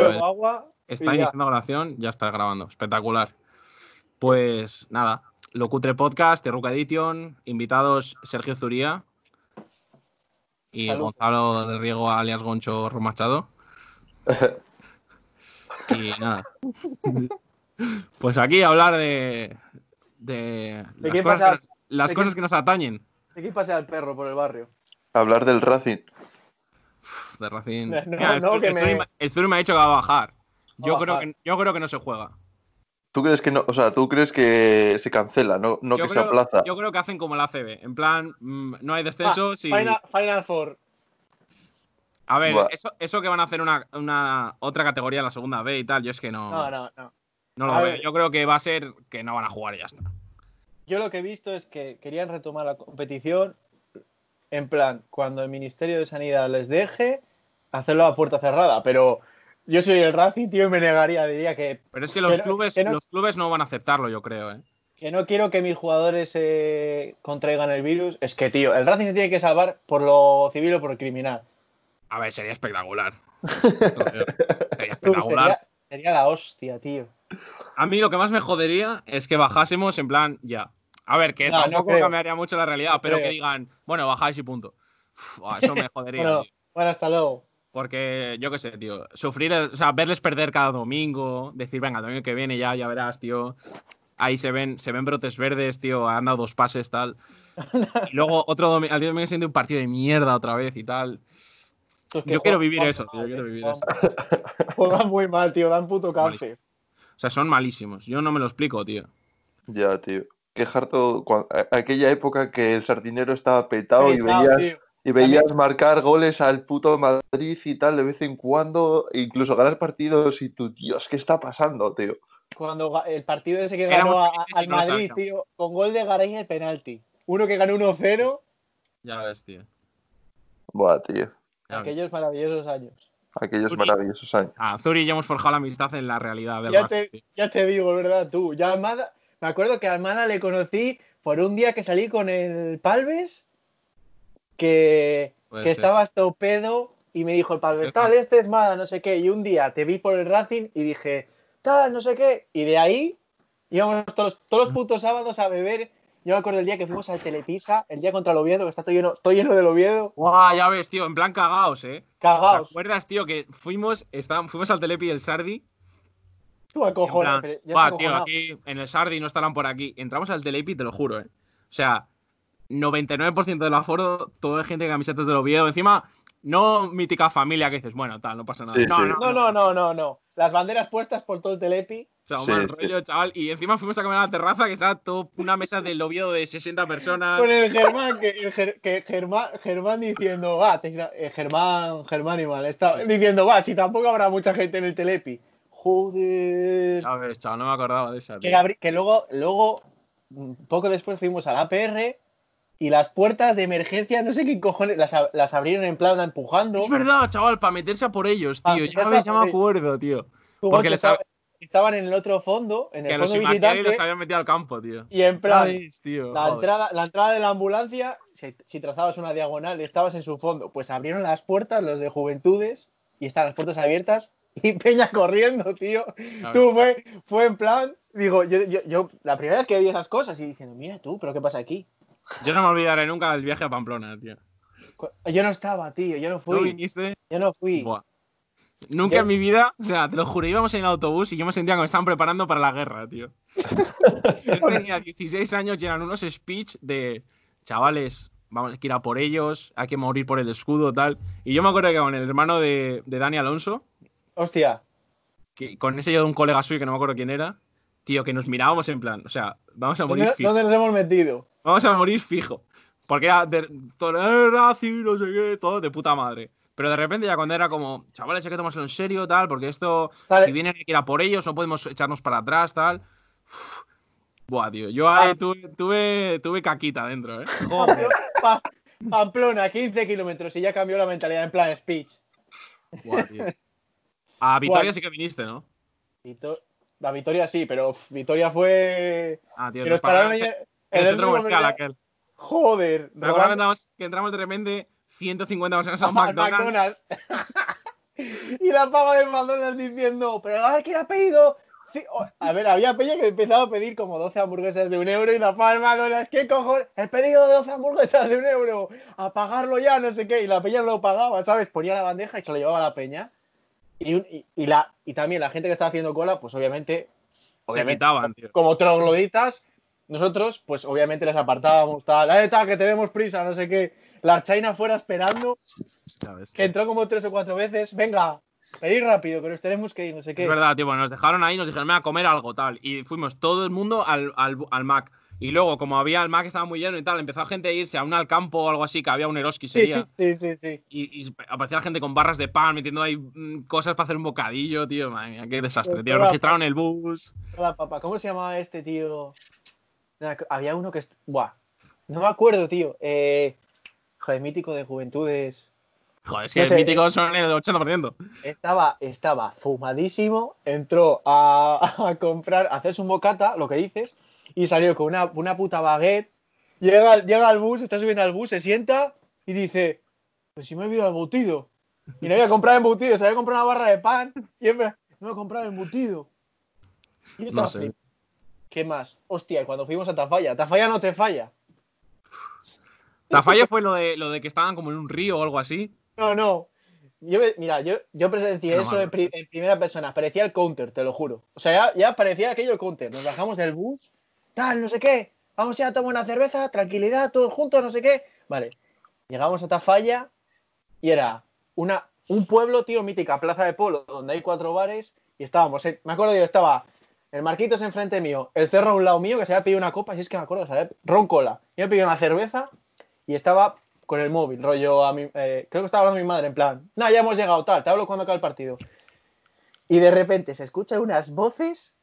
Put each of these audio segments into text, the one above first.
bebo agua. Está iniciando grabación, ya está grabando. Espectacular. Pues nada, Locutre Podcast, Terruca Edition, invitados Sergio Zuría y Salud. Gonzalo de Riego alias Goncho Romachado. y nada. Pues aquí hablar de, de ¿De las, cosas, pasa- que, las de cosas qué- que nos atañen. ¿De qué pasea el perro por el barrio? Hablar del Racing. De Racing. No, Mira, el, no, Zuri- que el me- Zuri me... el Zuri me ha dicho que va a bajar. Yo, a creo bajar. que, yo creo que no se juega. ¿Tú crees que no? O sea, ¿tú crees que se cancela, no, no yo, que se creo, aplaza? yo creo que hacen como la ACB. En plan, mm, no hay descenso. Ah, si... Final, Final Four. A ver, eso, eso que van a hacer una, una otra categoría en la segunda B y tal, yo es que no, No, no, no. no lo A veo. ver. Yo creo que va a ser que no van a jugar y ya está. Yo lo que he visto es que querían retomar la competición en plan, cuando el Ministerio de Sanidad les deje, hacerlo a puerta cerrada. Pero yo soy el Racing, tío, y me negaría, diría que, Pero es que los, clubes, que no- los clubes no van a aceptarlo, yo creo. ¿eh? que no quiero que mis jugadores eh, contraigan el virus. Es que, tío, el Racing se tiene que salvar por lo civil o por lo criminal. A ver, sería espectacular. sería espectacular. sería, sería la hostia, tío. A mí lo que más me jodería es que bajásemos en plan ya. A ver, que No, no tampoco creo. cambiaría mucho la realidad, No pero que digan, bueno, bajáis y punto. Uf, eso me jodería. Bueno, hasta luego. Porque, yo qué sé, tío. Sufrir, o sea, verles perder cada domingo, decir, venga, el domingo que viene ya, ya verás, tío. Ahí se ven, se ven brotes verdes, tío, han dado dos pases, tal. Y luego otro domingo, al día domingo siguiente un partido de mierda otra vez y tal. Es que Yo quiero vivir eso, tío, mal, quiero vivir juegan- Juegan muy mal, tío, dan puto cáncer. O sea, son malísimos. Yo no me lo explico, tío. Ya, tío. Qué harto. cua- a- aquella época que el sardinero estaba petado y veías, tío. y veías marcar goles al puto Madrid y tal de vez en cuando, e incluso ganar partidos y tú, Dios, ¿qué está pasando, tío? Cuando el partido ese que ganó a- al Madrid, tío, con gol de Garay de penalti. Uno que ganó 1-0, Ya ves, tío. Buah, tío. Aquellos maravillosos años. Aquellos Uri. maravillosos años. Ah, Zuri y yo hemos forjado la amistad en la realidad del Ya te, ya te digo, ¿verdad? Tú, ya Almada, me acuerdo que a Almada le conocí por un día que salí con el Palves, que, que estaba hasta pedo y me dijo el Palves, tal, este es Mada, no sé qué. Y un día te vi por el Racing y dije, tal, no sé qué. Y de ahí íbamos todos, todos los putos sábados a beber. Yo me acuerdo el día que fuimos al Telepisa, el día contra el Oviedo, que está todo lleno, todo lleno del Oviedo, Guau, ya ves, tío, en plan cagaos, ¿eh? ¿Te cagados. acuerdas, tío, que fuimos, estábamos, fuimos al Telepi del Sardi? Tú acojonas, plan, pero ya "Buah, estoy tío, acojonado. aquí en el Sardi no estarán por aquí. Entramos al Telepi, te lo juro, ¿eh? O sea, 99% del aforo, toda gente de camisetas del Oviedo. Encima, no mítica familia que dices, bueno, tal, no pasa nada. Sí, no, sí. no, No, no, no, no, no. Las banderas puestas por todo el Telepi. O sea, un Sí, mal sí. rollo, chaval. Y encima fuimos a comer a la terraza que estaba todo una mesa del Oviedo de 60 personas. Con el Germán, que, el Ger- que Germán, Germán diciendo, va, te- eh, Germán, Germán igual, está diciendo, va, si tampoco habrá mucha gente en el Telepi. Joder. Ya ves, chaval, no me acordaba de esa. Que, que luego, luego, mm, poco después fuimos a la APR y las puertas de emergencia, no sé qué cojones, las, las abrieron en plan empujando. Es verdad, chaval, para meterse a por ellos, tío. Ves, a ya por me acuerdo, tío. Porque les estaba- estaban en el otro fondo, en Que el los fondo imaginarios visitante, los habían metido al campo, tío. y en plan, tío. La joder. entrada, la entrada de la ambulancia, si, si trazabas una diagonal, estabas en su fondo. Pues abrieron las puertas los de juventudes y están las puertas abiertas y Peña corriendo, tío. Tú fue, fue en plan, digo, yo, yo, yo la primera vez que vi esas cosas y diciendo, mira tú, pero ¿qué pasa aquí? Yo no me olvidaré nunca del viaje a Pamplona, tío. Yo no estaba, tío, yo no ¿No fui, viniste? yo no fui. Buah. Nunca en mi vida, o sea, te lo juro, íbamos en el autobús y yo me sentía que me estaban preparando para la guerra, tío. Yo tenía 16 años y eran unos speech de chavales, vamos a ir a por ellos, hay que morir por el escudo, tal. Y yo me acuerdo que con el hermano de, de Dani Alonso, Hostia, que, con ese yo de un colega suyo que no me acuerdo quién era, tío, que nos mirábamos en plan, o sea, vamos a morir ¿dónde, fijo. dónde nos hemos metido? Vamos a morir fijo. Porque era de, todo, eh, no sé qué, todo de puta madre. Pero de repente ya cuando era como, chavales, hay que tomárselo en serio, tal, porque esto, Sale- si vienen que ir a por ellos, no podemos echarnos para atrás, tal. Uf. Buah, tío, yo ahí Ah. tuve, tuve, tuve caquita dentro, ¿eh? Joder. Pa- Pamplona, 15 kilómetros y ya cambió la mentalidad en plan speech. Buah, tío. A Vitoria sí que viniste, ¿no? Vito- La victoria sí, pero Vitoria fue. Ah, tío, Que nos pararon el el centro centro comercial comercial. aquel. Joder, robando entramos, que entramos de repente 150 personas a McDonald's. Y la pava del McDonald's diciendo, pero a ver, ¿quién ha pedido? Sí, A ver, había peña que empezaba a pedir como 12 hamburguesas de un euro y la pava del McDonald's, ¿qué cojones? El pedido de 12 hamburguesas de un euro, a pagarlo ya, no sé qué. Y la peña no lo pagaba, ¿sabes? Ponía la bandeja y se lo llevaba a la peña. Y, y, y la, y también la gente que estaba haciendo cola, pues obviamente, Se obviamente quitaban, tío. como trogloditas, nosotros, pues obviamente les apartábamos, tal, "Eh, tal, que tenemos prisa, no sé qué. La Archaina fuera esperando, que entró como tres o cuatro veces, venga, pedir rápido, que nos tenemos que ir, no sé qué. Es verdad, tío. Bueno, nos dejaron ahí, nos dijeron, me a comer algo, tal. Y fuimos todo el mundo al, al, al Mac. Y luego, como había el Mac estaba muy lleno y tal, empezó gente a irse a un al campo o algo así, que había un Eroski sería. sí, sí, sí. Y, y aparecía gente con barras de pan, metiendo ahí mm, cosas para hacer un bocadillo, tío. Madre mía, qué desastre, Pues tío. Registraron el bus. Hola, papá, ¿cómo se llamaba este tío? Había uno que. Buah, no me acuerdo, tío. Eh, joder, mítico de juventudes. Joder, es que No sé. míticos son el 80%. Estaba, estaba fumadísimo, entró a, a comprar, a hacerse un bocata, lo que dices, y salió con una, una puta baguette. Llega, llega al bus, está subiendo al bus, se sienta y dice: Pues si me he olvidado el embutido. Y no había comprado embutido, se había comprado una barra de pan y en plan, no he comprado embutido. Y No sé. ¿Qué más? Hostia, cuando fuimos a Tafalla, Tafalla no te falla. Tafalla fue lo de, lo de que estaban como en un río o algo así. No, no. Yo, mira, yo, yo presencié No, eso en, pri- en primera persona. Parecía el counter, te lo juro. O sea, ya, ya parecía aquello el counter. Nos bajamos del bus, tal, no sé qué. Vamos a ir tomar una cerveza, tranquilidad, todos juntos, no sé qué. Vale. Llegamos a Tafalla y era una, un pueblo, tío, mítica, plaza de polo, donde hay cuatro bares. Y estábamos, me acuerdo yo, estaba el Marquitos enfrente mío, el Cerro a un lado mío, que se había pedido una copa, si es que me acuerdo, ¿sabes? Ron cola. Yo me pedí una cerveza y estaba con el móvil, rollo a mi, eh, creo que estaba hablando mi madre, en plan, no, ya hemos llegado, tal, te hablo cuando acabe el partido. Y de repente se escuchan unas voces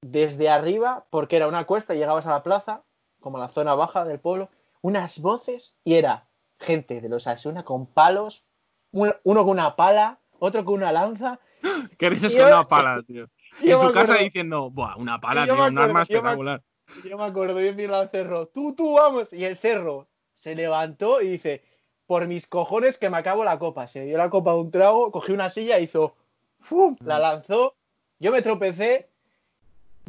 desde arriba, porque era una cuesta y llegabas a la plaza, como a la zona baja del pueblo, unas voces y era gente de los Asuna con palos, un- uno con una pala, otro con una lanza. Que dices con una pala, tío. En su casa acuerdo- diciendo, buah, una pala, tío, me un arma acuerdo, yo me- espectacular. Yo me acuerdo, yo decirle al cerro, tú, tú, vamos. Y el cerro se levantó y dice, por mis cojones que me acabo la copa. Se dio la copa de un trago, cogió una silla, hizo, ¡fum! La lanzó, yo me tropecé,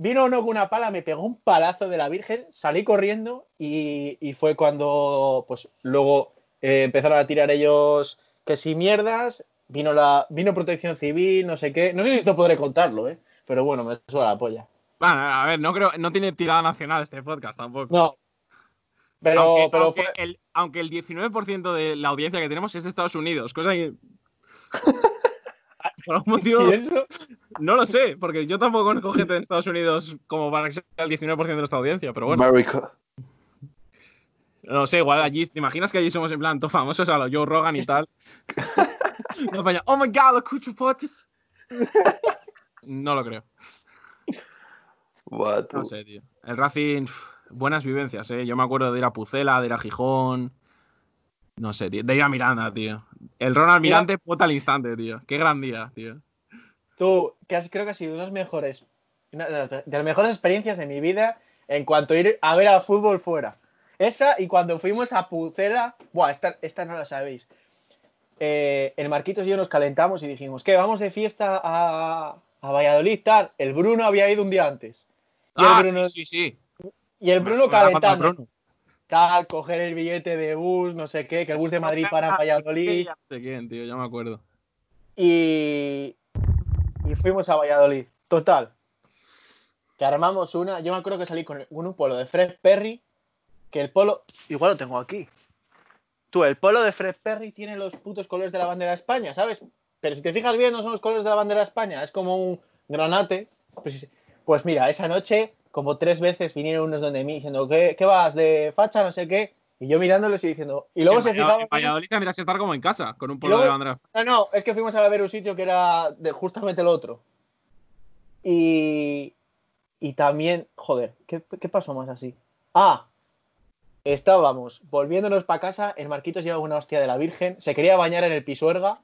vino uno con una pala, me pegó un palazo de la Virgen, salí corriendo y, y fue cuando, pues luego eh, empezaron a tirar ellos que si mierdas, vino, la, vino protección civil, no sé qué. No sé si esto podré contarlo, ¿eh? Pero bueno, me suena la polla. Bueno, a ver, no creo, no tiene tirada nacional este podcast tampoco. No. Pero, aunque, pero aunque fue- el, aunque el 19% de la audiencia que tenemos es de Estados Unidos, cosa que. Por algún motivo, ¿Y eso? no lo sé, porque yo tampoco conozco gente de Estados Unidos como para que sea el 19% de nuestra audiencia, pero bueno, America. no sé, igual allí, ¿te imaginas que allí somos en plan todos famosos a los Joe Rogan y tal? No, oh my god, lo escucho podcast. No lo creo, tú. no sé, tío. El Racing, buenas vivencias, ¿eh? Yo me acuerdo de ir a Pucela, de ir a Gijón. No sé, tío. A Miranda, tío. El Ronald Mira- Mirante, puta al instante, tío. Qué gran día, tío. Tú, que has- creo que ha sido una de las mejores, una de las mejores experiencias de mi vida en cuanto a ir a ver al fútbol fuera. Esa y cuando fuimos a Pucela, buah, esta, esta no la sabéis. Eh, el Marquitos y yo nos calentamos y dijimos, ¿qué? Vamos de fiesta a, a Valladolid, tal. El Bruno había ido un día antes. Y Ah, el Bruno, sí, sí, sí. y el Bruno calentando. Tal, coger el billete de bus, no sé qué, que el bus de Madrid para Valladolid. Ya sé quién, tío, ya me acuerdo. y, y fuimos a Valladolid. Total. Que armamos una. Yo me acuerdo que salí con, con un polo de Fred Perry. Que el polo. Igual lo tengo aquí. Tú, el polo de Fred Perry tiene los putos colores de la bandera de España, ¿sabes? Pero si te fijas bien, no son los colores de la bandera de España. Es como un granate. Pues, pues mira, esa noche, como tres veces vinieron unos donde mí diciendo, ¿qué, qué vas? ¿De facha? No sé qué. Y yo mirándoles y diciendo. Y luego Sí, se fijaban. En Valladolid que estar como en casa, con un polo luego- de bandera. No, no, es que fuimos a ver un sitio que era de justamente lo otro. Y, y también, joder, ¿qué, qué pasó más así? Ah, estábamos volviéndonos para casa, el Marquitos llevaba una hostia de la Virgen, se quería bañar en el pisuerga.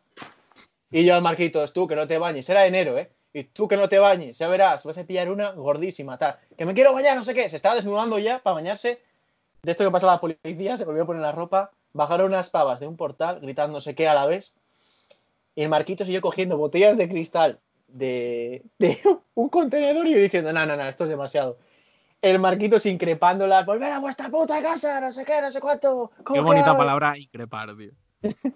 Y yo al Marquitos, tú que no te bañes, era enero, ¿eh? Y tú que no te bañes, ya verás, vas a pillar una gordísima, tal. Que me quiero bañar, no sé qué. Se estaba desnudando ya para bañarse. De esto que pasa la policía, se volvió a poner la ropa. Bajaron unas pavas de un portal gritando no sé qué a la vez. Y el Marquitos y yo cogiendo botellas de cristal de, de un contenedor y yo diciendo, no, no, no, esto es demasiado. El Marquitos increpándolas, volver a vuestra puta casa, no sé qué, no sé cuánto. Qué ¿cómo bonita palabra increpar, tío.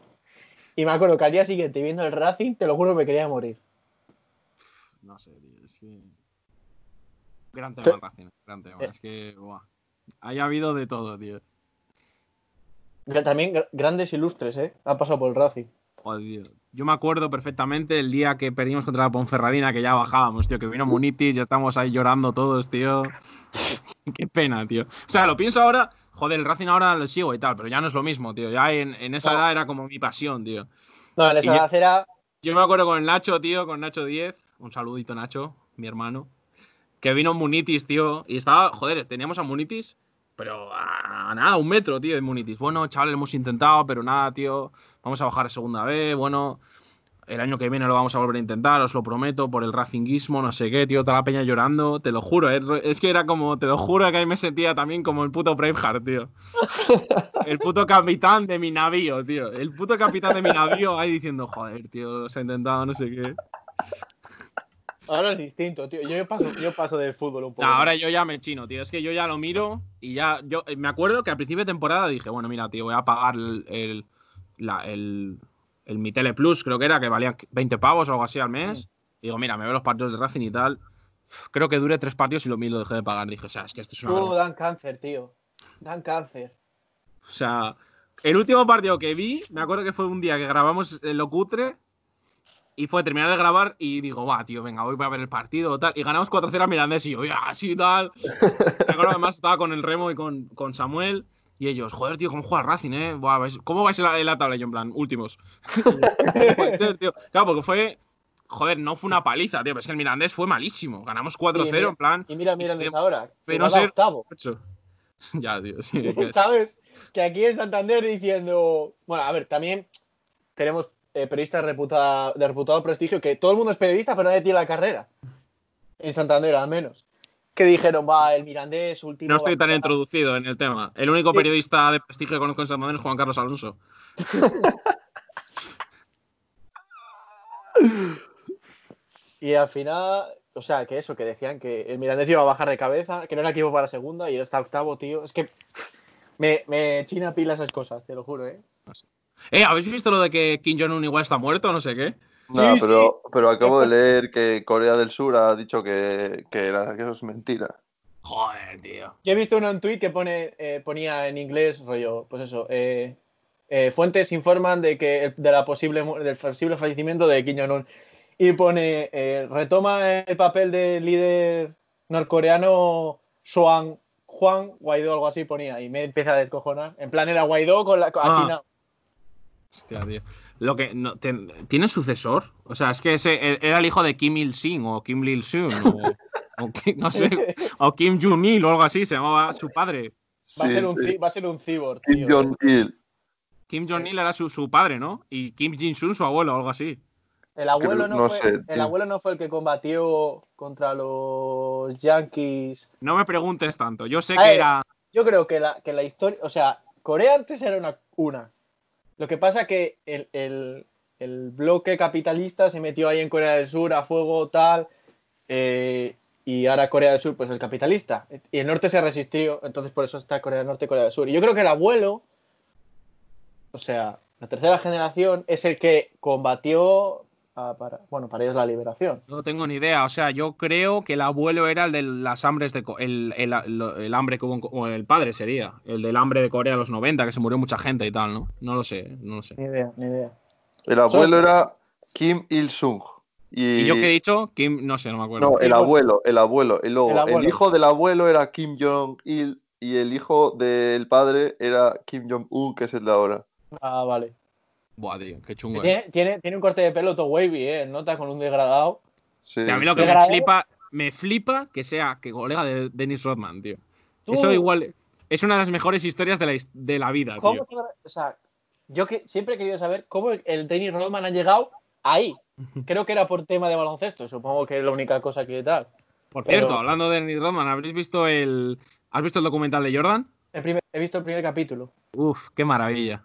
Y me acuerdo que al día siguiente, viendo el Racing, te lo juro, me quería morir. No sé, tío. Es que. Gran tema el Racing, gran tema. Eh. Es que, buah. Haya habido de todo, tío. También gr- grandes ilustres, ¿eh? Han pasado por el Racing. Joder, tío. Yo me acuerdo perfectamente el día que perdimos contra la Ponferradina, que ya bajábamos, tío, que vino Munitis, ya estamos ahí llorando todos, tío. Qué pena, tío. O sea, lo pienso ahora, joder, el Racing ahora lo sigo y tal, pero ya no es lo mismo, tío. Ya en, en esa edad era como mi pasión, tío. No, en esa edad era. Yo me acuerdo con el Nacho, tío, con Nacho 10. Un saludito, Nacho, mi hermano. Que vino Munitis, tío. Y estaba, joder, teníamos a Munitis, pero a, nada, un metro, tío, de Munitis. Bueno, chaval, hemos intentado, pero nada, tío. Vamos a bajar a segunda vez. Bueno, el año que viene lo vamos a volver a intentar, os lo prometo, por el racinguismo, no sé qué, tío. Toda la peña llorando, te lo juro. Es, es que era como, te lo juro que ahí me sentía también como el puto Braveheart, tío. El puto capitán de mi navío, tío. El puto capitán de mi navío ahí diciendo, joder, tío, se ha intentado, no sé qué. Ahora es distinto, tío. Yo paso, yo paso del fútbol un poco. Ahora yo ya me chino, tío. Es que yo ya lo miro y ya. Yo eh, me acuerdo que al principio de temporada dije, bueno, mira, tío, voy a pagar el. el, la- el, el mi Tele Plus, creo que era, que valía 20 pavos o algo así al mes. Digo, mira, me veo los partidos de Racing y tal. Creo que dure tres partidos y lo mismo lo dejé de pagar. Dije, o sea, es que esto es una. Uh, dan cáncer, tío. Dan cáncer. O sea, el último partido que vi, me acuerdo que fue un día que grabamos en lo cutre y fue terminar de grabar y digo, va, tío, venga, hoy voy a ver el partido tal. Y ganamos 4-0 a Mirandés y yo, ya, así tal. Me acuerdo además estaba con el Remo y con, con Samuel y ellos, joder, tío, ¿cómo juega Racing, eh? Buah, ¿Cómo vais en la, en la tabla? Y yo, en plan, últimos. No puede ser, tío. Claro, porque fue. Joder, no fue una paliza, tío. Pero es que el Mirandés fue malísimo. Ganamos 4-0, Sí, mira. en plan. Y mira, mira, de- ahora. pero ser- octavo. ocho. ya, tío, sí. ¿Sabes? Que aquí en Santander diciendo. Bueno, a ver, también tenemos eh, periodistas reputa- de reputado prestigio, que todo el mundo es periodista, pero nadie tiene la carrera. En Santander, al menos. Que dijeron, va, el Mirandés, último. No estoy tan introducido en el tema. El único periodista de prestigio que conozco en Santander es Juan Carlos Alonso. Y al final, o sea, que eso, que decían que el Mirandés iba a bajar de cabeza, que no era equipo para segunda y él está octavo, tío. Es que me, me china pila esas cosas, te lo juro, ¿eh? Eh, ¿habéis visto lo de que Kim Jong-un igual está muerto? No sé qué. Sí, pero, pero acabo de leer que Corea del Sur ha dicho que, que, era, que eso es mentira. Joder, tío. Yo he visto uno en tweet que pone, eh, ponía en inglés, rollo, pues eso, eh, eh, fuentes informan de que de la posible del posible fallecimiento de Kim Jong-un y pone eh, retoma el papel de líder norcoreano Juan Juan Guaidó algo así ponía y me empieza a descojonar. En plan era Guaidó con la con Ah. China. Hostia, tío. Lo que, no, ten- ¿Tiene sucesor? O sea, es que ese e- era el hijo de Kim Il-sung o Kim Il-sung o, o Kim- no sé, o Kim Jong-il o algo así, se llamaba su padre. Va, a Sí, ser un, sí. ci- va a ser un cyborg, Kim. Jong-il. Kim Jong-il era su, su padre, ¿no? Y Kim Jin-sung su abuelo o algo así. El abuelo no, no fue, sé, el abuelo no fue el que combatió contra los Yankees. No me preguntes tanto. Yo sé A que ver, era. Yo creo que la, que la historia, o sea, Corea antes era una, una. Lo que pasa que el, el- el bloque capitalista se metió ahí en Corea del Sur a fuego, tal, eh, y ahora Corea del Sur pues es capitalista. Y el norte se resistió, entonces por eso está Corea del Norte y Corea del Sur. Y yo creo que el abuelo, o sea, la tercera generación, es el que combatió a- para, bueno, para ellos la liberación. No tengo ni idea. O sea, yo creo que el abuelo era el de las hambres de. El, el, el hambre que hubo en o el padre sería. El del hambre de Corea de los 90, que se murió mucha gente y tal, ¿no? No lo sé, no lo sé. Ni idea, ni idea. El abuelo era Kim Il-sung. Y, ¿Y yo qué he dicho? Kim, no sé, no me acuerdo. No, el abuelo, el abuelo. Y luego, El el, abuelo. hijo del abuelo era Kim Jong-il y el hijo del padre era Kim Jong-un, que es el de ahora. Ah, vale. Buah, tío, qué chungo. eh. Tiene, tiene, tiene un corte de pelo todo wavy, ¿eh? Nota con un degradado. Sí, Y a mí lo que me flipa, me flipa que sea que colega de Dennis Rodman, tío. Tú, Eso igual es una de las mejores historias de la, de la vida, tío. ¿cómo se habrá- o sea, yo que siempre he querido saber cómo el, el Dennis Rodman ha llegado ahí. Creo que era por tema de baloncesto, supongo que es la única cosa que tal. Por pero- cierto, hablando de Dennis Rodman, ¿habréis visto el. ¿Has visto el documental de Jordan? El primer- he visto el primer capítulo. Uf, qué maravilla.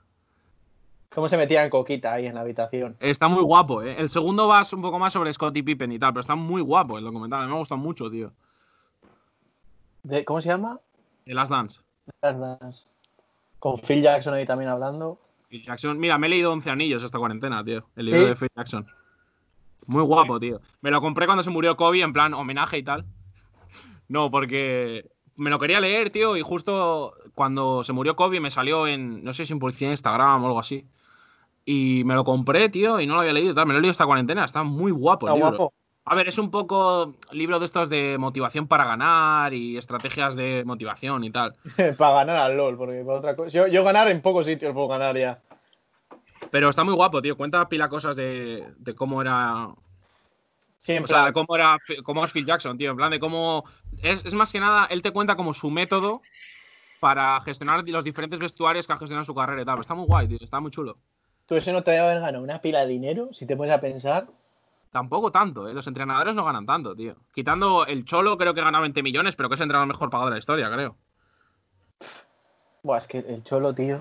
¿Cómo se metía en coquita ahí en la habitación? Está muy guapo, ¿eh? El segundo va un poco más sobre Scottie Pippen y tal, pero está muy guapo el documental. A mí me gusta mucho, tío. De- ¿Cómo se llama? The Last Dance. Las Dance. Con Phil Jackson ahí también hablando. Phil Jackson. Mira, me he leído 11 anillos esta cuarentena, tío. El libro ¿Sí? de Phil Jackson. Muy guapo, tío. Me lo compré cuando se murió Kobe, en plan homenaje y tal. No, porque me lo quería leer, tío, y justo cuando se murió Kobe me salió en, no sé si en publicidad en Instagram o algo así. Y me lo compré, tío, y no lo había leído y tal. Me lo he leído esta cuarentena. Está muy guapo el libro. guapo. A ver, es un poco libro de estos de motivación para ganar y estrategias de motivación y tal. para ganar al LOL, porque para otra cosa. Yo, yo ganar en pocos sitios puedo ganar ya. Pero está muy guapo, tío. Cuenta pila cosas de, de cómo era. O Siempre. sea, de cómo era cómo es Phil Jackson, tío. En plan, de cómo. Es, es más que nada, él te cuenta como su método para gestionar los diferentes vestuarios que ha gestionado en su carrera y tal. Pero está muy guay, tío. Está muy chulo. Tú eso no te debe haber ganado una pila de dinero, si te pones a pensar. Tampoco tanto, ¿eh? Los entrenadores no ganan tanto, tío. Quitando el Cholo, creo que gana 20 millones, pero que es el entrenador mejor pagado de la historia, creo. Buah, es que el cholo, tío.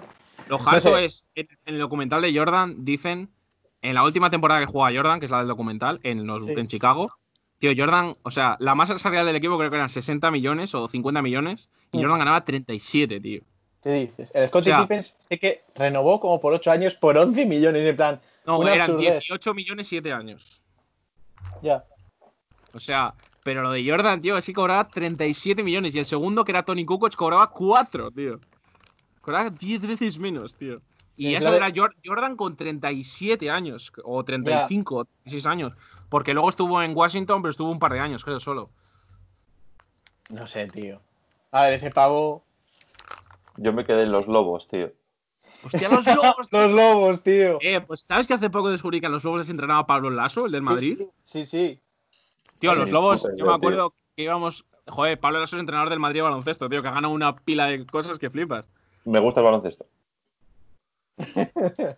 Lo harto sé. es, en, en el documental de Jordan, dicen, en la última temporada que juega Jordan, que es la del documental, en, los, Sí. en Chicago, tío, Jordan, o sea, la masa salarial del equipo creo que eran 60 millones o 50 millones, y. Jordan ganaba 37, tío. ¿Qué dices? El Scottie O sea- Pippen sé que renovó como por 8 años por 11 millones. En plan, No, eran absurdez. 18 millones 7 años. ya. O sea, pero lo de Jordan, tío, sí cobraba 37 millones, y el segundo, que era Tony Kukoc, cobraba 4, tío. Cobraba 10 veces menos, tío. Y Sí, eso claro. era Jor- Jordan con 37 años, o 35, o 36 años. Porque luego estuvo en Washington, pero estuvo un par de años, creo, solo. No sé, tío. A ver, ese pavo. Yo me quedé en los lobos, tío. Hostia, los Lobos. Los lobos, tío. eh, pues ¿sabes que hace poco descubrí que a los Lobos les entrenaba Pablo Lasso, el del Madrid? Sí, sí. sí. Tío, los Lobos, yo me acuerdo que íbamos. Joder, Pablo Lasso es entrenador del Madrid de baloncesto, tío, que ha ganado una pila de cosas que flipas. Me gusta el baloncesto.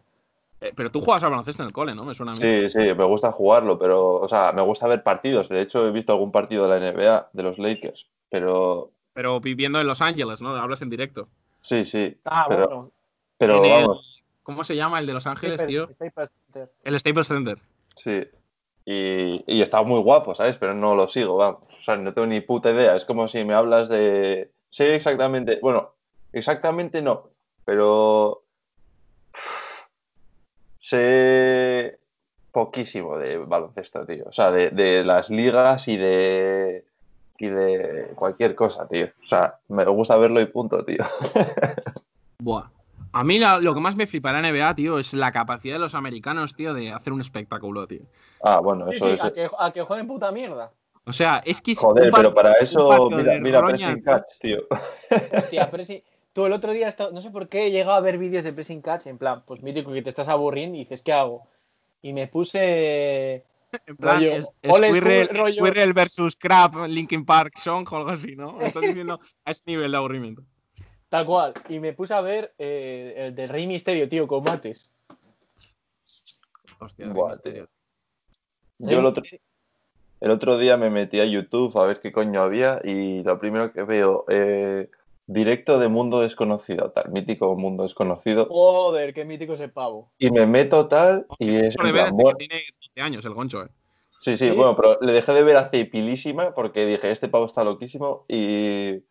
Eh, pero tú jugabas al baloncesto en el cole, ¿no? Me suena a mí. Sí, sí, me gusta jugarlo, pero, o sea, me gusta ver partidos. De hecho, he visto algún partido de la NBA, de los Lakers, pero Pero viviendo en Los Ángeles, ¿no? Hablas en directo. Sí, sí. Ah, pero, bueno. pero el- ¿Cómo se llama el de Los Ángeles, Staples- tío? Staples Center. El Staples Center. sí. Y, y está muy guapo, ¿sabes? Pero no lo sigo, vamos. O sea, no tengo ni puta idea. Es como si me hablas de. Sé exactamente. Bueno, exactamente no, pero. Sé poquísimo de baloncesto, tío. O sea, de, de las ligas y de. Y de cualquier cosa, tío. O sea, me gusta verlo y punto, tío. Buah. A mí la- lo que más me flipa de la NBA, tío, es la capacidad de los americanos, tío, de hacer un espectáculo, tío. Ah, bueno, Sí, eso sí, es. a que, a que jueguen puta mierda. O sea, es que Joder, pero para eso, mira, mira roña, Pressing tío. Catch, tío. Hostia, pero sí. Tú el otro día, no sé por qué, he llegado a ver vídeos de pressing catch, en plan, pues mítico que te estás aburriendo y dices, ¿qué hago? Y me puse. En plan, rollo, es- old Squirrel, school, rollo- Squirrel versus Crab, Linkin Park Song o algo así, ¿no? Me estás diciendo a ese nivel de aburrimiento. Tal cual. Y me puse a ver eh, el del Rey Misterio, tío, combates. Hostia, Buah, misterio. Yo el otro, el otro día me metí a YouTube a ver qué coño había y lo primero que veo, eh, directo de Mundo Desconocido, tal, mítico Mundo Desconocido. Joder, qué mítico ese pavo. Y me meto tal y es... Tiene 12 años el goncho, eh. sí, sí, Sí. bueno, pero le dejé de ver hace pilísima porque dije, este pavo está loquísimo y...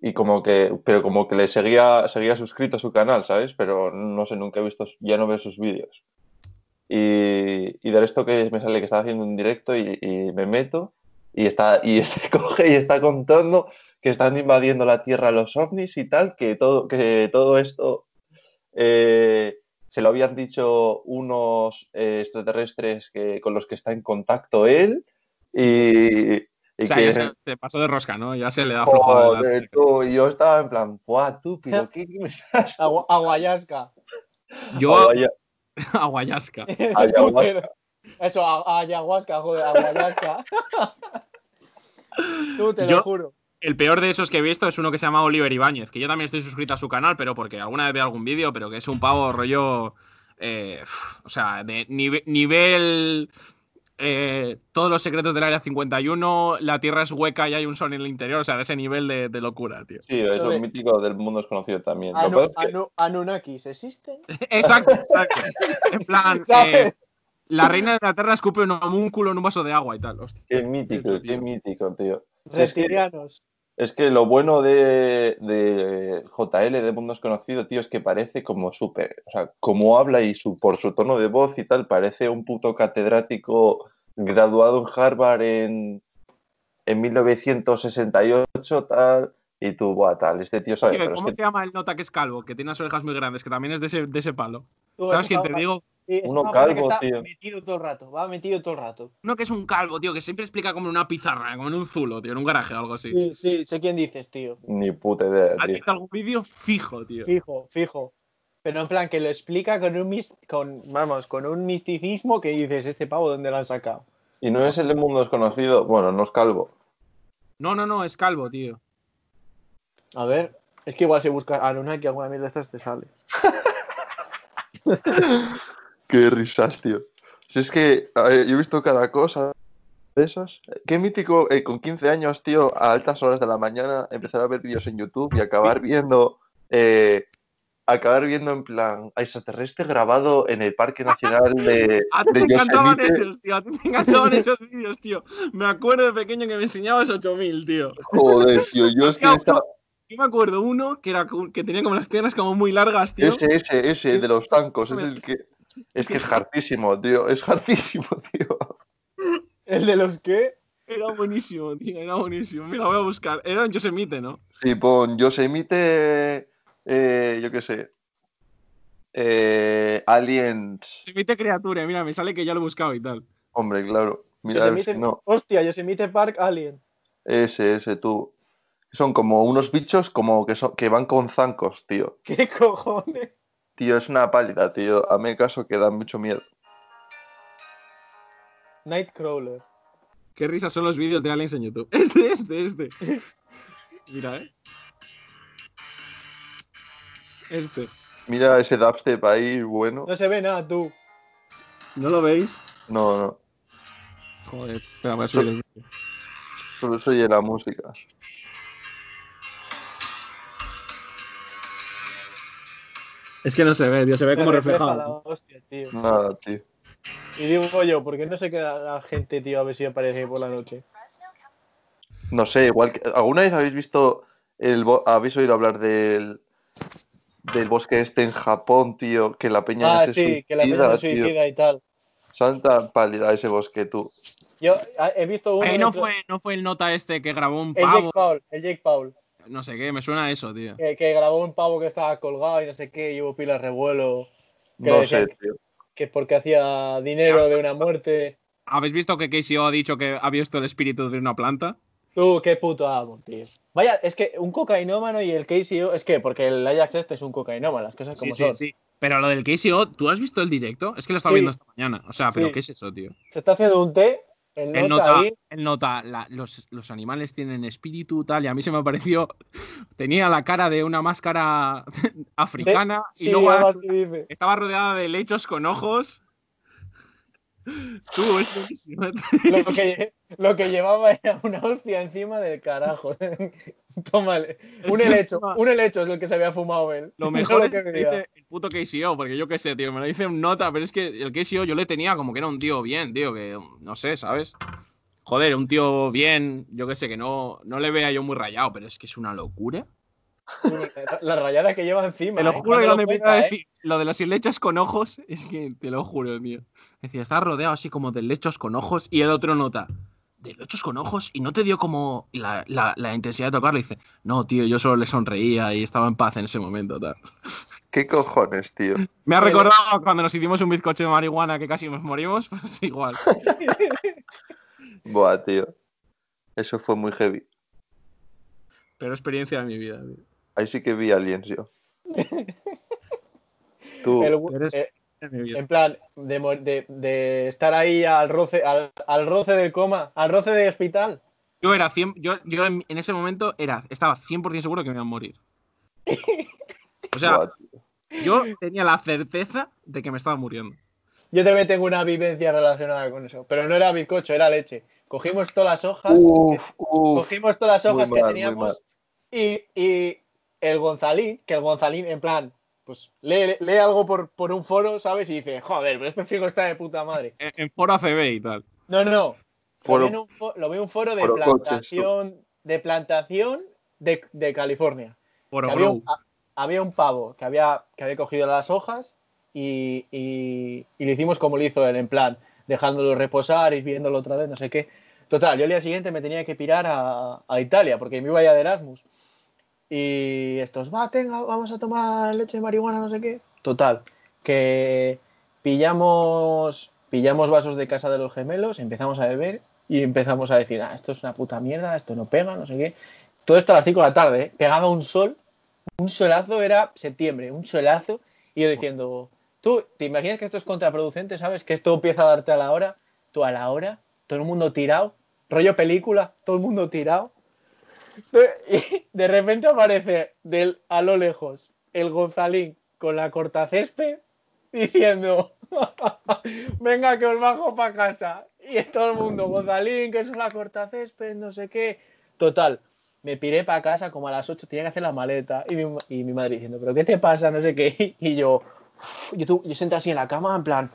Y como que, pero como que le seguía, seguía suscrito a su canal, ¿sabes? Pero no sé, nunca he visto, ya no veo sus vídeos. Y, y de esto que me sale que estaba haciendo un directo y, y me meto y está, y este coge y está contando que están invadiendo la Tierra los ovnis y tal, que todo, que todo esto eh, se lo habían dicho unos eh, extraterrestres que, con los que está en contacto él y, y O sea, que... ya se, se pasó de rosca, ¿no? Ya se le da flojo. Joder, tú, y yo estaba en plan, ¡buah, tú, pero qué, qué me estás Agua- Aguayasca. Yo, aguayasca. Ayahuasca. Eso, ayahuasca, joder, aguayasca. Tú, te Yo- lo juro. El peor de esos que he visto es uno que se llama Oliver Ibáñez, que yo también estoy suscrito a su canal, pero porque alguna vez veo algún vídeo, pero que es un pavo rollo. eh, o sea, de nive- nivel. eh, todos los secretos del área 51, la Tierra es hueca y hay un sol en el interior, o sea, de ese nivel de, de locura, tío. Sí, eso es mítico del mundo desconocido también. Anu- que pasa es que- Anu- Anunnakis, ¿existen? exacto, exacto. En plan, eh, la reina de la Tierra escupe un homúnculo en un vaso de agua y tal. Hostia. Qué mítico, qué tío. mítico, tío. Es que- Reptilianos. Es que lo bueno de, de JL, de Mundo Desconocido, tío, es que parece como súper. O sea, como habla y su, por su tono de voz y tal, parece un puto catedrático graduado en Harvard en, en 1968, tal. Y tú, buah, tal. Este tío sabe. Pero es ¿Cómo que se llama el nota que es calvo? Que tiene las orejas muy grandes, que también es de ese, de ese palo. ¿Sabes quién te digo? Uno parece que calvo, está tío. metido todo el rato, va metido todo el rato. Uno que es un calvo, tío, que siempre explica como en una pizarra, como en un zulo, tío, en un garaje o algo así. Sí, sí, sé quién dices, tío. ni puta idea, ¿Has tío. visto algún vídeo? Fijo, tío. Fijo, fijo. Pero en plan que lo explica con un mis- con, vamos, con un misticismo que dices, este pavo, ¿dónde lo han sacado? Y no es el de Mundo Desconocido. Bueno, no es calvo. No, no, no, es calvo, tío. A ver, es que igual si buscas Anunnaki alguna mierda de estas te sale. Qué risas, tío. Si es que ver, yo he visto cada cosa de esos. Qué mítico, eh, con 15 años, tío, a altas horas de la mañana, empezar a ver vídeos en YouTube y acabar viendo. eh, acabar viendo en plan a extraterrestre grabado en el Parque Nacional de, A ti te encantaban esos, tío. A ti te encantaban esos vídeos, tío. Me acuerdo de pequeño que me enseñabas 8000, tío. Joder, tío, yo es que estaba. Yo me acuerdo uno que, era, que tenía como las piernas como muy largas, tío. Ese, ese, ese, de los tancos, es el que. Es que es hartísimo, tío, es hartísimo, tío. ¿El de los qué? Era buenísimo, tío. Era buenísimo. Mira, voy a buscar. Era en Yosemite, ¿no? Sí, pon Yosemite, eh, yo qué sé, eh, Aliens, Yosemite criatura. Mira, me sale que ya lo he buscado y tal. hombre, claro, mira, Yosemite- si no, Hostia, Yosemite Park Alien. ese, ese, tú. Son como unos bichos como que, son, que van con zancos, tío. ¿Qué cojones? Tío, es una pálida, tío. A mí caso que da mucho miedo. Nightcrawler. Qué risas son los vídeos de aliens en YouTube. Este, este, este. Mira, eh. Este. Mira ese dubstep ahí, bueno. No se ve nada, tú. ¿No lo veis? No, no, Joder, espera, voy a subir el vídeo. solo se oye la música. Es que no se ve, tío. Se ve como reflejado. la hostia, tío. Nada, tío. Y digo yo, ¿por qué no se queda la gente, tío, a ver si aparece por la noche? No sé, igual que. ¿Alguna vez habéis visto el bo- habéis oído hablar del del bosque este en Japón, tío? Que la peña Ah, se sí, que la peña suicida, se suicida y tal. Santa pálida ese bosque, tú. Yo ah, he visto uno. Eh, no, fue, no fue el nota este que grabó un El Jake pavo. Paul, el Jake Paul. No sé qué, me suena a eso, tío. Que, que grabó un pavo que estaba colgado y no sé qué, y hubo pilas revuelo. Que No sé, tío. que es porque hacía dinero de una muerte. ¿Habéis visto que KCO ha dicho que ha visto el espíritu de una planta? Tú, qué puto amo, tío. Vaya, es que un cocainómano y el KCO. Es que, porque el Ajax este es un cocainómano, las cosas como son. sí. Pero lo del KCO, ¿tú has visto el directo? Es que lo estaba Sí. viendo esta mañana. O sea, ¿pero Sí. qué es eso, tío? Se está haciendo un té, el Él nota, nota, ahí. él nota la- los, los animales tienen espíritu tal, y a mí se me pareció. Tenía la cara de una máscara africana Sí, y luego estaba rodeada de lechos con ojos. Tú, es buenísimo. Lo que, lo que llevaba era una hostia encima del carajo. Tómale. Un helecho, un helecho es el que se había fumado él. Lo No mejor lo es que que dice el puto KCO, porque yo qué sé, tío, me lo dice un nota, pero es que el KCO yo le tenía como que era un tío bien, tío, que no sé, ¿sabes? Joder, un tío bien, yo qué sé, que no, no le vea yo muy rayado, pero es que es una locura. La rayada que lleva encima. Te lo ¿eh? juro No que empecé a cuenta, ¿eh? decir lo de los lechos con ojos, es que te lo juro, tío. Decía, está rodeado así como de lechos con ojos y el otro nota, de lechos con ojos y no te dio como la, la- la intensidad de tocarlo. Y dice, no, tío, yo solo le sonreía y estaba en paz en ese momento, tal. ¿Qué cojones, tío? Me ha recordado cuando nos hicimos un bizcocho de marihuana que casi nos morimos, pues igual. Buah, tío. Eso fue muy heavy. Pero experiencia de mi vida, tío. Ahí sí que vi aliens yo. Tú, El- Eres- eh, en plan, de, mo- de- de estar ahí al roce, al, al roce del coma, al roce del hospital. Yo era 100, yo, yo en, en ese momento era, estaba 100% seguro que me iba a morir. O sea, yo tenía la certeza de que me estaba muriendo. yo también tengo una vivencia relacionada con eso. Pero no era bizcocho, era leche. Cogimos todas las hojas. Uf, uf. cogimos todas las hojas mal, que teníamos y, y el Gonzalín, que el Gonzalín, en plan, pues lee, lee algo por, por un foro, ¿sabes? Y dice, joder, pero este fijo está de puta madre. En, en foro ACB y tal. No, no, no. Foro- Lo vi en un, lo vi en un foro de foro coches, plantación, de plantación de, de California. Foro Que había, un, a- había un pavo que había, que había cogido las hojas y, y, y lo hicimos como lo hizo él, en plan, dejándolo reposar y viéndolo otra vez, no sé qué. Total, yo el día siguiente me tenía que pirar a, a Italia porque me iba ya de Erasmus. Y estos, va, tenga, vamos a tomar leche de marihuana, no sé qué. Total, que pillamos, pillamos vasos de casa de los gemelos, empezamos a beber y empezamos a decir, ah, esto es una puta mierda, esto no pega, no sé qué. Todo esto a las 5 de la tarde, ¿eh? pegaba un sol, un solazo, era septiembre, un solazo, y yo diciendo, tú, ¿te imaginas que esto es contraproducente, sabes? Que esto empieza a darte a la hora, tú a la hora, todo el mundo tirado, rollo película, todo el mundo tirado. Y de repente aparece a lo lejos el Gonzalín con la cortacésped diciendo, venga que os bajo para casa. Y todo el mundo, Gonzalín, que es una cortacésped, no sé qué. Total, me piré para casa como a las 8, tenía que hacer la maleta. Y mi, y mi madre diciendo, ¿pero qué te pasa? No sé qué. Y yo, yo, yo senté así en la cama, en plan,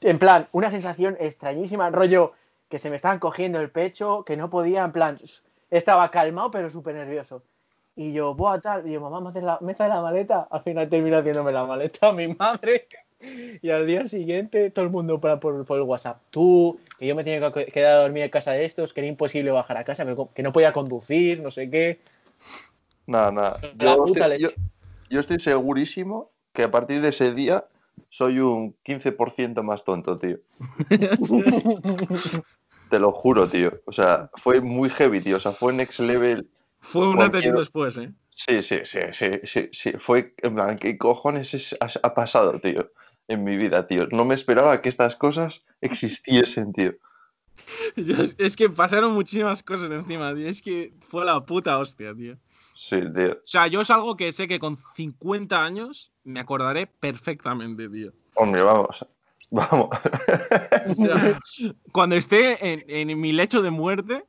en plan, una sensación extrañísima, rollo que se me estaban cogiendo el pecho, que no podía, en plan, estaba calmado pero súper nervioso. Y yo, buah, tal, y yo, mamá, ¿me haces la, me haces la maleta? Al final terminó haciéndome la maleta mi madre. Y al día siguiente todo el mundo por, por, por el WhatsApp. Tú, que yo me tenía que quedar a dormir en casa de estos, que era imposible bajar a casa, que no podía conducir, no sé qué. Nada, nada. Yo yo, yo estoy segurísimo que a partir de ese día soy un 15% más tonto, tío. Te lo juro, tío. O sea, fue muy heavy, tío. O sea, fue next level. Fue un antes y un Cualquier- después, ¿eh? Sí, sí, sí, sí, sí, sí. Fue, en plan, ¿qué cojones es- ha, ha pasado, tío? En mi vida, tío. No me esperaba que estas cosas existiesen, tío. Yo- es que pasaron muchísimas cosas encima, tío. Es que fue la puta hostia, tío. Sí, tío. O sea, yo es algo que sé que con 50 años me acordaré perfectamente, tío. Hombre, vamos. Vamos. O sea, cuando esté en, en mi lecho de muerte,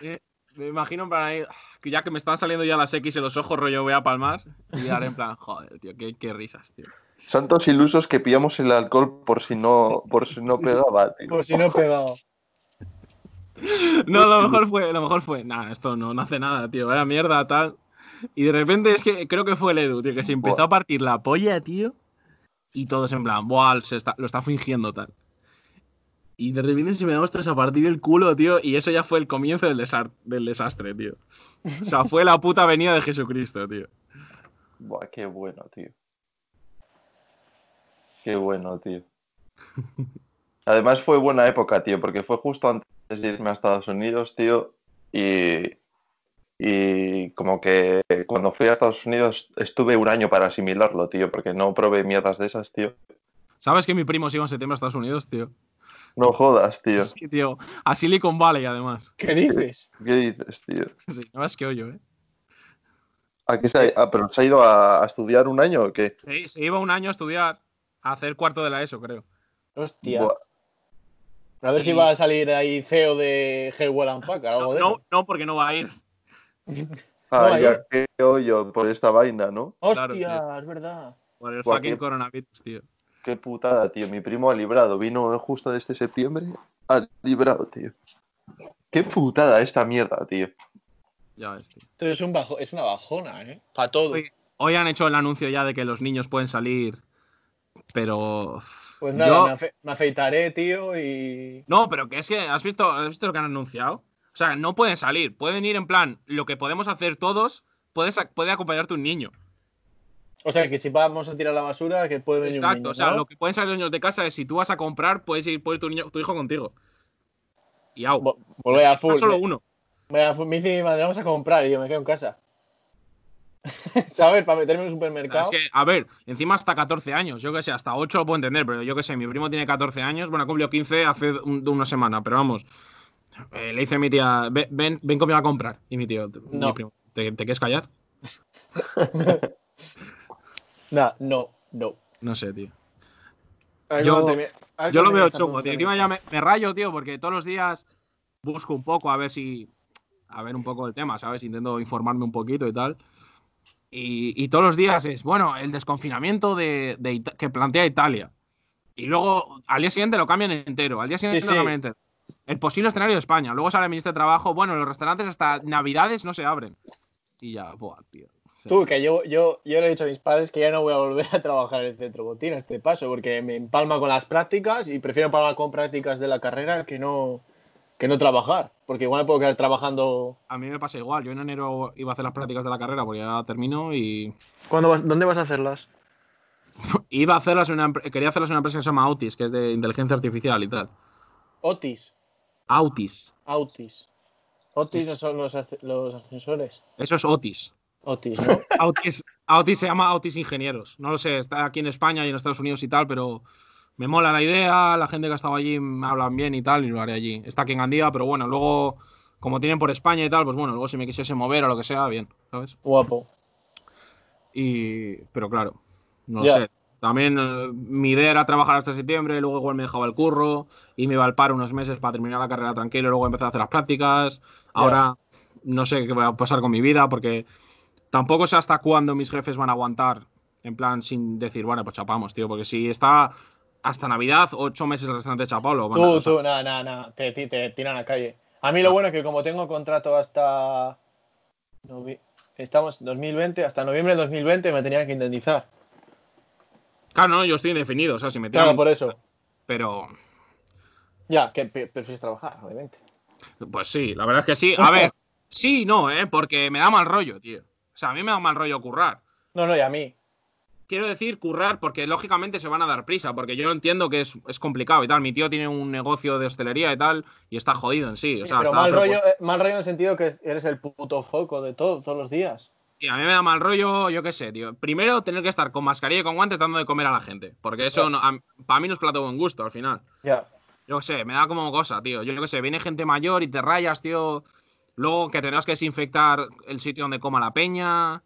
eh, me imagino plan ahí, que ya que me están saliendo ya las X en los ojos, rollo voy a palmar, y haré en plan, joder, tío, qué, qué risas, tío. Santos ilusos que pillamos el alcohol por si no, por si no pegaba, tío. Por si no he pegado. No, lo mejor fue, lo mejor fue, nada, esto no, no hace nada, tío, vaya mierda, tal. Y de repente es que creo que fue el Edu, tío, que se empezó a partir la polla, tío. Y todos en plan, buah, se está, lo está fingiendo, tal. Y de repente se me da ostras a partir el culo, tío. Y eso ya fue el comienzo del, del desastre, tío. O sea, fue la puta venida de Jesucristo, tío. Buah, qué bueno, tío. Qué bueno, tío. Además fue buena época, tío, porque fue justo antes de irme a Estados Unidos, tío, y, y como que cuando fui a Estados Unidos estuve un año para asimilarlo, tío, porque no probé mierdas de esas, tío. ¿Sabes que mi primo se iba en septiembre a Estados Unidos, tío? No jodas, tío. Sí, tío. A Silicon Valley, además. ¿Qué dices? ¿Qué dices, tío? Sí, no es que oyo, ¿eh? ¿A qué se ha, ah, pero se ha ido a, a estudiar un año o qué? Sí, se iba un año a estudiar, a hacer cuarto de la ESO, creo. Hostia. Buah, A ver si va a salir ahí CEO de and Packard, algo No, de no, eso. no, porque no va a ir. Ah, No, ya, qué hoyo por esta vaina, ¿no? Hostia, claro, es verdad. Por el fucking qué- coronavirus, tío. Qué putada, tío. Mi primo ha librado. Vino justo de este septiembre. Ha librado, tío. Qué putada esta mierda, tío. Ya ves, tío. Esto es, un bajo, es una bajona, ¿eh? Para todo. Hoy, hoy han hecho el anuncio ya de que los niños pueden salir, pero... Pues nada, Yo- me, afe- me afeitaré, tío, y. No, pero que es que, ¿has visto, ¿has visto lo que han anunciado? O sea, no pueden salir, pueden ir en plan, lo que podemos hacer todos, puedes, puede acompañarte un niño. O sea, que si vamos a tirar la basura, que puede venir un Exacto, niño, o sea, ¿no? lo que pueden salir los niños de casa es si tú vas a comprar, puedes ir por tu, niño, tu hijo contigo. Y au, Vo- Volver a full. solo me, uno. full. Me dice mi madre, vamos a comprar, y yo me quedo en casa. ¿Sabes? Para meterme en un supermercado. Es que, a ver, encima hasta 14 años, yo que sé, hasta 8 lo puedo entender, pero yo que sé, mi primo tiene 14 años, bueno, cumplió 15 hace un- una semana, pero vamos, eh, le dice a mi tía, ven, ven, ven conmigo a comprar. Y mi tío, No. mi primo, ¿te, te quieres callar? Nah, no, no. No sé, tío. Yo- Yo lo veo chungo, tío. tontería. Encima ya me, me rayo, tío, porque todos los días busco un poco a ver si. A ver un poco el tema, ¿sabes? Intento informarme un poquito y tal. Y, y todos los días es, bueno, el desconfinamiento de, que plantea Italia. Y luego al día siguiente lo cambian entero. Al día siguiente Sí, lo sí. cambian entero. El posible escenario de España. Luego sale el ministro de Trabajo. Bueno, los restaurantes hasta Navidades no se abren. Y ya, buah, tío. O sea, Tú, que yo, yo, yo le he dicho a mis padres que ya no voy a volver a trabajar en el centro botín a este paso, porque me empalma con las prácticas y prefiero empalmar con prácticas de la carrera que no, que no trabajar, porque igual me puedo quedar trabajando. A mí me pasa igual. Yo en enero iba a hacer las prácticas de la carrera porque ya termino y ¿Cuándo vas, ¿Dónde vas a hacerlas? Iba a hacerlas en una, quería hacerlas en una empresa que se llama Autis, que es de inteligencia artificial y tal. Otis. Autis. Autis. Otis son los, los ascensores. Eso es Otis. Otis, ¿no? Autis, Autis se llama Autis Ingenieros. No lo sé, está aquí en España y en Estados Unidos y tal, pero me mola la idea. La gente que ha estado allí me hablan bien y tal, y lo haré allí. Está aquí en Gandía, pero bueno, luego, como tienen por España y tal, pues bueno, luego si me quisiese mover o lo que sea, bien, ¿sabes? Guapo. Y, pero claro, no lo sé. También eh, mi idea era trabajar hasta septiembre, luego igual me dejaba el curro y me iba al paro unos meses para terminar la carrera tranquilo luego empezar a hacer las prácticas. Ahora no sé qué va a pasar con mi vida porque tampoco sé hasta cuándo mis jefes van a aguantar, en plan sin decir, bueno, pues chapamos, tío, porque si está hasta Navidad, ocho meses el restaurante chapado, lo van a Tú, tú, nada, nada, nada. Te, te, te tiran a calle. A mí lo bueno es que como tengo contrato hasta. Estamos 2020, hasta noviembre de 2020 me tenían que indemnizar. Claro, no, yo estoy indefinido, o sea, si me tiran, Claro, por eso. pero Ya, que prefieres trabajar, obviamente. Pues sí, la verdad es que sí. A ver, sí y no, ¿eh? Porque me da mal rollo, tío. O sea, a mí me da mal rollo currar. No, no, y a mí. Quiero decir currar porque lógicamente se van a dar prisa, porque yo entiendo que es, es complicado y tal. Mi tío tiene un negocio de hostelería y tal y está jodido en sí. O sea, pero mal rollo, eh, mal rollo en el sentido que eres el puto foco de todo, todos los días. Y a mí me da mal rollo, yo qué sé, tío. Primero, tener que estar con mascarilla y con guantes dando de comer a la gente. Porque eso no- a- para mí no es plato de buen gusto al final. Ya. Yo qué sé, me da como cosa, tío. Yo qué sé, viene gente mayor y te rayas, tío. Luego que tendrás que desinfectar el sitio donde coma la peña.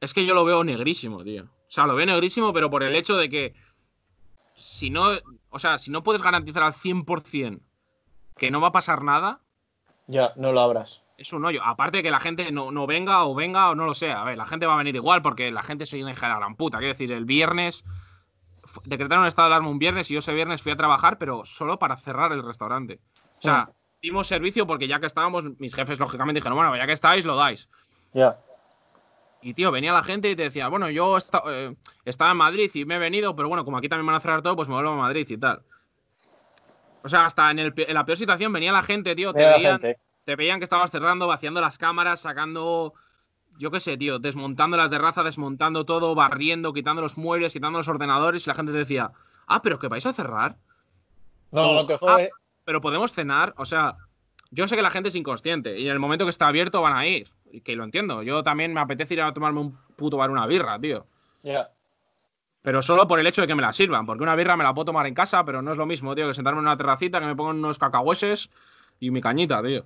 Es que yo lo veo negrísimo, tío. O sea, lo veo negrísimo, pero por el hecho de que si no, o sea, si no puedes garantizar al 100% que no va a pasar nada, Ya, no lo abras. Es un hoyo. Aparte de que la gente no, no venga o venga o no lo sé. A ver, la gente va a venir igual porque la gente se viene hija de la gran puta. Quiero decir, el viernes decretaron estado de alarma un viernes y yo ese viernes fui a trabajar, pero solo para cerrar el restaurante. O sea, dimos servicio porque ya que estábamos, mis jefes lógicamente dijeron, bueno, ya que estáis, lo dais. Ya. Y tío, venía la gente y te decía, bueno, yo eh, estaba en Madrid y me he venido, pero bueno, como aquí también van a cerrar todo, pues me vuelvo a Madrid y tal. O sea, hasta en, el en la peor situación venía la gente, tío, te veían, gente. Te veían que estabas cerrando, vaciando las cámaras, sacando, yo qué sé, tío, desmontando la terraza, desmontando todo, barriendo, quitando los muebles, quitando los ordenadores y la gente te decía, ah, pero que vais a cerrar, No, no te jode. pero podemos cenar, o sea, yo sé que la gente es inconsciente y en el momento que está abierto van a ir, y que lo entiendo, yo también me apetece ir a tomarme un puto bar una birra, tío. Ya. Pero solo por el hecho de que me la sirvan, porque una birra me la puedo tomar en casa, pero no es lo mismo, tío, que sentarme en una terracita, que me pongan unos cacahueses y mi cañita, tío.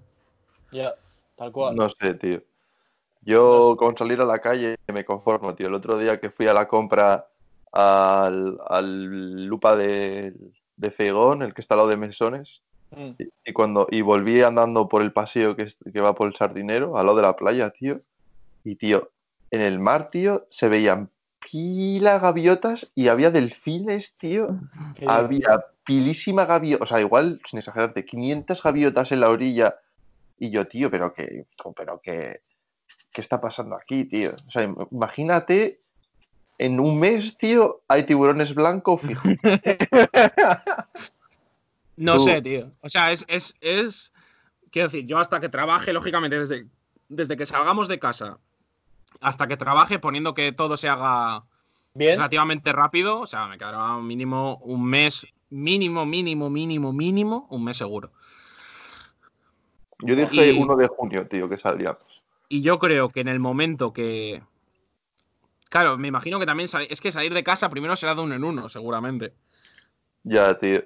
Ya. Tal cual. No sé, tío. Yo No sé. con salir a la calle me conformo, tío. El otro día que fui a la compra al, al Lupa de, de Feigón, el que está al lado de Mesones, Mm. y, y cuando y volví andando por el paseo que, que va por el Sardinero, al lado de la playa, tío. Y, tío, en el mar, tío, se veían pila gaviotas y había delfines, tío. Había pilísima gaviota, o sea, igual, sin exagerarte, 500 gaviotas en la orilla. Y yo, tío, pero que, pero que, ¿qué está pasando aquí, tío? O sea, im- imagínate, en un mes, tío, hay tiburones blancos fijos. No Tú- sé, tío. O sea, es, es, es. Quiero decir, yo hasta que trabaje, lógicamente, desde, desde que salgamos de casa hasta que trabaje, poniendo que todo se haga Bien. relativamente rápido, o sea, me quedará mínimo un mes, mínimo, mínimo, mínimo, mínimo, un mes seguro. Yo dije Y- 1 de junio, tío, que salíamos. Y yo creo que en el momento que. Claro, me imagino que también sal- es que salir de casa primero será de uno en uno, seguramente. Ya, tío.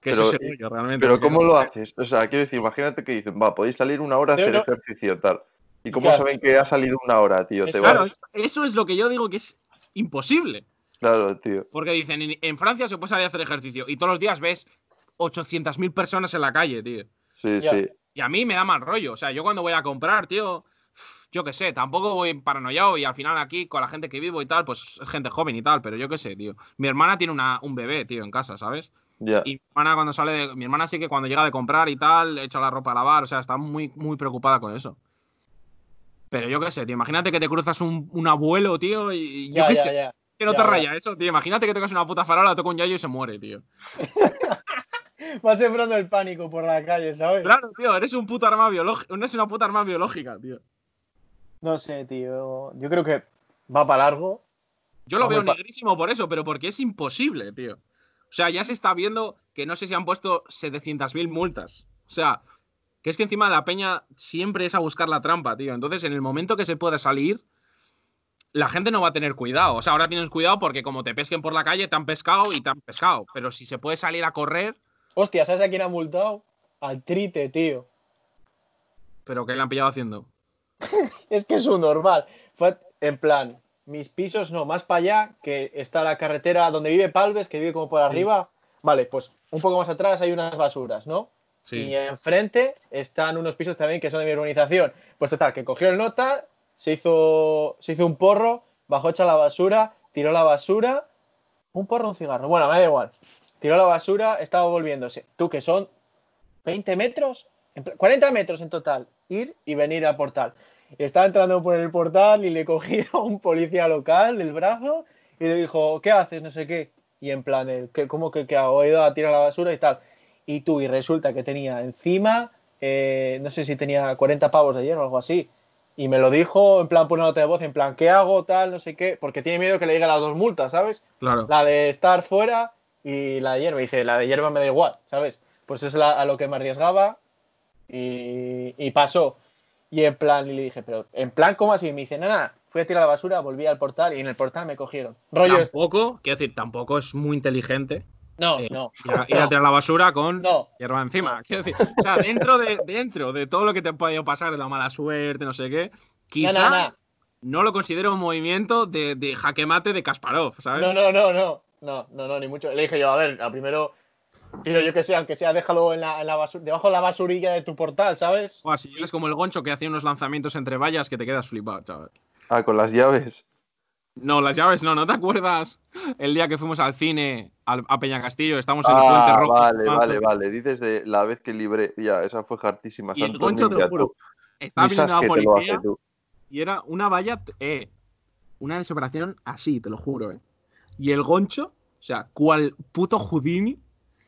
Que Pero- eso es el rollo, realmente. Pero ¿cómo no lo sé. haces? O sea, quiero decir, imagínate que dicen, va, podéis salir una hora a hacer no- ejercicio, tal. ¿Y cómo ¿Qué saben que ha salido una hora, tío? Te Claro, vas- eso es lo que yo digo que es imposible. Claro, tío. Porque dicen, en, en Francia se puede salir a hacer ejercicio y todos los días ves 800.000 personas en la calle, tío. Sí, Ya. sí. Y a mí me da mal rollo. O sea, yo cuando voy a comprar, tío, yo qué sé, tampoco voy paranoiado y al final aquí con la gente que vivo y tal, pues es gente joven y tal, pero yo qué sé, tío. Mi hermana tiene una, un bebé, tío, en casa, ¿sabes? Ya. Y mi hermana cuando sale de, mi hermana sí que cuando llega de comprar y tal, echa la ropa a lavar, o sea, está muy, muy preocupada con eso. Pero yo qué sé, tío, imagínate que te cruzas un, un abuelo, tío, y yo qué sé, que no ya, te ya. raya eso, tío. Imagínate que tocas una puta farola, toca un yayo y se muere, tío. Vas sembrando el pánico por la calle, ¿sabes? Claro, tío, eres un puto arma biológica, no es una puta arma biológica, tío. No sé, tío. Yo creo que va para largo. Yo lo veo negrísimo por eso, pero porque es imposible, tío. O sea, ya se está viendo que no sé si han puesto 700.000 multas. O sea, que es que encima la peña siempre es a buscar la trampa, tío. Entonces, en el momento que se pueda salir, la gente no va a tener cuidado. O sea, ahora tienes cuidado porque como te pesquen por la calle, te han pescado y te han pescado. Pero si se puede salir a correr, Hostia, ¿sabes a quién ha multado? Al trite, tío. pero ¿qué le han pillado haciendo? Es que es un normal. Fue en plan, mis pisos no, más para allá, que está la carretera donde vive Palves, que vive como por arriba. Vale, pues un poco más atrás hay unas basuras, ¿no? Sí. Y enfrente están unos pisos también que son de mi urbanización. Pues total, que cogió el nota, se hizo, se hizo un porro, bajó hecha la basura, tiró la basura. Un porro, un cigarro. Bueno, me da igual. Tiró la basura, estaba volviéndose. Tú, que son 20 metros, en pla- 40 metros en total, ir y venir al portal. Y estaba entrando por el portal y le cogía a un policía local del brazo y le dijo, ¿qué haces? No sé qué. Y en plan, ¿qué, ¿cómo que qué hago? He ido a tirar la basura y tal. Y tú, y resulta que tenía encima, eh, no sé si tenía 40 pavos de ayer o algo así. Y me lo dijo en plan por una nota de voz, en plan, ¿qué hago? Tal, no sé qué. Porque tiene miedo que le lleguen las dos multas, ¿sabes? Claro. La de estar fuera y la de hierba. Y dice, la de hierba me da igual, ¿sabes? Pues es la- a lo que me arriesgaba y, y pasó. Y en plan, y le dije, pero en plan, ¿cómo así? Y me dice, nada, fui a tirar la basura, volví al portal y en el portal me cogieron. Rollo, este. Tampoco, quiero decir, tampoco es muy inteligente no, eh, no, ir, a, ir a tirar la basura con no. hierba encima. Quiero decir, o sea, dentro de, dentro de todo lo que te ha podido pasar, de la mala suerte, no sé qué, quizá No, no, no. no lo considero un movimiento de, de jaque mate de Kasparov, ¿sabes? No, no, no, no, no, no, no, ni mucho. Le dije yo, a ver, a primero, tío, yo que sé, aunque sea, déjalo en la, en la basu- debajo de la basurilla de tu portal, ¿sabes? Buah, si eres como el goncho que hacía unos lanzamientos entre vallas que te quedas flipado, chaval. Ah, con las llaves. No, las llaves no, ¿no te acuerdas? El día que fuimos al cine al- a Peña Castillo, estamos en el puente Ah, rojo. vale, fumando, vale, vale. Dices de la vez que libré. Ya, esa fue hartísima. Y el Santo goncho, te lo juro, tú. Estaba Ni viniendo la hace, policía y era una valla, eh, una desoperación así, te lo juro, eh. Y el goncho, o sea, cual puto Houdini,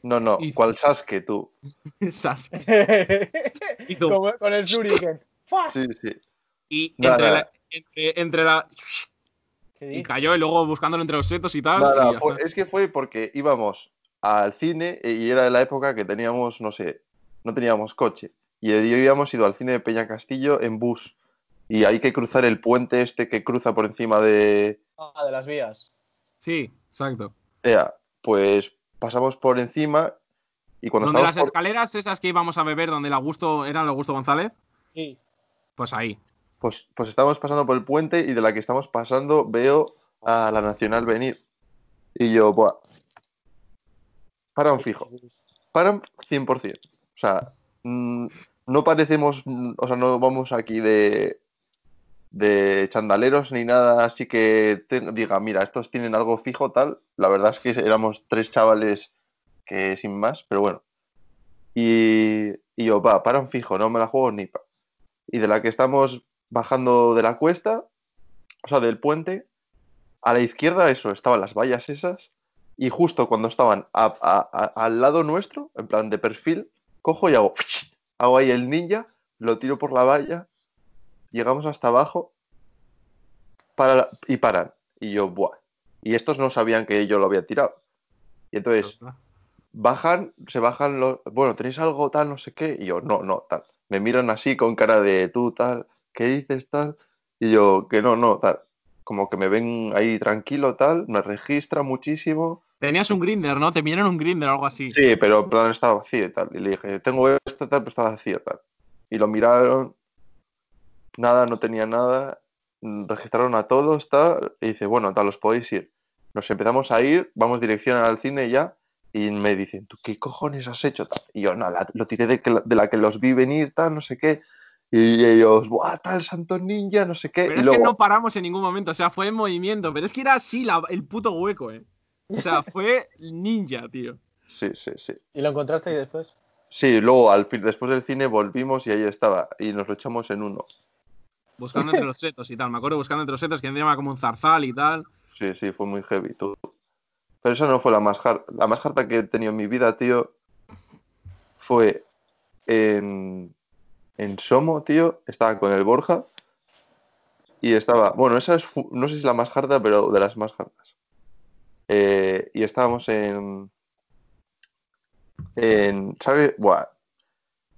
No, no, Y- ¿cuál Sasuke tú? esas. Hizo- Como con el Shuriken. Sí, sí. Y entre, la, entre, entre la. ¿Qué Y cayó y luego buscándolo entre los setos y tal. Nada, y es que fue porque íbamos al cine y era la época que teníamos, no sé, no teníamos coche. Y habíamos ido al cine de Peña Castillo en bus. Y hay que cruzar el puente este que cruza por encima de... Ah, de las vías. Sí, exacto. Ea, pues pasamos por encima y cuando Donde las por- escaleras esas que íbamos a beber, donde el Augusto era el Augusto González, Sí. pues ahí. Pues, pues estamos pasando por el puente y de la que estamos pasando veo a la Nacional venir. Y yo, buah. Para un fijo. Paran 100%. O sea, mm, no parecemos, o sea, no vamos aquí de, de chandaleros ni nada así que diga, mira, estos tienen algo fijo, tal. La verdad es que éramos tres chavales que sin más, pero bueno. Y, y yo, va, paran fijo, no me la juego ni pa. Y de la que estamos bajando de la cuesta, o sea, del puente, a la izquierda, eso, estaban las vallas esas, y justo cuando estaban al lado nuestro, en plan de perfil, cojo y hago, hago ahí el ninja, lo tiro por la valla, llegamos hasta abajo para, y paran. Y yo, buah. Y estos no sabían que yo lo había tirado. Y entonces bajan, se bajan los, bueno, ¿tenéis algo tal, no sé qué? Y yo, no, no, tal. Me miran así con cara de tú, tal, ¿qué dices, tal? Y yo, que no, no, tal. Como que me ven ahí tranquilo, tal, me registra muchísimo. Tenías un grinder, ¿no? Te vieron un grinder o algo así. Sí, pero en plan estaba vacío y tal. Y le dije, tengo esto, tal, pero estaba vacío, tal. Y lo miraron, nada, no tenía nada. Registraron a todos, tal. Y dice, bueno, tal, os podéis ir. nos empezamos a ir, vamos dirección al cine ya, y me dicen, ¿tú qué cojones has hecho? tal? Y yo, no, la- lo tiré de, que, la- de la que los vi venir, tal, no sé qué. Y ellos, ¡buah, tal Santo Ninja, no sé qué! Pero y es luego, que no paramos en ningún momento, o sea, fue en movimiento, pero es que era así la- el puto hueco, eh. O sea, fue ninja, tío. sí, sí, sí. ¿Y lo encontraste ahí después? Sí, luego al fin, después del cine volvimos y ahí estaba, y nos lo echamos en uno. Buscando entre los setos y tal. Me acuerdo buscando entre los setos que encima como un zarzal y tal. Sí, sí, fue muy heavy, tú. Pero esa no fue la más hard. La más harta que he tenido en mi vida, tío, fue en, en Somo, tío. Estaba con el Borja y estaba. Bueno, esa es, no sé si es la más harta, pero de las más hartas. Eh, y estábamos en. En. ¿Sabes? Buah.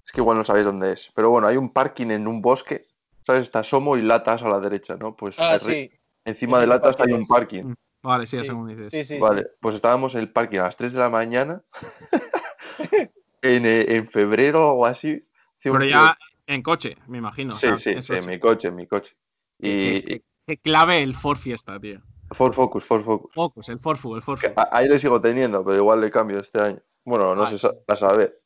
Es que igual no sabéis dónde es. Pero bueno, hay un parking en un bosque. ¿Sabes? Está Somo y Latas a la derecha, ¿no? Pues Ah, sí. encima de Latas hay un parking parking. Vale, sí, Sí, según dices. Sí, sí, Vale, sí. pues estábamos en el parking a las 3 de la mañana, en, eh, en febrero o algo así. Pero ya en coche, me imagino. o Sí, sea, sí, en sí, en coche. mi coche, en mi coche. Y, que clave el Ford Fiesta, tío. Ford Focus, Ford Focus. Focus, el Forfu, el Forfu. Que a- ahí le sigo teniendo, pero igual le cambio este año. Bueno, no sé a saber.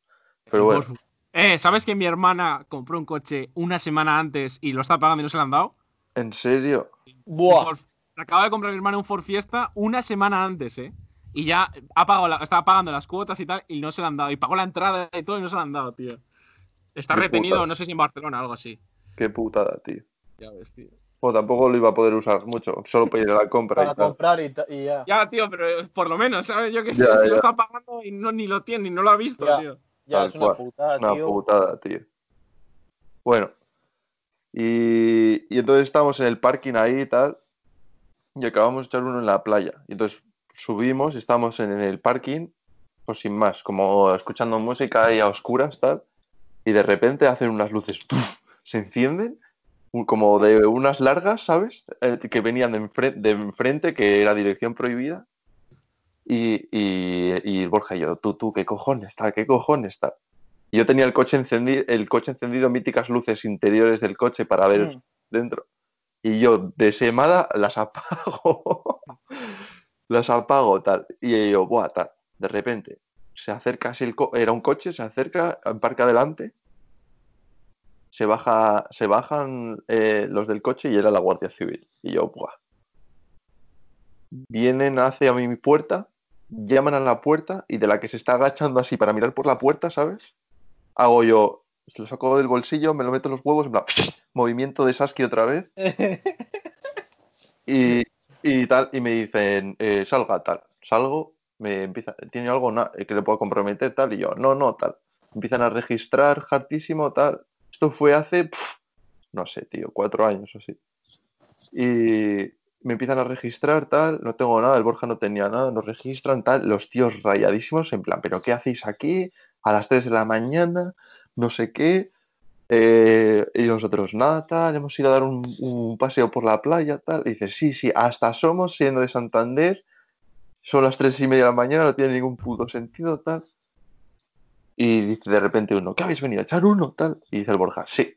Pero El bueno. Eh, ¿sabes que mi hermana compró un coche una semana antes y lo está pagando y no se lo han dado? ¿en serio? Buah. Ford- Acaba de comprar mi hermana un Ford Fiesta una semana antes, ¿eh? Y ya ha pagado la- estaba pagando las cuotas y tal y no se lo han dado. Y pagó la entrada y todo y no se lo han dado, tío. Está Qué retenido, putada. no sé si en Barcelona o algo así. Qué putada, tío. Ya ves, tío. O tampoco lo iba a poder usar mucho, solo para ir a la compra Para y tal. comprar y, y ya. Ya, tío, pero por lo menos, ¿sabes? Yo que sé, Ya, si ya. lo está pagando y no, ni lo tiene, ni no lo ha visto, Ya. tío. Ya, Tal es una cual. putada, Una tío. putada, tío. Bueno. Y, y entonces estábamos en el parking ahí y tal. Y acabamos de echar uno en la playa. Y entonces subimos y estamos en el parking, pues sin más, como escuchando música ahí a oscuras, tal. Y de repente hacen unas luces, se encienden, como de unas largas, ¿sabes? Eh, que venían de, enfre- de enfrente, que era dirección prohibida. Y, y, y Borja y yo, tú, tú, ¿qué cojones tal? ¿Qué cojones? Y yo tenía el coche encendido, el coche encendido, míticas luces interiores del coche para ver Mm. dentro. Y yo, de semada, las apago. las apago, tal. Y yo, buah, tal. De repente, se acerca así el co- era un coche, se acerca, emparca adelante. Se, baja, se bajan eh, los del coche y era la Guardia Civil. Y yo, buah. Vienen hacia mi puerta, llaman a la puerta y de la que se está agachando así para mirar por la puerta, ¿sabes? Hago yo, lo saco del bolsillo, me lo meto en los huevos, en plan, movimiento de Sasuke otra vez y, y tal, y me dicen, eh, salga tal, salgo, me empieza, ¿tiene algo que le puedo comprometer tal? Y yo, no, no, tal. Empiezan a registrar hartísimo tal. Esto fue hace, no sé, tío, cuatro años o así. Y me empiezan a registrar tal, no tengo nada, el Borja no tenía nada, nos registran tal, los tíos rayadísimos, en plan, ¿pero qué hacéis aquí? A las 3 de la mañana, no sé qué. Eh, y nosotros, nada, tal, hemos ido a dar un, paseo por la playa, tal. Y dice, sí, sí, hasta somos siendo de Santander, son las tres y media de la mañana, no tiene ningún puto sentido, tal. Y dice de repente uno, ¿qué habéis venido a echar uno? Tal. Y dice el Borja, sí.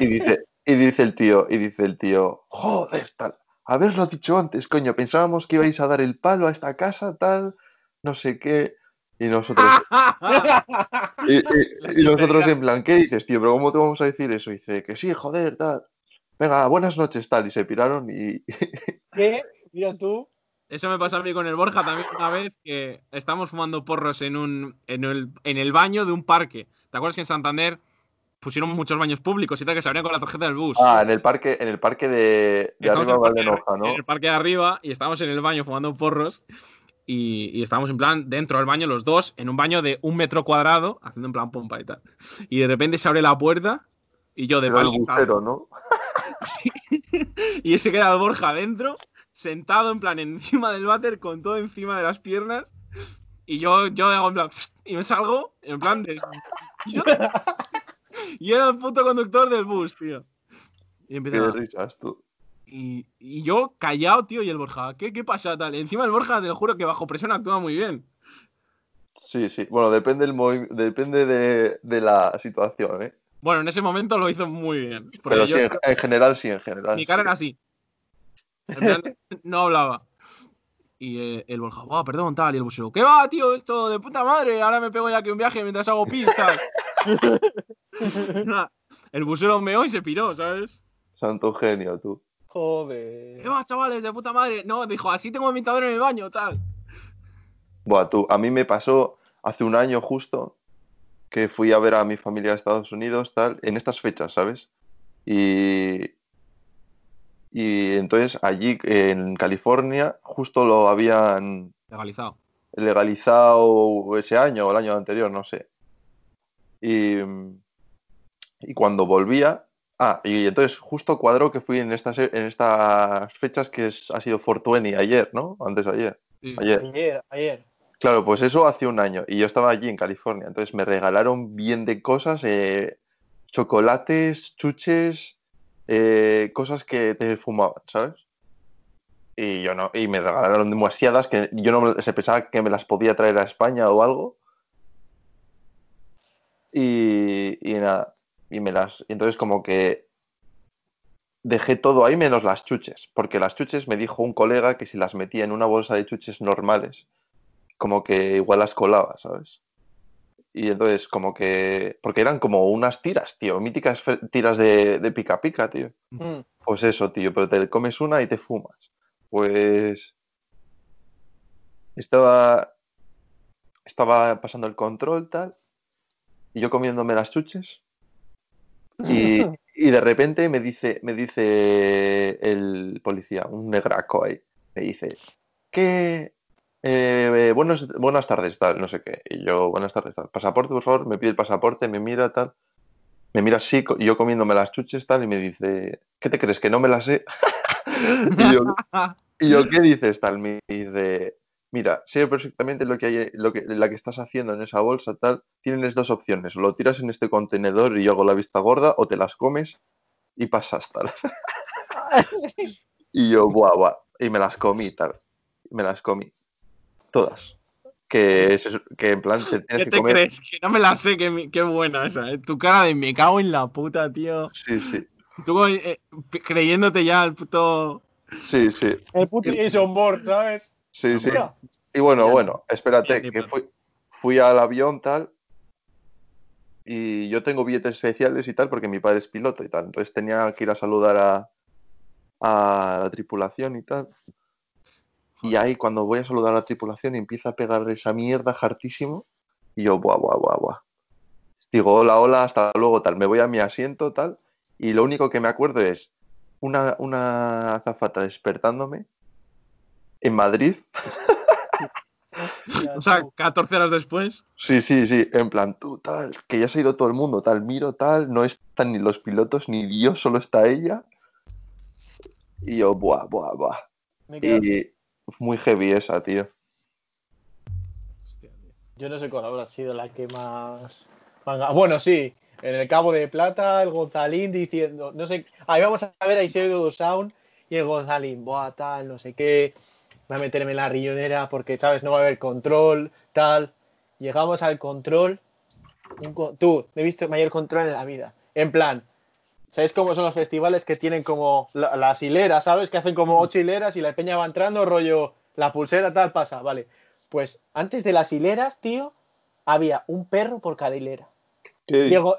Y dice, y dice el tío, y dice el tío, joder, tal. Haberlo dicho antes, coño, pensábamos que ibais a dar el palo a esta casa, tal, no sé qué. Y nosotros, y, y- La y nosotros en plan, ¿qué dices, tío? ¿Pero cómo te vamos a decir eso? Y dice, que sí, joder, tal. Venga, buenas noches, tal. Y se piraron y... ¿Qué? Mira tú. Eso me pasó a mí con el Borja también una vez que estábamos fumando porros en, un, en, el, en el baño de un parque. ¿Te acuerdas que en Santander pusieron muchos baños públicos y tal que se abrían con la tarjeta del bus? Ah, en el parque, en el parque de, arriba en el parque- ¿no? En el parque de arriba y estábamos en el baño fumando porros y, y estábamos en plan dentro del baño los dos, en un baño de un metro cuadrado, haciendo en plan pompa y tal. Y de repente se abre la puerta y yo de Era el paliza, buchero, ¿no? y ese queda el Borja adentro, sentado en plan encima del váter con todo encima de las piernas. Y yo, yo hago en plan, y me salgo en plan de. Y, yo- y era el puto conductor del bus, tío. Y empieza Qué risas, tú. y, y yo callado, tío, y el Borja, ¿qué, qué pasa? Tal. Encima el Borja, te lo juro que bajo presión actúa muy bien. Sí, sí. Bueno, depende, el depende de, de la situación, ¿eh? Bueno, en ese momento lo hizo muy bien. Pero sí, en, en general sí, en general. mi cara sí. era así. En plan, no hablaba. Y eh, el Borja, "Buah, perdón, tal. Y el busero, ¿qué va, tío? Esto de puta madre. Ahora me pego ya aquí un viaje mientras hago pis, tal. Nah, el busero meó y se piró, ¿sabes? Santo genio, tú. Joder. ¿Qué va, chavales? De puta madre. No, dijo, así tengo imitador en el baño, tal. Buah, tú, a mí me pasó hace un año justo que fui a ver a mi familia a Estados Unidos, tal, en estas fechas, ¿sabes? Y, y entonces allí en California justo lo habían Legalizado. legalizado ese año o el año anterior, no sé. Y, y cuando volvía, ah, y entonces justo cuadró que fui en estas, en estas fechas que es- ha sido 420 ayer, ¿no? Antes de ayer. Sí. Ayer. Ayer, ayer. Claro, pues eso hace un año y yo estaba allí en California, entonces me regalaron bien de cosas, eh, chocolates, chuches, eh, cosas que te fumaban, ¿sabes? Y yo no, y me regalaron demasiadas que yo no me- se pensaba que me las podía traer a España o algo. Y, y nada, y me las, y entonces como que dejé todo ahí menos las chuches, porque las chuches me dijo un colega que si las metía en una bolsa de chuches normales, como que igual las colaba, ¿sabes? Y entonces, como que. Porque eran como unas tiras, tío. Míticas tiras de, de pica pica, tío. Mm. Pues eso, tío. Pero te comes una y te fumas. Pues. Estaba. Estaba pasando el control, tal. Y yo comiéndome las chuches. Y, y de repente me dice, me dice el policía, un negraco ahí. Me dice, ¿qué, eh, buenos- buenas tardes, tal, no sé qué. Y yo, buenas tardes, tal. Pasaporte, por favor, me pide el pasaporte, me mira, tal. Me mira así, yo comiéndome las chuches, tal, y me dice, ¿qué te crees? ¿Que no me las sé? y, yo, y yo, ¿qué dices, tal? Me dice, mira, sé perfectamente lo que hay, lo que, la que estás haciendo en esa bolsa, tal. Tienes dos opciones, lo tiras en este contenedor y yo hago la vista gorda, o te las comes y pasas, tal. Y yo, buah, buah. Y me las comí, tal. Me las comí. Todas. Que, es eso- que en plan te tienes ¿Qué que te comer. crees? Que no me la sé, que buena esa. ¿eh? Tu cara de me cago en la puta, tío. Sí, sí. Tú eh, creyéndote ya el puto. Sí, sí. El puto Jason Bourne, ¿sabes? Sí, sí. Y bueno, bueno, espérate, que fui, fui al avión, tal. Y yo tengo billetes especiales y tal, porque mi padre es piloto y tal. Entonces tenía que ir a saludar a, a la tripulación y tal. Y ahí cuando voy a saludar a la tripulación empieza a pegar esa mierda hartísimo. Y yo, buah, buah, buah, buah. Digo, hola, hola, hasta luego, tal. Me voy a mi asiento, tal. Y lo único que me acuerdo es una, una azafata despertándome en Madrid. O sea, 14 horas después. Sí, sí, sí, en plan, tú, tal, que ya se ha ido todo el mundo, tal, miro, tal, no están ni los pilotos ni Dios, solo está ella. Y yo, buah, buah, buah. Me quedo así. Y muy heavy esa, tío. Hostia, tío. Yo no sé cuál habrá sido la que más. manga- Bueno, sí, en el Cabo de Plata, el Gonzalín diciendo, no sé, ahí vamos a ver a Isidro Sound y el Gonzalín, buah, tal, no sé qué, voy a meterme en la riñonera porque, ¿sabes? No va a haber control, tal. Llegamos al control, un tú, he visto mayor control en la vida. En plan, ¿sabes cómo son los festivales que tienen como la- las hileras, ¿sabes? Que hacen como ocho hileras y la peña va entrando, rollo, la pulsera, tal, pasa, vale. Pues antes de las hileras, tío, había un perro por cada hilera. ¿Qué? Diego,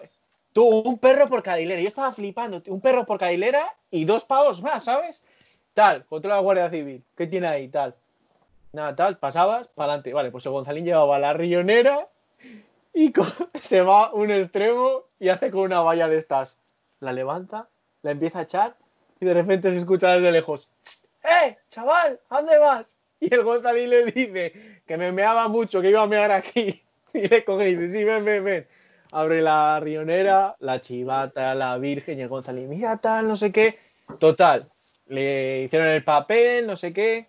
tú, un perro por cada hilera. Yo estaba flipando, un perro por cada hilera y dos pavos más, ¿sabes? Tal, controla la Guardia Civil. ¿Qué tiene ahí? Tal. Nada, tal, pasabas, para adelante. Vale, pues el Gonzalín llevaba la rillonera y se va un extremo y hace con una valla de estas. La levanta, la empieza a echar y de repente se escucha desde lejos. ¡Eh, chaval! ¿A dónde vas? Y el Gonzalín le dice que me meaba mucho, que iba a mear aquí. Y le coge y dice, sí, ven, ven, ven. Abre la rionera, la chivata, la virgen y el Gonzalín, mira tal, no sé qué. Total, le hicieron el papel, no sé qué.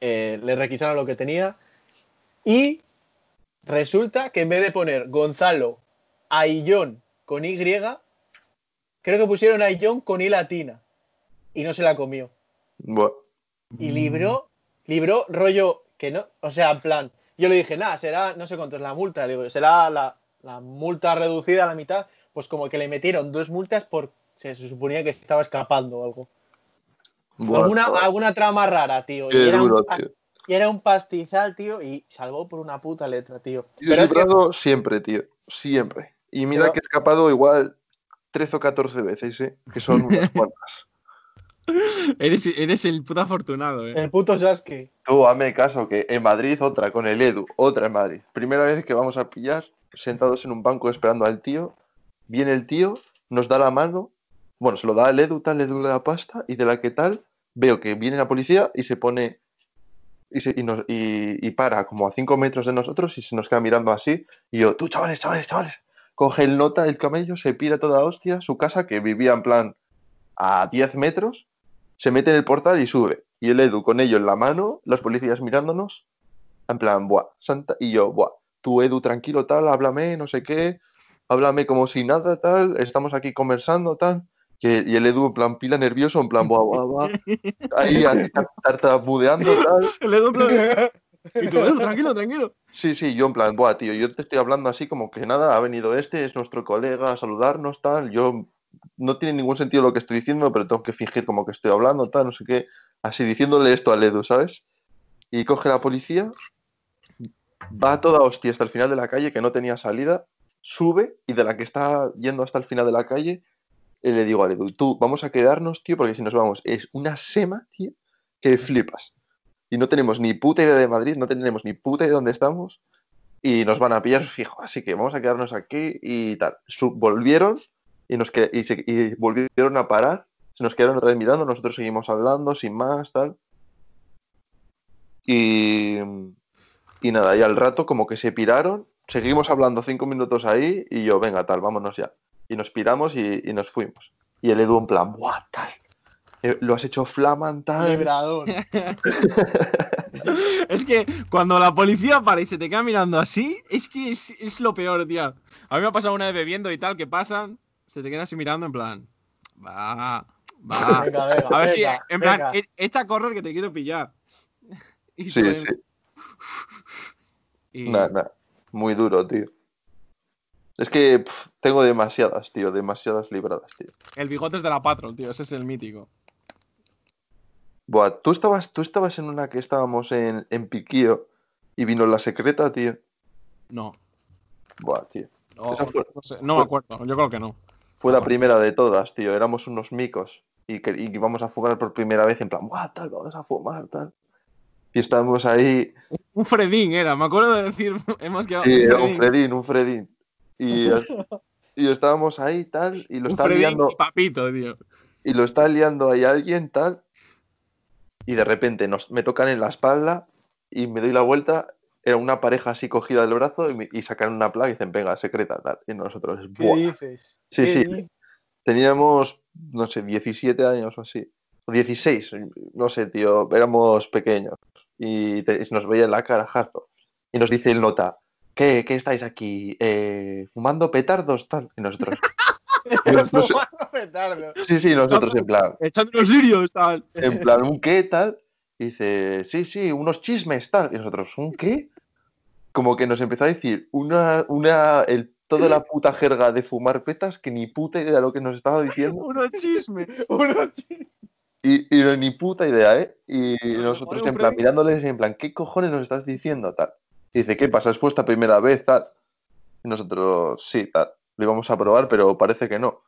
eh, le requisaron lo que tenía. Y resulta que en vez de poner Gonzalo Aillón con Y, creo que pusieron Aillón con I latina. Y no se la comió. Y libró, libró rollo que no, o sea, en plan, yo le dije, nada, será, no sé cuánto es la multa, le digo, será la, la multa reducida a la mitad, pues como que le metieron dos multas por, se, se suponía que estaba escapando o algo. Buah, alguna, alguna trama rara, tío. Qué y era un, duro, ca- tío. y era un pastizal, tío, y salvó por una puta letra, tío. Yo Pero he es que- librado siempre, tío. Siempre. Y mira Pero- que he escapado igual 13 o 14 veces, ¿eh? Que son unas cuantas. Eres, eres el puto afortunado, eh. El puto Sasuke. Tú, hazme caso, que en Madrid otra con el Edu, otra en Madrid. Primera vez que vamos a pillar, sentados en un banco esperando al tío. Viene el tío, nos da la mano. Bueno, se lo da al Edu, tal, Edu le da pasta. Y de la que tal, veo que viene la policía y se pone. Y, se- y nos, y, para como a 5 metros de nosotros y se nos queda mirando así. Y yo, tú, chavales, chavales, chavales. Coge el nota, el camello, se pira toda hostia. Su casa, que vivía en plan a 10 metros, se mete en el portal y sube. Y el Edu con ello en la mano, los policías mirándonos, en plan, buah, santa. Y yo, buah, tú Edu, tranquilo, tal, háblame, no sé qué, háblame como si nada, tal, estamos aquí conversando, tal. Que- y el Edu, en plan, pila nervioso, en plan, buah, buah. Ahí, tartamudeando, tal. El Edu, en plan, Y tú, Edu, tranquilo, tranquilo. Sí, sí, yo en plan, buah, tío, yo te estoy hablando así como que nada, ha venido este, es nuestro colega a saludarnos, tal. Yo no tiene ningún sentido lo que estoy diciendo, pero tengo que fingir como que estoy hablando, tal, no sé qué. Así diciéndole esto al Edu, ¿sabes? Y coge la policía, va a toda hostia hasta el final de la calle, que no tenía salida, sube y de la que está yendo hasta el final de la calle, eh, le digo al Edu, tú, vamos a quedarnos, tío, porque si nos vamos es una sema, tío, que flipas. Y no tenemos ni puta idea de Madrid, no tenemos ni puta idea de dónde estamos y nos van a pillar fijo. Así que vamos a quedarnos aquí y tal. Su- volvieron y, nos y, se- y volvieron a parar. Se nos quedaron otra vez mirando, nosotros seguimos hablando sin más, tal. Y, y nada, y al rato como que se piraron, seguimos hablando cinco minutos ahí y yo, venga, tal, vámonos ya. Y nos piramos y, y nos fuimos. Y el Edu en plan, ¡buah, tal! eh, Lo has hecho flaman, tal. Librador. Es que cuando la policía para y se te queda mirando así, es que es, es lo peor, tío. A mí me ha pasado una vez bebiendo y tal, que pasan, se te quedan así mirando en plan. Va, va. Venga, venga, A ver si, venga, en plan, venga. e- echa a correr que te quiero pillar. Y Sí, sí. y- Nah, nah, Muy duro, tío. Es que tengo demasiadas, tío, demasiadas libradas, tío. El bigotes de la Patrol, tío, ese es el mítico. Buah, tú estabas, tú estabas en una que estábamos en, en Piquío y vino la secreta, tío. No. Buah, tío. Fue- no, sé, no me acuerdo, yo creo que no. Fue la primera de todas, tío. Éramos unos micos y, que, y íbamos a fumar por primera vez en plan, buah, tal, vamos a fumar, tal. Y estábamos ahí, Un Fredín era, me acuerdo de decir, hemos quedado. sí, un era un Fredín, Fredín, un Fredín. Y, y estábamos ahí, tal, y lo está liando. papito, tío. y lo está liando ahí alguien, tal, y de repente nos, me tocan en la espalda y me doy la vuelta, era una pareja así cogida del brazo y, me- y sacan una plaga y dicen, venga, secreta, tal, y nosotros, ¿Qué "Buah". dices? Sí, ¿Qué sí. dices? teníamos, no sé, 17 años o así, o 16, no sé, tío, éramos pequeños, y, te- y nos veía en la cara harto, y nos dice el nota, ¿qué, qué estáis aquí? Eh, ¿Fumando petardos, tal? Y nosotros. Fumando petardo. sí, sí, nosotros en plan, Echando los lirios, tal. En plan, ¿un qué tal? Y dice, sí, sí, unos chismes tal. Y nosotros, ¿un qué? Como que nos empezó a decir una, una, el, toda la puta jerga de fumar petas que ni puta idea de lo que nos estaba diciendo. Unos chismes. Uno chi- Y, y no- ni puta idea, ¿eh? Y nosotros en plan, mirándoles en plan, ¿qué cojones nos estás diciendo tal? Y dice, ¿qué pasa? ¿Es vuestra primera vez tal? Y nosotros, sí, tal. Lo íbamos a probar, pero parece que no.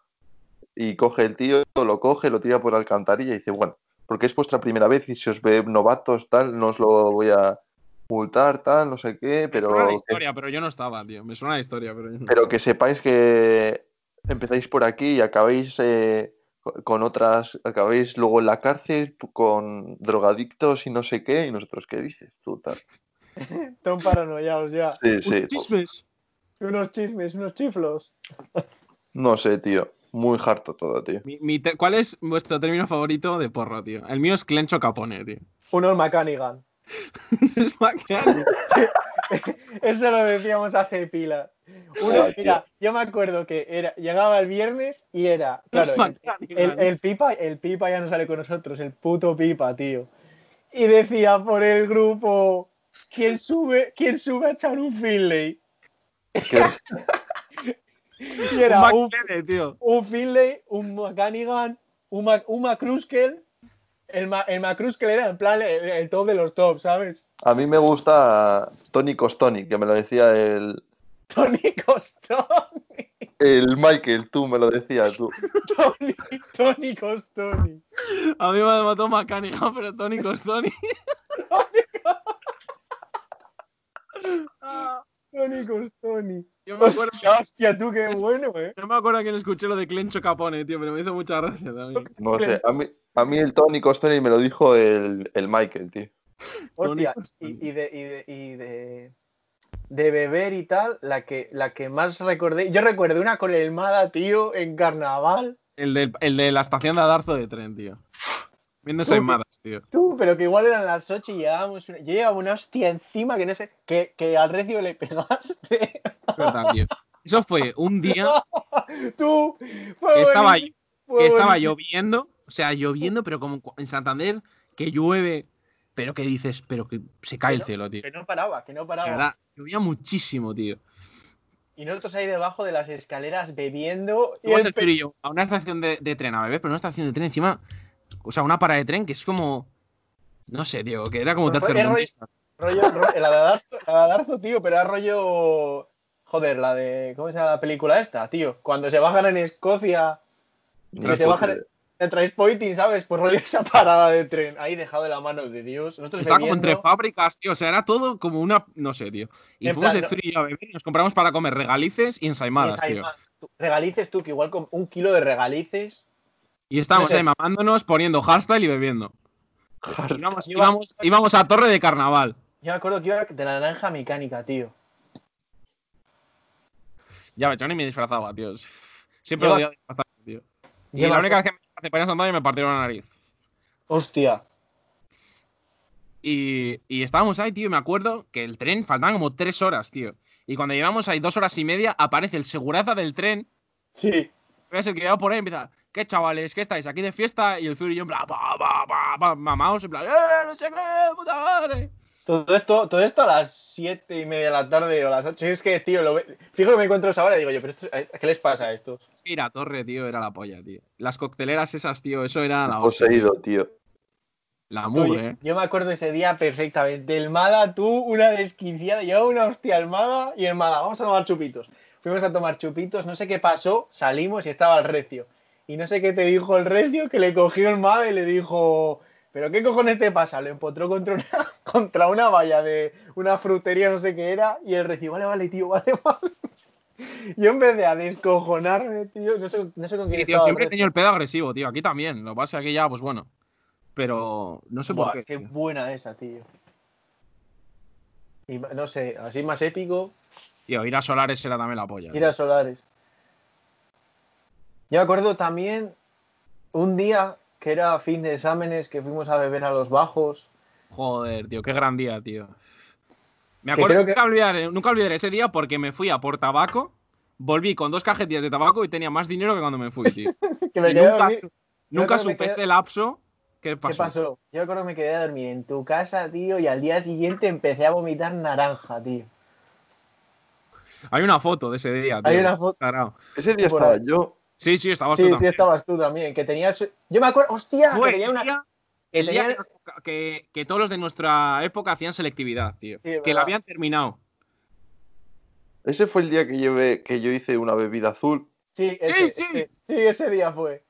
Y coge el tío, lo coge, lo tira por la alcantarilla y dice, bueno, porque es vuestra primera vez y si os ve novatos, tal, no os lo voy a multar, tal, no sé qué, Me suena pero la historia, pero yo no estaba, tío. Me suena la historia, pero yo no. pero que sepáis que empezáis por aquí y acabáis eh, co- con otras, acabáis luego en la cárcel con drogadictos y no sé qué, y nosotros, ¿qué dices tú, tal? Están paranoiados ya. Sí, sí, Unos chismes. Unos chismes, unos chiflos. no sé, tío, muy harto todo, tío. Mi- mi te- ¿Cuál es vuestro término favorito de porro, tío? El mío es Clencho Capone, tío. Unos McCannigan. Es bacán. Eso lo decíamos hace pila. Uno, mira, yo me acuerdo que era, llegaba el viernes y era, claro, el, bacán, el- el pipa, el pipa ya no sale con nosotros, el puto pipa, tío. Y decía por el grupo, ¿quién sube, quién sube a echar un Finlay? Y era Un un, tío. un Finlay, un McCannigan, un, Mac- un McCruskell el, ma- el era en plan el, el top de los tops, ¿sabes? A mí me gusta Tony Costoni, que me lo decía el, Tony Costoni. el Michael, tú me lo decías tú. Tony, Tony Costoni. A mí me mató Macánica, pero Tony Costoni. Ah, Tony Costoni. Yo me acuerdo, Hostia, hostia, tú qué bueno, eh. yo me acuerdo a quién escuché lo de Clencho Capone, tío, pero me hizo mucha gracia también. No sé, a mí, a mí el Tony Costoni me lo dijo el, el Michael, tío. Hostia, y, y de, y, de, y de, de beber y tal, la que, la que más recordé. Yo recuerdo una con el Mada, tío, en carnaval. El de, el de la estación de Adarzo de tren, tío. Viendo Uy. Saimadas, tío. Tú, pero que igual eran las 8 y llevábamos una- Yo llevaba una hostia encima que no sé. Que, que al recio le pegaste. Es verdad, tío. Eso fue un día Tú. Fue que estaba, fue que estaba lloviendo, o sea, lloviendo, pero como en Santander, que llueve, pero que dices, pero que se cae el no- cielo, tío. Que no paraba, que no paraba. verdad, llovía muchísimo, tío. Y nosotros ahí debajo de las escaleras bebiendo. Y el a una estación de, de tren a beber, pero una estación de tren encima, o sea, una parada de tren que es como, no sé, tío, que era como tercermundista. rollo, ro- la de Adarzo, la de Adarzo, tío, pero era rollo. Joder, la de. ¿Cómo se llama la película esta, tío? Cuando se bajan en Escocia. Ni Que se bajan idea. en Transpointing, ¿sabes? Pues rollo esa parada de tren. Ahí dejado de la mano de Dios. Nosotros Estaba como entre fábricas, tío, o sea, era todo como una, no sé, tío. Y En fuimos plan, el Firo y yo a beber y nos compramos para comer regalices y y ensaimadas, tío. tú- Regalices tú, que igual con un kilo de regalices. Y estábamos ahí mamándonos, poniendo hardstyle y bebiendo. Íbamos, íbamos, íbamos a Torre de Carnaval. Yo me acuerdo que iba de la naranja mecánica, tío. Ya, yo ni me disfrazaba, tío. Siempre lo odiaba disfrazarme, tío. Y la única vez que me disfrazé para ir a Santander me partieron la nariz. Hostia. Y, y estábamos ahí, tío, y me acuerdo que el tren faltaban como tres horas, tío. Y cuando llevamos ahí dos horas y media, aparece el seguraza del tren, Sí. es el que va por ahí y empieza, ¿qué chavales? ¿Qué estáis? ¿Aquí de fiesta? Y el Fury y yo en plan, pa, pa, pa, pa, mamaos, en plan, ¡eh, no sé qué, puta madre! Todo esto, todo esto a las siete y media de la tarde o a las 8. Es que, tío, lo ve- fijo que me encuentro esa hora y digo yo, pero esto- ¿qué les pasa a estos? Es que ir a Torre, tío, era la polla, tío. Las cocteleras esas, tío, eso era la hostia, Poseído, tío. La Tú, mugre, yo, eh. yo me acuerdo ese día perfectamente. El Mada, tú, una desquiciada. Yo una hostia al Mada y el Mada, vamos a tomar chupitos. Fuimos a tomar chupitos, no sé qué pasó, salimos y estaba el recio. Y no sé qué te dijo el recio, que le cogió el Mada y le dijo, ¿pero qué cojones te pasa? Lo empotró contra una, contra una valla de una frutería, no sé qué era, y el recio, vale, vale, tío, vale, vale. Yo empecé a descojonarme, tío. No sé, no sé con quién Sí, tío, siempre he tenido el pedo agresivo, tío. Aquí también. Lo que pasa es que aquí ya, pues bueno. Pero no sé Buah, por qué. qué tío. buena esa, tío. Y no sé, así más épico, Tío, ir a Solares era también la polla. ir a Solares. Yo me acuerdo también un día que era fin de exámenes que fuimos a beber a los bajos. Joder, tío, qué gran día, tío. Me Que acuerdo, creo que- nunca, olvidaré, nunca olvidaré ese día porque me fui a por tabaco, volví con dos cajetillas de tabaco y tenía más dinero que cuando me fui, tío. Que me Y quedé a nunca su- nunca supe quedé- ese lapso. ¿Qué pasó? ¿Qué pasó? Yo me acuerdo que me quedé a dormir en tu casa, tío, y al día siguiente empecé a vomitar naranja, tío. Hay una foto de ese día, tío. Hay una foto. Ese día estaba ahí. yo. Sí, sí, estaba Sí, sí, estabas tú también. Que tenías. Yo me acuerdo. ¡Hostia! Que tenía el una. día, que el día tenía- que, nos- que- que todos los de nuestra época hacían selectividad, tío. Sí, que la habían terminado. Ese fue el día que llevé, que yo hice una bebida azul. Sí, ese, sí. ese- sí, ese día fue.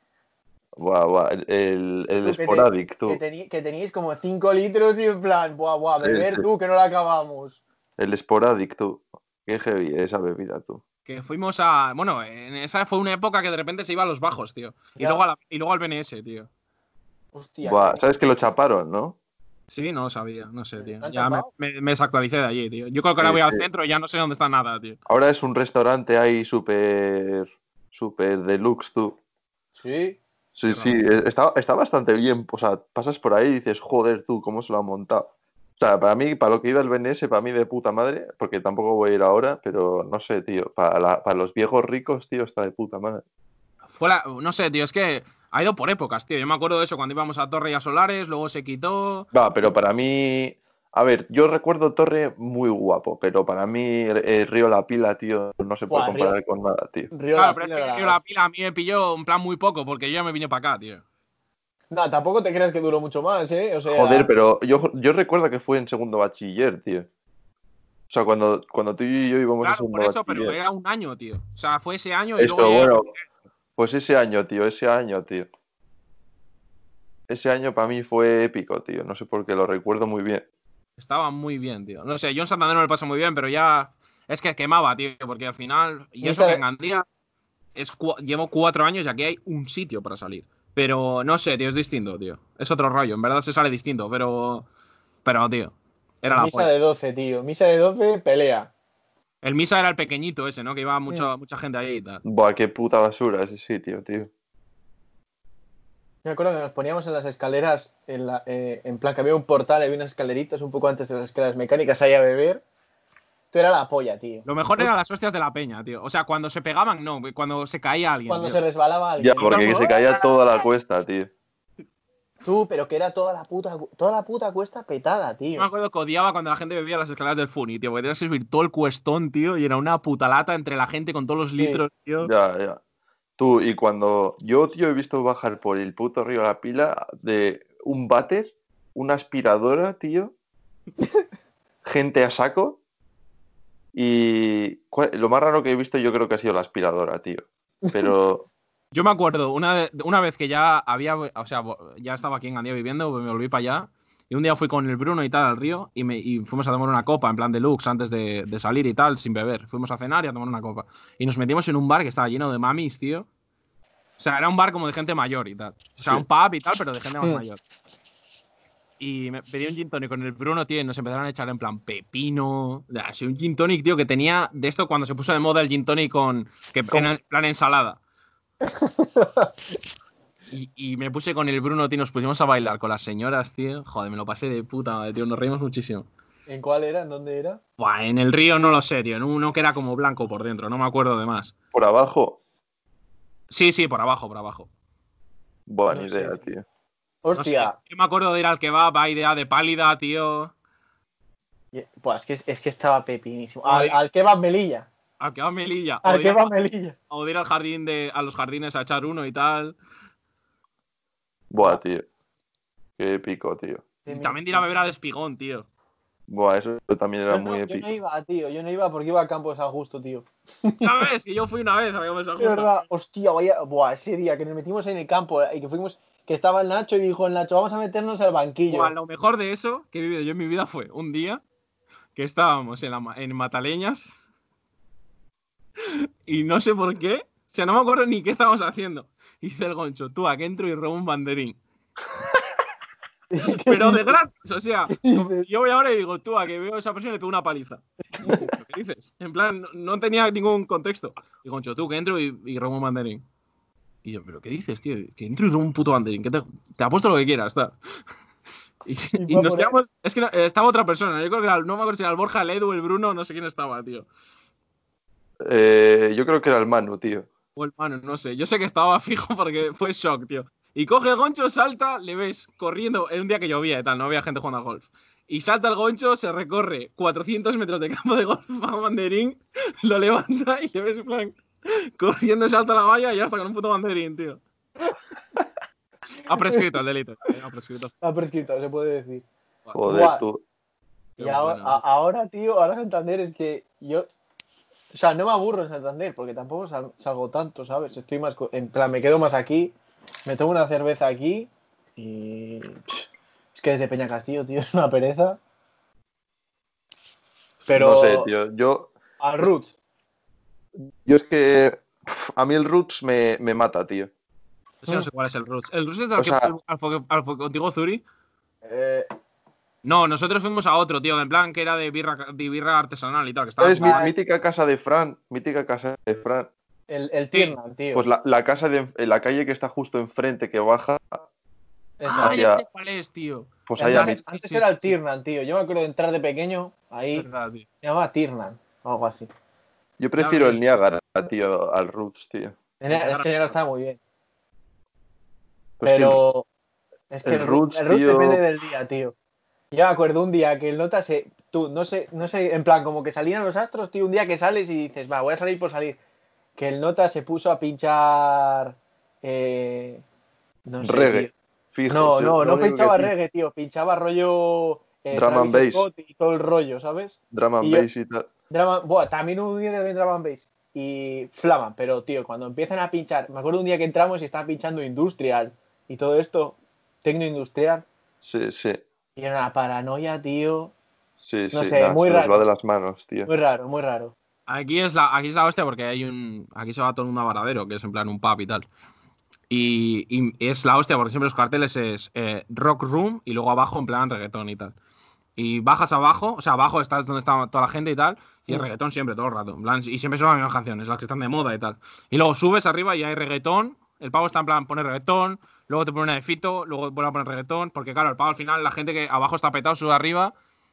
Buah, buah, el, el, el Tú que tú. Teníais como 5 litros y en plan, buah, buah, beber sí. tú, que no la acabamos. El Sporadic, tú. Qué heavy esa bebida, tú. Que fuimos a. Bueno, en esa fue una época que de repente se iba a los bajos, tío. Y, Ya. luego, a la- y luego al BNS, tío. Hostia. Buah, ¿Sabes que lo chaparon, no? Sí, no lo sabía, no sé, tío. ¿Lo han Ya me, chapado? me- me desactualicé de allí, tío. Yo creo que ahora Sí, voy al sí. centro y ya no sé dónde está nada, tío. Ahora es un restaurante ahí súper. súper deluxe, tú. Sí. Sí, sí, eh, está, está bastante bien. O sea, pasas por ahí y dices, joder, tú, ¿cómo se lo han montado? O sea, para mí, para lo que iba el BNS, para mí de puta madre, porque tampoco voy a ir ahora, pero no sé, tío. Para, la- para los viejos ricos, tío, está de puta madre. Fue la- no sé, tío, es que ha ido por épocas, tío. Yo me acuerdo de eso cuando íbamos a Torre y a Solares, luego se quitó. Va, pero para mí. A ver, yo recuerdo Torre muy guapo, pero para mí el, el Río La Pila, tío, no se puede Buah, comparar con nada, tío. Río Claro, La pero es Pila que yo la pila a mí me pilló en plan muy poco porque yo ya me vine para acá, tío. No, tampoco te creas que duró mucho más, ¿eh? O sea, Joder, pero yo, yo recuerdo que fue en segundo bachiller, tío. O sea, cuando, cuando tú y yo íbamos a Claro, segundo por eso, pero era un año, tío. O sea, fue ese año y Esto, luego bueno, pues ese año, tío, ese año, tío. Ese año para mí fue épico, tío. No sé por qué, lo recuerdo muy bien. Estaba muy bien, tío. No sé, yo en Santander no me lo paso muy bien, pero ya. Es que quemaba, tío, porque al final. Y eso Misa que en Gandía. Es, cu- llevo cuatro años y aquí hay un sitio para salir. Pero no sé, tío, es distinto, tío. Es otro rollo. En verdad se sale distinto, pero. Pero, tío. Era la misa polla. de 12, tío. Misa de 12, pelea. El Misa era el pequeñito ese, ¿no? Que iba mucha, mucha gente ahí y tal. Buah, qué puta basura ese sitio, tío. Me acuerdo que nos poníamos en las escaleras, en, la- eh, en plan que había un portal, había unas escaleritas un poco antes de las escaleras mecánicas ahí a beber. Era la polla, tío. Lo mejor eran las hostias de la peña, tío. O sea, cuando se pegaban, no, cuando se caía alguien. Cuando tío. se resbalaba alguien. Ya, porque se caía toda la cuesta, tío. Tú, pero que era toda la puta, toda la puta cuesta petada, Yo tío. me acuerdo que odiaba cuando la gente bebía las escaleras del Funi, tío, porque tenías que subir todo el cuestón, tío, y era una puta lata entre la gente con todos los Sí. litros, tío. Ya, ya. Tú, y cuando yo, tío, he visto bajar por el puto río La Pila de un váter, una aspiradora, tío, gente a saco, y ¿cuál- lo más raro que he visto yo creo que ha sido la aspiradora, tío. Pero, Yo me acuerdo, una, una vez que ya había, o sea, ya estaba aquí en Gandía viviendo, me volví para allá, y un día fui con el Bruno y tal al río, y, me, y fuimos a tomar una copa, en plan deluxe, antes de, de salir y tal, sin beber. Fuimos a cenar y a tomar una copa. Y nos metimos en un bar que estaba lleno de mamis, tío. O sea, era un bar como de gente mayor y tal. O sea, un pub y tal, pero de gente más Mm. mayor. Y me pedí un gin tonic con el Bruno, tío, y nos empezaron a echar en plan pepino. Así un gin tonic, tío, que tenía de esto cuando se puso de moda el gin tonic con. que en plan ensalada. Y, y me puse con el Bruno, tío, nos pusimos a bailar con las señoras, tío. Joder, me lo pasé de puta madre, tío, nos reímos muchísimo. ¿En cuál era? ¿En dónde era? Buah, en el río no lo sé, tío, en uno que era como blanco por dentro, no me acuerdo de más. por abajo, Sí, sí, por abajo, por abajo. buena No sé, idea, tío. Tío. No sé, Hostia. yo me acuerdo de ir al kebab, a idea de pálida, tío. Buah, es que, es que estaba pepinísimo. Al, al kebab Melilla. Al kebab Melilla. O Al ir, kebab Melilla. o de ir al jardín de, a los jardines a echar uno y tal. Buah, tío. Qué épico, tío. Y también de ir a beber al espigón, tío. Buah, eso también era Yo no, muy yo épico. no iba, tío. Yo no iba porque iba a Campo de San Justo, tío. Ya ves, que yo fui una vez a beber esa De verdad, hostia, vaya. Buah, ese día que nos metimos en el campo y que fuimos. Que estaba el Nacho y dijo el Nacho, vamos a meternos al banquillo. Lo mejor de eso que he vivido yo en mi vida fue un día que estábamos en, la en Mataleñas y no sé por qué, o sea, no me acuerdo ni qué estábamos haciendo. Y Dice el goncho, tú a que entro y robo un banderín. Pero de gratis, o sea, yo voy ahora y digo, tú a que veo a esa persona y le pego una paliza. ¿Pero ¿Qué dices? En plan, no, no tenía ningún contexto. Y goncho, tú que entro y, y robo un banderín. Y yo, ¿pero qué dices, tío? Que entro y robo un puto banderín. Que te, te apuesto lo que quieras, está. Y, nos quedamos. Es que no- estaba otra persona. Yo creo que era, no me acuerdo si era el Borja, el Edu, el Bruno, no sé quién estaba, tío. Eh, yo creo que era el Manu, tío. O el mano, no sé. Yo sé que estaba fijo porque fue shock, tío. Y coge el goncho, salta, le ves corriendo. En un día que llovía y tal, no había gente jugando al golf. Y salta el goncho, se recorre 400 metros de campo de golf a banderín, lo levanta y le ves en plan corriendo, salta la valla y ya está con un puto banderín, tío. Ha prescrito el delito. eh, Ha prescrito. Está prescrito, se puede decir. Joder, tú. Y Qué ahora, a- ahora, tío, ahora Santander es que yo. O sea, no me aburro en Santander porque tampoco sal- salgo tanto, ¿sabes? Estoy más. co- En plan, me quedo más aquí, me tomo una cerveza aquí y. pff, Es que desde Peña Castillo, tío, es una pereza. Pero. No sé, tío. Yo, Al Roots. Yo es que. A mí el Roots me, me mata, tío. Ese no sé cuál es el Roots. ¿El Roots es el O que sea- fue al, al fue contigo, Zuri? Eh, No, nosotros fuimos a otro, tío, en plan que era de birra, de birra artesanal y tal. Que estaba Ay. mítica casa de Fran. Mítica casa de Fran. el, el Tiernan, tío. Pues la, la casa de en la calle que está justo enfrente, que baja, Esa. Ah, ya hacia- sé cuál es, tío. pues Antes, allá. antes sí, era el. Tiernan, tío. Yo me acuerdo de entrar de pequeño, ahí. Es verdad, tío. Se llamaba Tiernan, o algo así. Yo prefiero el. Niágara, tío, al Roots, tío. Es que ya no estaba muy bien. Pues Pero es que el el, Roots, el Roots tío. depende del día, tío. Yo me acuerdo un día que el nota se. Tú, no sé, no sé, en plan, como que salían los astros, tío, un día que sales y dices, va, voy a salir por salir. Que el nota se puso a pinchar. eh, no sé. Reggae. Fijo, No, no, no pinchaba reggae, tío. Pinchaba rollo eh, Drum and bass. Y todo el rollo, ¿sabes? Drum and Y yo- bass y tal. Drama, buah, también un día de drum and bass y flama, pero tío, cuando empiezan a pinchar, me acuerdo un día que entramos y estaba pinchando industrial y todo esto, tecno industrial, Sí, sí. y era una paranoia, tío. Sí, No sí. sé, nah, muy se nos raro. va de las manos, tío. Muy raro, muy raro. Aquí es la, aquí es la hostia porque hay un. Aquí se va todo el mundo a Varadero, que es en plan un pub y tal. Y, y es la hostia porque siempre los carteles es eh, rock room y luego abajo en plan reggaetón y tal. Y bajas abajo, o sea, abajo estás donde está toda la gente y tal, y el Mm. reggaetón siempre, todo el rato. y siempre son las mismas canciones, las que están de moda y tal. Y luego subes arriba y hay reggaetón. El pavo está en plan pone reggaetón, luego te pone una de fito, luego vuelve a poner reggaetón, porque claro, el pavo al final, la gente que abajo está petado sube arriba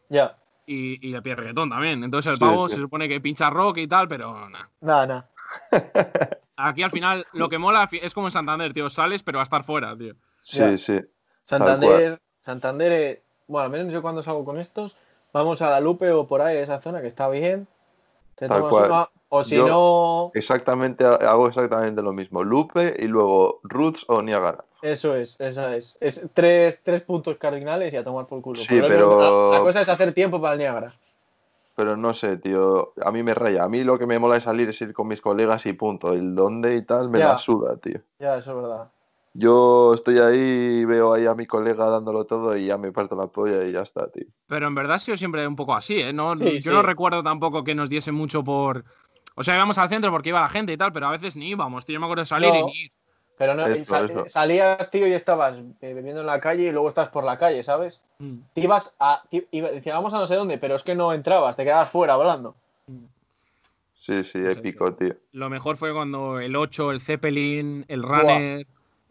Ya, y, y le pide reggaetón también. Entonces el pavo sí. se supone que pincha rock y tal, pero nada. nada, nada. Aquí al final lo que mola es como en Santander, tío. Sales, pero a estar fuera, tío. Sí, Ya. sí. Santander, Santander, bueno, al menos yo cuando salgo con estos, vamos a la Lupe o por ahí, esa zona que está bien. Te Tal tomas cual. una, o si Yo- no, Exactamente, hago exactamente lo mismo. Lupe y luego Roots o Niagara. eso es, esa es. Es tres, tres puntos cardinales y a tomar por culo. Sí, Pero pero- La, la cosa es hacer tiempo para el Niágara. Pero no sé, tío. A mí me raya. A mí lo que me mola es salir es ir con mis colegas y punto. El dónde y tal me Ya. la suda, tío. Ya, eso es verdad. Yo estoy ahí, veo ahí a mi colega dándolo todo y ya me parto la polla y ya está, tío. Pero en verdad ha sido siempre un poco así, ¿eh? No, Sí, yo sí. no recuerdo tampoco que nos diese mucho por. O sea, íbamos al centro porque iba la gente y tal, pero a veces ni íbamos, tío. Yo me acuerdo de salir y No. ni ir. Pero no, Eso, sal- eso. salías, tío, y estabas eh, bebiendo en la calle y luego estás por la calle, ¿sabes? Mm. Te ibas a. te iba- decía, vamos a no sé dónde, pero es que no entrabas, te quedabas fuera hablando. Sí, sí, sé, épico, tío. Lo mejor fue cuando el 8, el Zeppelin, el Buah.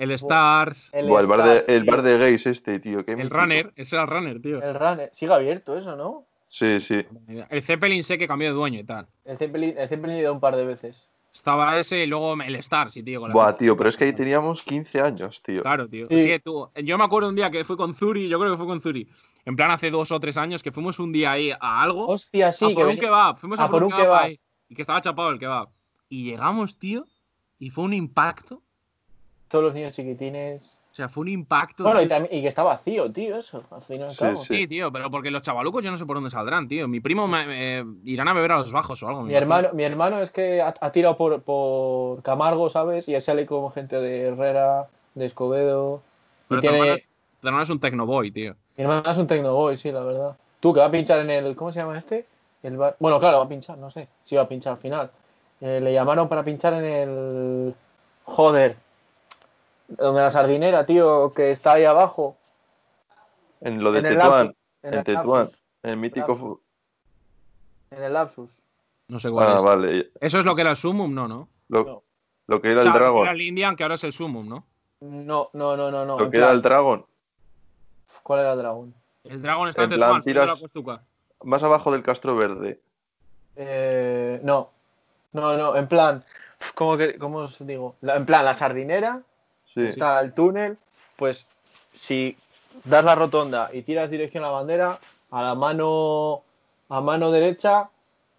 El Stars, El, Buah, el, bar de, Star, el tío, bar de gays este, tío. qué el mítico. Runner. Ese era el Runner, tío. El Runner. Sigue abierto eso, ¿no? Sí, sí. El Zeppelin sé que cambió de dueño y tal. El Zeppelin, el Zeppelin he ido un par de veces. Estaba ese y luego el Stars, sí, tío. Con la Buah, tío, pero es que ahí teníamos 15 años, tío. Claro, tío. Sí. Sí, tú. Yo me acuerdo un día que fui con Zuri, yo creo que fue con Zuri. En plan, hace dos o tres años que fuimos un día ahí a algo. Hostia, a sí, por que un venía- kebab. Fuimos a, por un kebab, ahí, y que estaba chapado el kebab. Y llegamos, tío, y fue un impacto. Todos los niños chiquitines. O sea, fue un impacto. Bueno, y, tío. también- y que está vacío, tío, eso. Al fin y al Sí, cabo. sí. Sí, tío, pero porque los chavalucos yo no sé por dónde saldrán, tío. Mi primo me- me- irán a beber a los bajos o algo. Mi hermano, mi hermano es que ha, ha tirado por, por Camargo, ¿sabes? Y él sale como gente de Herrera, de Escobedo. Pero y hermano, tiene. tu hermano es un Tecnoboy, tío. Mi hermano es un Tecnoboy, sí, la verdad. Tú, que va a pinchar en el. ¿Cómo se llama este? El bar- Bueno, claro, va a pinchar, no sé si va a pinchar al final. Eh, le llamaron para pinchar en el. Joder. Donde la sardinera, tío, que está ahí abajo. En lo de en Tetuán, en en el Tetuán, en el mítico. Lapsus. En el lapsus. No sé cuál Ah, es. vale. Eso es lo que era el Sumum, ¿no? ¿no? Lo, No. lo que era O sea, el Dragon. Era el Indian, que ahora es el Sumum, ¿no? No, no, no, no, no. Lo que era el Dragon. ¿Cuál era el dragón? El Dragon está En en plan, Tetuán, tiras- la Costuca. Más abajo del Castro Verde. Eh, no. No, no, en plan. ¿Cómo, que, cómo os digo? La- en plan, la sardinera, Sí. está el túnel. Pues si das la rotonda y tiras dirección a la bandera, a la mano, a mano derecha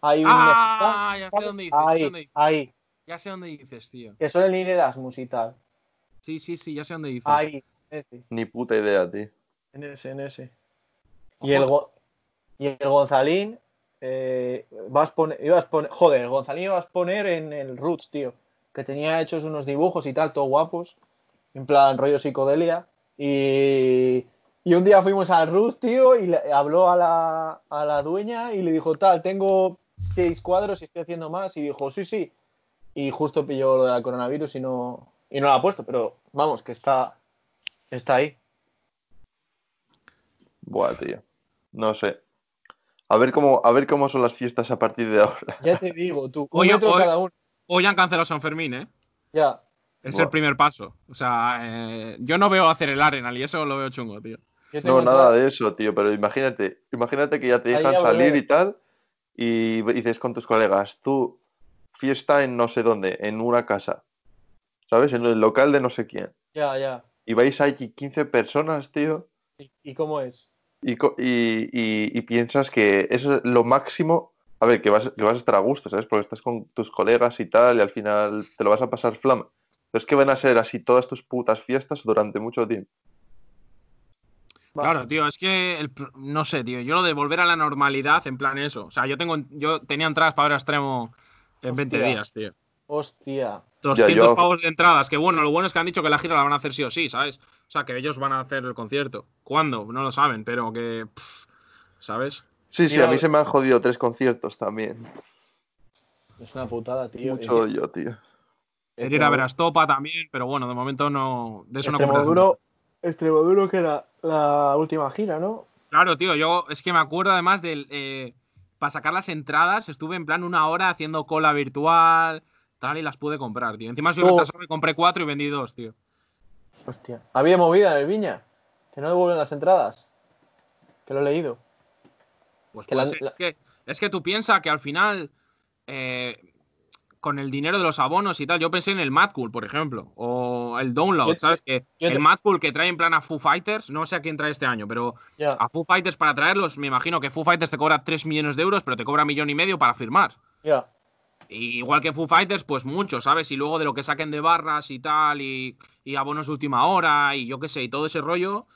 hay un. Ah, ya sé dónde dices, ya sé Ahí, dónde dices. ahí. Ya sé dónde dices, tío. Que son el Nil Erasmus y tal. Sí, sí, sí, ya sé dónde dices. Ahí, ese, Ni puta idea, tío. en ese, en ese. Y el, Go- y el Gonzalín, eh, vas poner, ibas poner, joder, el Gonzalín ibas a poner en el Roots, tío, que tenía hechos unos dibujos y tal, todo guapos, en plan rollo psicodelia. Y, y un día fuimos al Roots, tío, y le habló a la, a la dueña y le dijo, tal, tengo seis cuadros y estoy haciendo más. Y dijo, sí, sí. Y justo pilló lo del coronavirus y no, y no lo ha puesto, pero vamos, que está, está ahí. Buah, tío. No sé. A ver cómo, a ver cómo son las fiestas a partir de ahora. Ya te digo, tú, un Oye, metro cada uno. Hoy han cancelado San Fermín, ¿eh? Ya. Es el primer paso. O sea, eh, yo no veo hacer el Arenal y eso lo veo chungo, tío. No, nada de eso, tío. Pero imagínate, imagínate que ya te dejan ya salir y tal. Y dices con tus colegas, tú, fiesta en no sé dónde, en una casa. ¿Sabes? En el local de no sé quién. Ya, ya. Y vais allí 15 personas, tío. ¿Y, y cómo es? Y- y- y piensas que eso es lo máximo. A ver, que vas, que vas a estar a gusto, ¿sabes? Porque estás con tus colegas y tal, y al final te lo vas a pasar flama. Pero es que van a ser así todas tus putas fiestas durante mucho tiempo. Claro, tío, es que el no sé, tío. Yo lo de volver a la normalidad, en plan eso. O sea, yo tengo, yo tenía entradas para ver a extremo en 20 Hostia. días, tío. Hostia. 200 yo- pavos de entradas. Que bueno, lo bueno es que han dicho que la gira la van a hacer sí o sí, ¿sabes? O sea, que ellos van a hacer el concierto. ¿Cuándo? No lo saben, pero que. pff, ¿Sabes? Sí, sí, Mira- a mí se me han jodido tres conciertos también. Es una putada, tío. Mucho yo, tío. Quería ir a ver a Estopa también, pero bueno, de momento no. De eso no compras Extremoduro, Extremoduro que era la última gira, ¿no? Claro, tío, yo es que me acuerdo además del. eh, para sacar las entradas, estuve en plan una hora haciendo cola virtual, tal, y las pude comprar, tío. Encima soy Oh. y compré cuatro y vendí dos, tío. Hostia. Había movida en el Viña. Que no devuelven las entradas. Que lo he leído. Pues Que puede la- ser. la- Es, que, es que tú piensas que al final, eh, con el dinero de los abonos y tal, yo pensé en el Mad Cool, por ejemplo, o el Download, Yo ¿sabes? Que yo el Mad Cool que trae en plan a Foo Fighters, no sé a quién trae este año, pero a Foo Fighters para traerlos, me imagino que Foo Fighters te cobra 3 millones de euros, pero te cobra millón y medio para firmar. Ya. Igual que Foo Fighters, pues mucho, ¿sabes? Y luego de lo que saquen de barras y tal, y, y abonos de última hora, y yo qué sé, y todo ese rollo,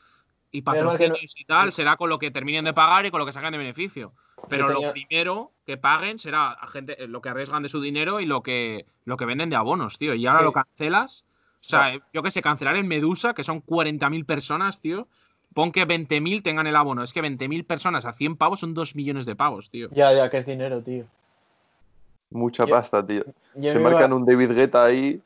y que no- patrocinios y tal, será con lo que terminen de pagar y con lo que sacan de beneficio. Pero lo primero que paguen será a gente, eh, lo que arriesgan de su dinero y lo que, lo que venden de abonos, tío. Y ahora Sí. lo cancelas. O sea, yo qué sé, cancelar en Medusa, que son 40.000 personas, tío. Pon que 20.000 tengan el abono. Es que 20.000 personas a 100 pavos son 2 millones de pavos, tío. Ya, ya, que es dinero, tío. Mucha Yo- pasta, tío. Se iba- marcan un David Guetta ahí.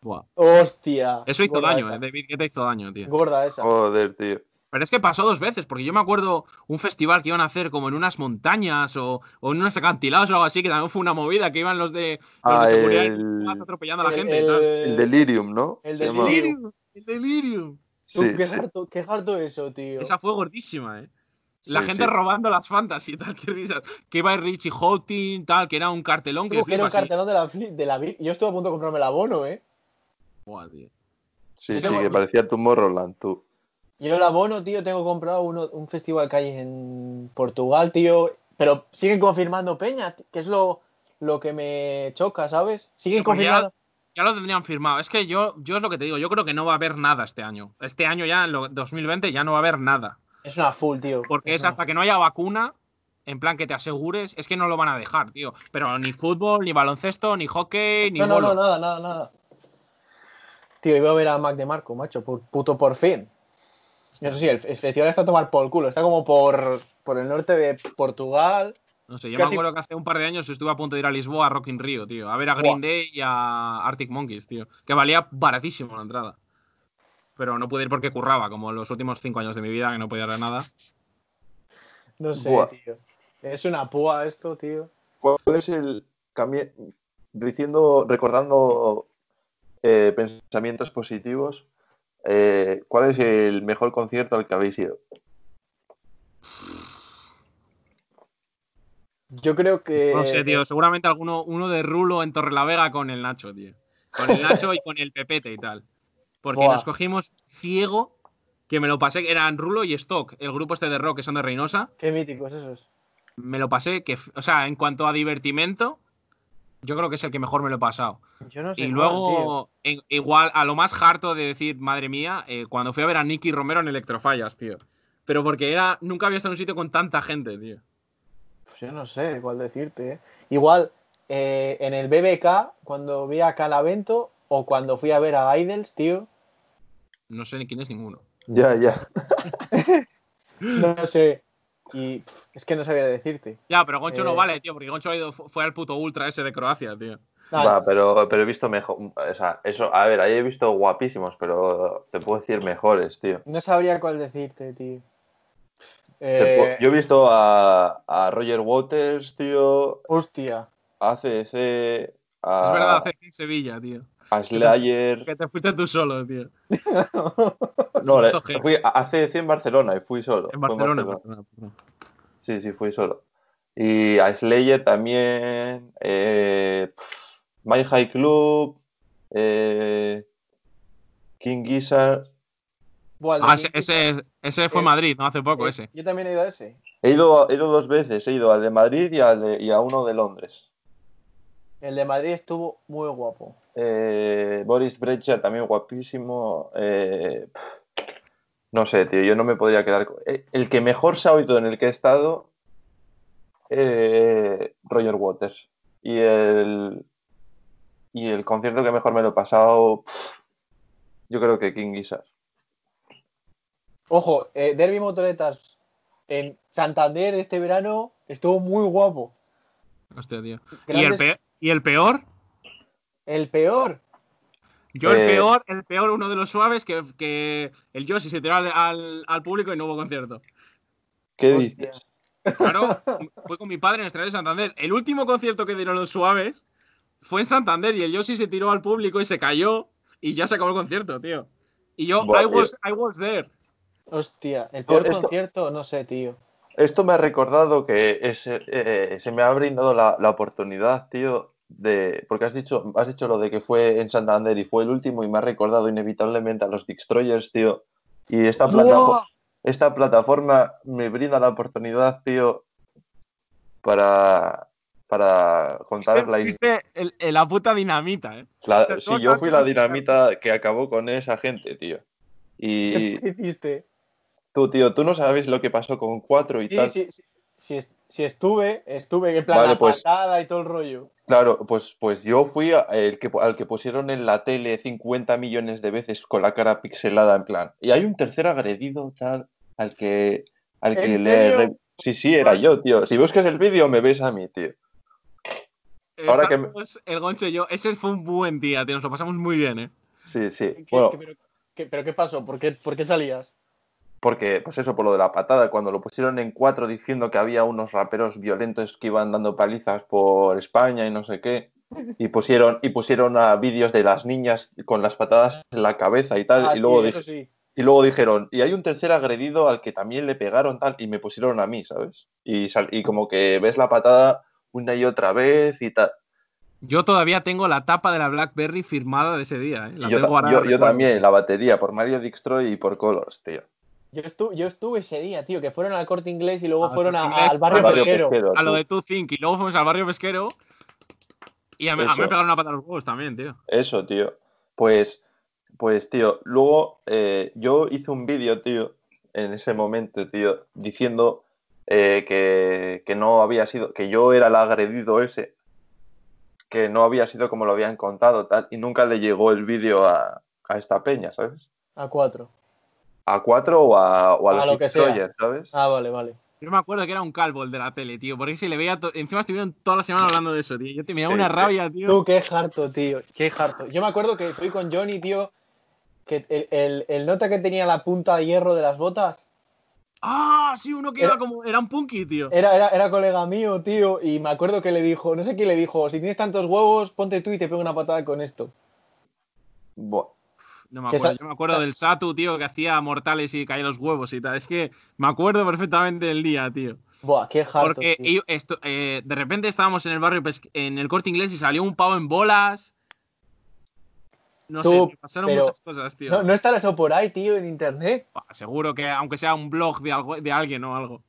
Buah. Hostia. Eso hizo daño, esa. eh. David Guetta hizo daño, tío. Gorda esa. Joder, tío. Pero es que pasó dos veces, porque yo me acuerdo un festival que iban a hacer como en unas montañas o, o en unos acantilados o algo así, que también fue una movida, que iban los de, los Ah, de seguridad el- atropellando a la El- gente y tal. El Delirium, ¿no? el. Delirium. El delirio. Tú, Sí, qué, sí. harto, qué harto eso, tío. Esa fue gordísima, eh. La Sí, gente sí. robando las fantasy y tal, qué risas. Que iba a ir Richie Houghton, tal, que era un cartelón que que era un cartelón de la, de la Yo estuve a punto de comprarme el abono, ¿eh? Buah, tío. Sí, sí, que parecía Tomorrowland, tú. Yo el abono, tío, tengo comprado uno, un festival que hay en Portugal, tío. Pero siguen confirmando Peña, que es lo, lo que me choca, ¿sabes? Siguen ya- confirmando. Ya lo tendrían firmado. Es que yo, yo es lo que te digo, yo creo que no va a haber nada este año. Este año ya, en lo- 2020, ya no va a haber nada. Es una full, tío. Porque es hasta que no haya vacuna, en plan que te asegures, es que no lo van a dejar, tío. Pero ni fútbol, ni baloncesto, ni hockey, ni No, no, no, nada, nada, nada. Tío, iba a ver a Mac de Marco, macho, pu- puto por fin. Eso sí, el, el festival está a tomar por el culo. Está como por, por el norte de Portugal. No sé, yo Casi- me acuerdo que hace un par de años estuve a punto de ir a Lisboa a Rock in Rio, tío. A ver a Green Day y a Arctic Monkeys, tío. Que valía baratísimo la entrada. Pero no pude ir porque curraba, como los últimos cinco años de mi vida, que no podía dar nada. No sé, Buah. tío. Es una púa esto, tío. ¿Cuál es el cambio? Diciendo, recordando eh, pensamientos positivos, eh, ¿cuál es el mejor concierto al que habéis ido? Yo creo que. No sé, tío. Seguramente alguno uno de Rulo en Torrelavega con el Nacho, tío. Con el Nacho y con el Pepete y tal. Porque Buah. nos cogimos ciego, que me lo pasé, eran Rulo y Stock, el grupo este de rock que son de Reynosa. Qué míticos esos. Me lo pasé, que, o sea, en cuanto a divertimento, yo creo que es el que mejor me lo he pasado. Yo no sé. Y cuál, luego, en- igual, a lo más harto de decir, madre mía, eh, cuando fui a ver a Nicky Romero en Electrofallas, tío. Pero porque era, nunca había estado en un sitio con tanta gente, tío. Pues yo no sé cuál decirte. ¿eh? Igual eh, en el BBK, cuando vi a Calavento o cuando fui a ver a Idols, tío. No sé ni quién es ninguno. Ya, ya. No sé. Y pff, es que no sabía decirte. Ya, pero Goncho no Eh. vale, tío, porque Goncho ha ido, fu- fue al puto ultra ese de Croacia, tío. Nada, Va, pero, pero he visto mejor. O sea, eso, a ver, ahí he visto guapísimos, pero te puedo decir mejores, tío. no sabría cuál decirte, tío. Eh, Yo he visto a, a Roger Waters, tío, Hostia. a ACDC, a, Es verdad, hace en Sevilla, tío. A Slayer. Que te fuiste tú solo, tío. No, le- fui a ACDC en Barcelona y fui solo. En Barcelona. en Barcelona. Sí, sí, fui solo. Y a Slayer también. Eh, My High Club. eh, King Gizzard. Buah, Ah, ese, ese, ese fue Eh, Madrid, no hace poco, Eh, ese. Yo también he ido a ese. He ido, he ido dos veces. He ido al de Madrid y, al de- y a uno de Londres. El de Madrid estuvo muy guapo. Eh, Boris Brecher también guapísimo. eh, No sé, tío, yo no me podría quedar. con- eh, El que mejor se ha oído en el que he estado, eh, Roger Waters. Y el, y el concierto que mejor me lo he pasado, yo creo que King Gizzard. Ojo, eh, Derby Motoretas en Santander este verano estuvo muy guapo. Hostia, tío. ¿Y el, Grandes- pe- ¿Y el peor? el peor. Yo el Eh, peor, el peor, uno de los suaves, que, que el Yoshi se tiró al, al- al público y no hubo concierto. ¿Qué Hostia. dices? Claro, fue con mi padre en el Estadio de Santander. El último concierto que dieron los suaves fue en Santander y el Yoshi se tiró al público y se cayó y ya se acabó el concierto, tío. Y yo, Buah, I, was, I was there. Hostia, el peor esto- concierto, no sé, tío. Esto me ha recordado que eh, se me ha brindado la, la oportunidad, tío, de. Porque has dicho, has dicho lo de que fue en Santander y fue el último, y me ha recordado inevitablemente a los Destroyers, tío. Y esta, plataforma esta plataforma me brinda la oportunidad, tío, para, para contar la, Fuiste el- el- la puta dinamita, ¿eh? la- Sí, toca yo fui la dinamita que acabó con esa gente, tío. Y ¿Qué hiciste? Tú, tío, tú no sabes lo que pasó con cuatro y Sí, tal. sí, sí, sí, es- sí estuve, estuve en plan Vale, la pues- patada y todo el rollo. Claro, pues, pues yo fui a- el que, al que pusieron en la tele 50 millones de veces con la cara pixelada en plan. Y hay un tercer agredido tal al que, al que ¿En le... serio? re- Sí, sí, era yo, tío. Si buscas el vídeo me ves a mí, tío. Ahora que me- el Goncho y yo. Ese fue un buen día, tío. Nos lo pasamos muy bien, ¿eh? Sí, sí. ¿Qué- Bueno, qué- pero, qué, pero qué pasó? ¿Por qué, por qué salías? Porque, pues eso, por lo de la patada, cuando lo pusieron en cuatro diciendo que había unos raperos violentos que iban dando palizas por España y no sé qué. Y pusieron, y pusieron a vídeos de las niñas con las patadas en la cabeza y tal. Ah, y luego sí, dije, eso sí. Y luego dijeron, y hay un tercer agredido al que también le pegaron tal, y me pusieron a mí, ¿sabes? Y, sal- y como que ves la patada una y otra vez y tal. Yo todavía tengo la tapa de la Blackberry firmada de ese día, ¿eh? La yo, tengo ta- yo- yo también, la batería, por Mario Destroy y por Colors, tío. Yo, estu- yo estuve ese día, tío, que fueron al corte inglés y luego fueron a- Inglés, al barrio Al barrio pesquero. pesquero, A lo de Tu Think. Y luego fuimos al barrio pesquero. Y a mí, a me pegaron una pata en los huevos también, tío. Eso, tío. Pues, pues, tío, luego eh, yo hice un vídeo, tío, en ese momento, tío, diciendo eh, que, que no había sido, que yo era el agredido ese, que no había sido como lo habían contado, tal, y nunca le llegó el vídeo a, a esta peña, ¿sabes? A cuatro. A cuatro o a, o a A los lo que sea. ¿sabes? Ah, vale, vale. Yo me acuerdo que era un calvo el de la tele, tío. Porque se le veía. to- Encima estuvieron toda la semana hablando de eso, tío. Yo te me daba Sí, una rabia, tío. Tú, qué harto, tío. Qué harto. Yo me acuerdo que fui con Johnny, tío, que el, el- el nota que tenía la punta de hierro de las botas Ah, sí, uno que Era- era como. Era un punky, tío. era, era, era colega mío, tío, y me acuerdo que le dijo, no sé quién le dijo, si tienes tantos huevos, ponte tú y te pego una patada con esto. Buah. No me acuerdo. Yo me acuerdo del Satu, tío, que hacía mortales y caía los huevos y tal. Es que me acuerdo perfectamente del día, tío. Buah, qué harto. Porque tío. ello- esto, eh, de repente estábamos en el barrio pesque- en el corte inglés y salió un pavo en bolas. No Tú, sé, tío, pasaron pero- muchas cosas, tío. No, no estará eso por ahí, tío, en internet. Buah, Seguro que aunque sea un blog de, algo, de alguien o algo.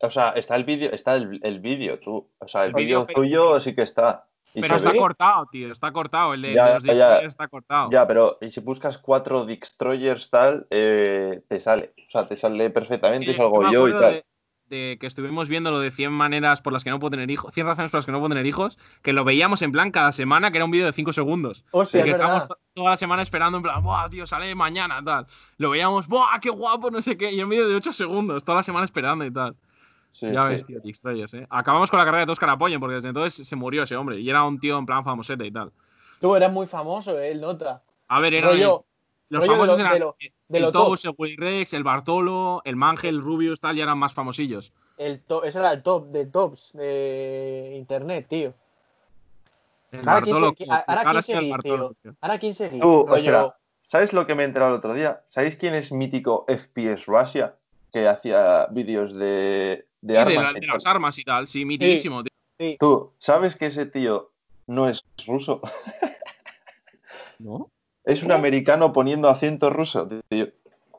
O sea, está el vídeo, está el, el vídeo, tú. O sea, el vídeo, tuyo sí que está. Pero está ve. cortado, tío. Está cortado. El de, Ya, de los ya. Está cortado. Ya, pero y si buscas cuatro Destroyers tal, eh, te sale. O sea, te sale perfectamente, Sí, salgo yo y tal. de, de que estuvimos viendo lo de 100 maneras por las que no puedo tener hijos, 100 razones por las que no puedo tener hijos, que lo veíamos en plan cada semana, que era un vídeo de 5 segundos. Hostia, Y que es to- toda la semana esperando en plan, ¡buah, tío, sale mañana, tal! Lo veíamos, ¡buah, qué guapo, no sé qué! Y un vídeo de 8 segundos, toda la semana esperando y tal. Sí, ya sí. ves, tío, Destroyers, ¿eh? Acabamos con la carrera de Toscar Apoyen, porque desde entonces se murió ese hombre. Y era un tío en plan famosete y tal. Tú eras muy famoso, eh, el nota. A ver, eran Rollo, los rollo de famosos lo- eran de lo- de el lo top. Toast, el Willy Rex, el Bartolo, el Mangel, el Rubius, tal, ya eran más famosillos. El to- eso era el top de tops de internet, tío. El Ahora quién se- ahora ahora quién el seguís, Bartolo, tío. Ahora quién seguís, rollo. ¿Sabes lo que me he enterado el otro día? ¿Sabéis quién es mítico FPS Russia? Que hacía vídeos de, de Sí, de, armas. la- de las armas y tal, sí, mitísimo, tío. Tú, ¿sabes que ese tío no es ruso? ¿No? Es un ¿Qué? americano poniendo acento ruso, tío.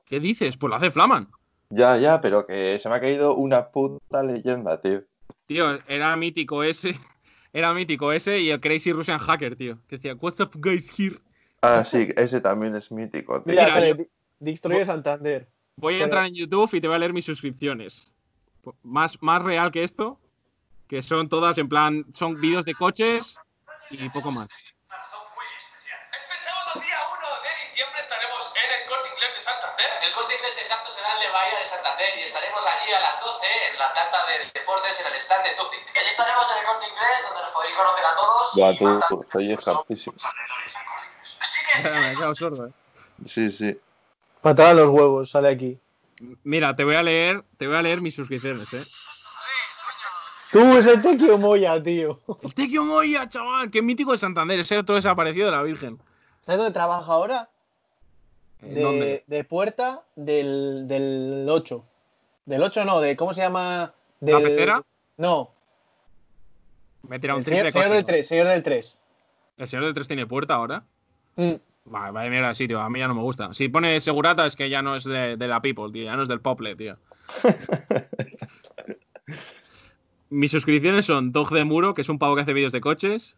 ¿Qué dices? Pues lo hace Flaman. Ya, ya, pero que se me ha caído una puta leyenda, tío. Tío, era mítico ese. Era mítico ese y el Crazy Russian Hacker, tío. Que decía, What's up, guys, here? Ah, sí, ese también es mítico, tío. Mira, Mira, yo- Santander. Voy a Pero- entrar en YouTube y te voy a leer mis suscripciones. Más, más real que esto, que son todas en plan, son vídeos de coches y poco más. Este sábado, día 1 de diciembre, estaremos en el Corte Inglés de Santander. El corte inglés exacto será en la Bahía de Santander y estaremos allí a las 12 en la tarta de deportes en el stand de Tufi. Allí estaremos en el corte inglés donde nos podéis conocer a todos. Buah, y más tú, soy hartísimo. Así que Me he quedado sordo, eh. Sí, sí. Patada a los huevos, sale aquí. Mira, te voy a leer, te voy a leer mis suscripciones, eh. Tú, ese Tequio Moya, tío. El Tequio Moya, chaval, qué mítico de Santander, ese otro desaparecido de la Virgen. ¿Sabes dónde trabaja ahora? ¿En De, dónde? de puerta del, del 8. Del 8 no, de ¿cómo se llama? ¿La Del... pecera? No, Me he tirado un el señor, triple señor del cósmico. 3, señor del 3. ¿El señor del 3 tiene puerta ahora? Mm. Vale, vaya mierda de sitio, a mí ya no me gusta. Si pone segurata es que ya no es de, de la People, tío, ya no es del Pople, tío. Mis suscripciones son Dog de Muro, que es un pavo que hace vídeos de coches.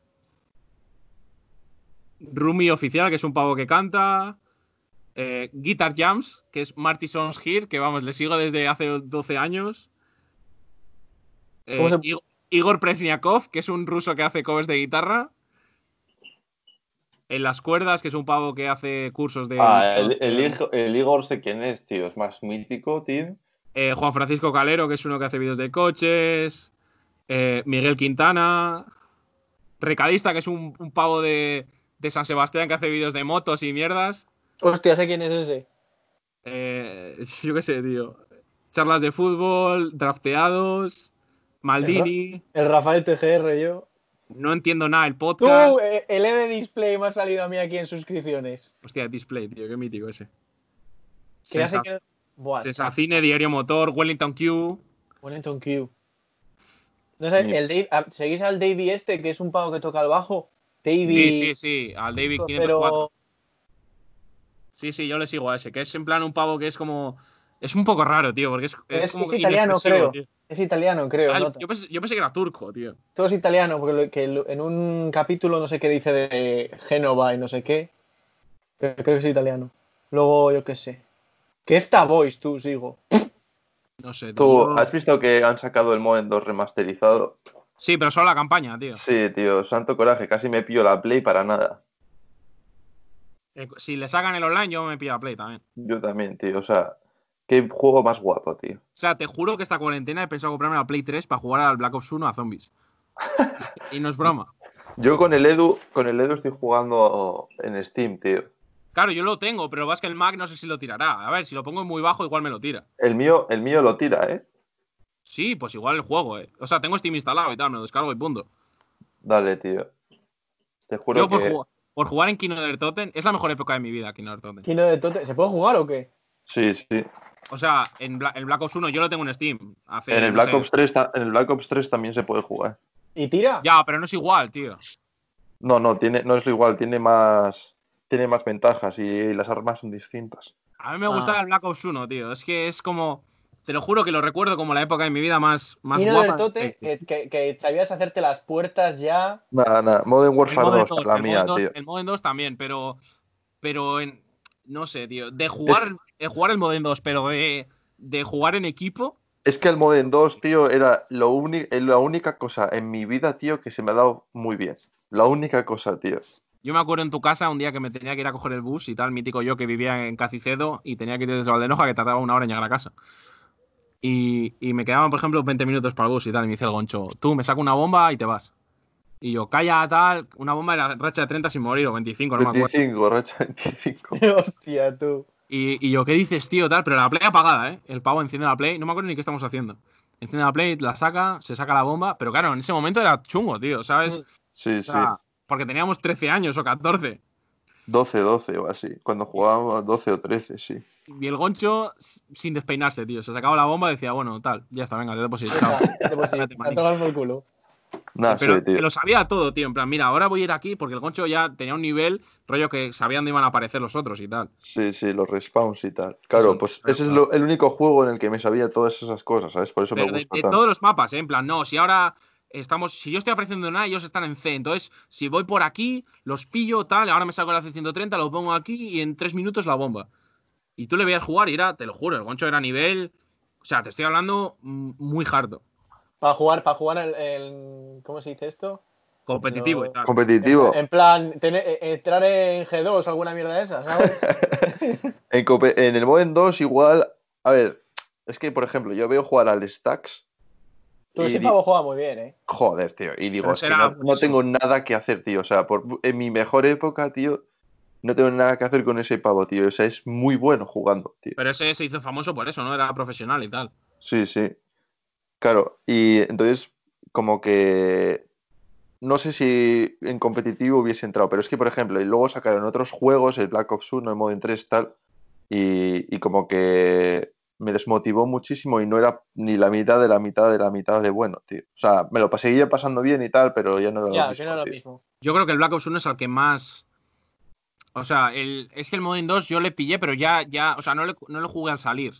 Rumi Oficial, que es un pavo que canta. eh, Guitar Jams, que es Marty Sons Here, que vamos, le sigo desde hace 12 años. Eh, ¿Cómo se- Ig- Igor Presniakov, que es un ruso que hace covers de guitarra. En las cuerdas, que es un pavo que hace cursos de. Ah, el, el, hijo- el Igor sé quién es, tío. Es más mítico, tío. Eh, Juan Francisco Calero, que es uno que hace vídeos de coches. eh, Miguel Quintana. Recadista, que es un, un pavo de, de San Sebastián que hace vídeos de motos y mierdas. Hostia, sé quién es ese. Eh, yo qué sé, tío. Charlas de fútbol, drafteados. Maldini. El Rafael TGR, yo. No entiendo nada el podcast. Tú, eh, el ED Display me ha salido a mí aquí en suscripciones. Hostia, display, tío, qué mítico ese. Que ya sé Sensa- que... Buah, Sensacine, Diario Motor, Wellington Q. Wellington Q. No sé, el Dave, ah, ¿seguís al Davey este, que es un pavo que toca el bajo? Davey... Sí, sí, sí, al David 504. pero... Sí, sí, yo le sigo a ese, que es en plan un pavo que es como. Es un poco raro, tío, porque es, Es- como es que italiano, creo. tío. Es italiano, creo. Ah, nota. yo, pensé, yo pensé que era turco, tío. Todo es italiano, porque lo- que lo- en un capítulo no sé qué dice de Génova y no sé qué. Pero creo que es italiano. Luego, yo qué sé. Que esta voice, tú, sigo. No sé. ¿Tú yo- has visto que han sacado el Modem 2 remasterizado? Sí, pero solo la campaña, tío. Sí, tío. Santo coraje. Casi me pillo la Play para nada. Eh, Si le sacan el online, yo me pido la Play también. Yo también, tío. O sea, qué juego más guapo, tío. O sea, te juro que esta cuarentena he pensado comprarme la Play 3 para jugar al Black Ops 1 a zombies. y no es broma. Yo con el Edu, con el Edu estoy jugando en Steam, tío. Claro, yo lo tengo, pero vas que el Mac no sé si lo tirará. A ver, si lo pongo muy bajo, igual me lo tira. El mío, el mío lo tira, ¿eh? Sí, pues igual el juego, eh. O sea, tengo Steam instalado y tal, me lo descargo y punto. Dale, tío. Te juro Yo por, que. jugar, por jugar en Kino del Totem, es la mejor época de mi vida, Kino del. ¿Quién de Tote? ¿Se puede jugar o qué? Sí, sí. O sea, en Bla- el Black Ops 1 yo lo tengo en Steam. hace, En el no Black sé. Ops 3, ta- en el Black Ops 3 también se puede jugar. ¿Y tira? Ya, pero no es igual, tío. No, no, tiene, no es lo igual, tiene más, tiene más ventajas y las armas son distintas. A mí me gusta Ah. el Black Ops 1, tío. Es que es como. Te lo juro que lo recuerdo como la época de mi vida más, más Kino guapa. del Tote, que, que- que sabías hacerte las puertas ya. Nada, nada, Modern Warfare Modern 2, 2, la el mía, Modern 2, tío. el Modern 2 también, pero. Pero en. No sé, tío. De jugar, de jugar el Modern 2, pero de, de jugar en equipo. Es que el Modern 2, tío, era lo eh, la única cosa en mi vida, tío, que se me ha dado muy bien. La única cosa, tío. Yo me acuerdo en tu casa un día que me tenía que ir a coger el bus y tal, mítico yo que vivía en Cacicedo y tenía que ir desde Valdenoja que tardaba una hora en llegar a casa. Y, y me quedaban, por ejemplo, 20 minutos para el bus y tal. Y me dice el goncho, tú me saco una bomba y te vas. Y yo, calla, tal. Una bomba era racha de 30 sin morir o 25, no me acuerdo. 25, racha 25. Hostia, tú. Y, y yo, ¿qué dices, tío? Tal, pero la play apagada, ¿eh? El pavo enciende la play, no me acuerdo ni qué estamos haciendo. Enciende la play, la saca, se saca la bomba, pero claro, en ese momento era chungo, tío, ¿sabes? Sí, O sí. porque teníamos 13 años o 14. 12, 12 o así. Cuando jugábamos 12 o 13, sí. Y el goncho sin despeinarse, tío. Se sacaba la bomba y decía, bueno, tal, ya está, venga, te deposito, chao. te Espérate, a por culo. Pero sí, se lo sabía todo, tío. En plan, mira, ahora voy a ir aquí porque el goncho ya tenía un nivel, rollo que sabía dónde iban a aparecer los otros y tal. Sí, sí, los respawns y tal. Claro, Eso, pues claro, ese es lo- el único juego en el que me sabía todas esas cosas, ¿sabes? Por eso Pero me gusta de tanto. todos los mapas, ¿eh? En plan, no, si ahora estamos, si yo estoy apareciendo en A, ellos están en C. Entonces, si voy por aquí, los pillo, tal, ahora me saco la C130, lo pongo aquí y en tres minutos la bomba. Y tú le veías jugar y era, te lo juro, el Goncho era nivel. O sea, te estoy hablando mm, muy harto. Para jugar, para jugar el, el- ¿Cómo se dice esto? Competitivo No. y tal. Competitivo. En, en plan, tener- eh, entrar en G2 alguna mierda de esa, ¿sabes? En, en el Modern 2 igual, a ver, es que por ejemplo, yo veo jugar al Stacks. Tú ese pavo juega muy bien, ¿eh? Joder, tío. Y digo, es que no, tengo nada que hacer, tío. O sea, por, en mi mejor época, tío, no tengo nada que hacer con ese pavo, tío. O sea, es muy bueno jugando, tío. Pero ese se hizo famoso por eso, ¿no? Era profesional y tal. Sí, sí. Claro, y entonces, como que. No sé si en competitivo hubiese entrado, pero es que, por ejemplo, y luego sacaron otros juegos, el Black Ops 1, el Modern 3, tal, y, y como que me desmotivó muchísimo y no era ni la mitad de la mitad de la mitad de bueno, tío. O sea, me lo seguía pasando bien y tal, pero ya no era lo mismo, es lo mismo. Yo creo que el Black Ops 1 es el que más. O sea, el... es que el Modern 2 yo le pillé, pero ya, ya, o sea, no le, no le jugué al salir.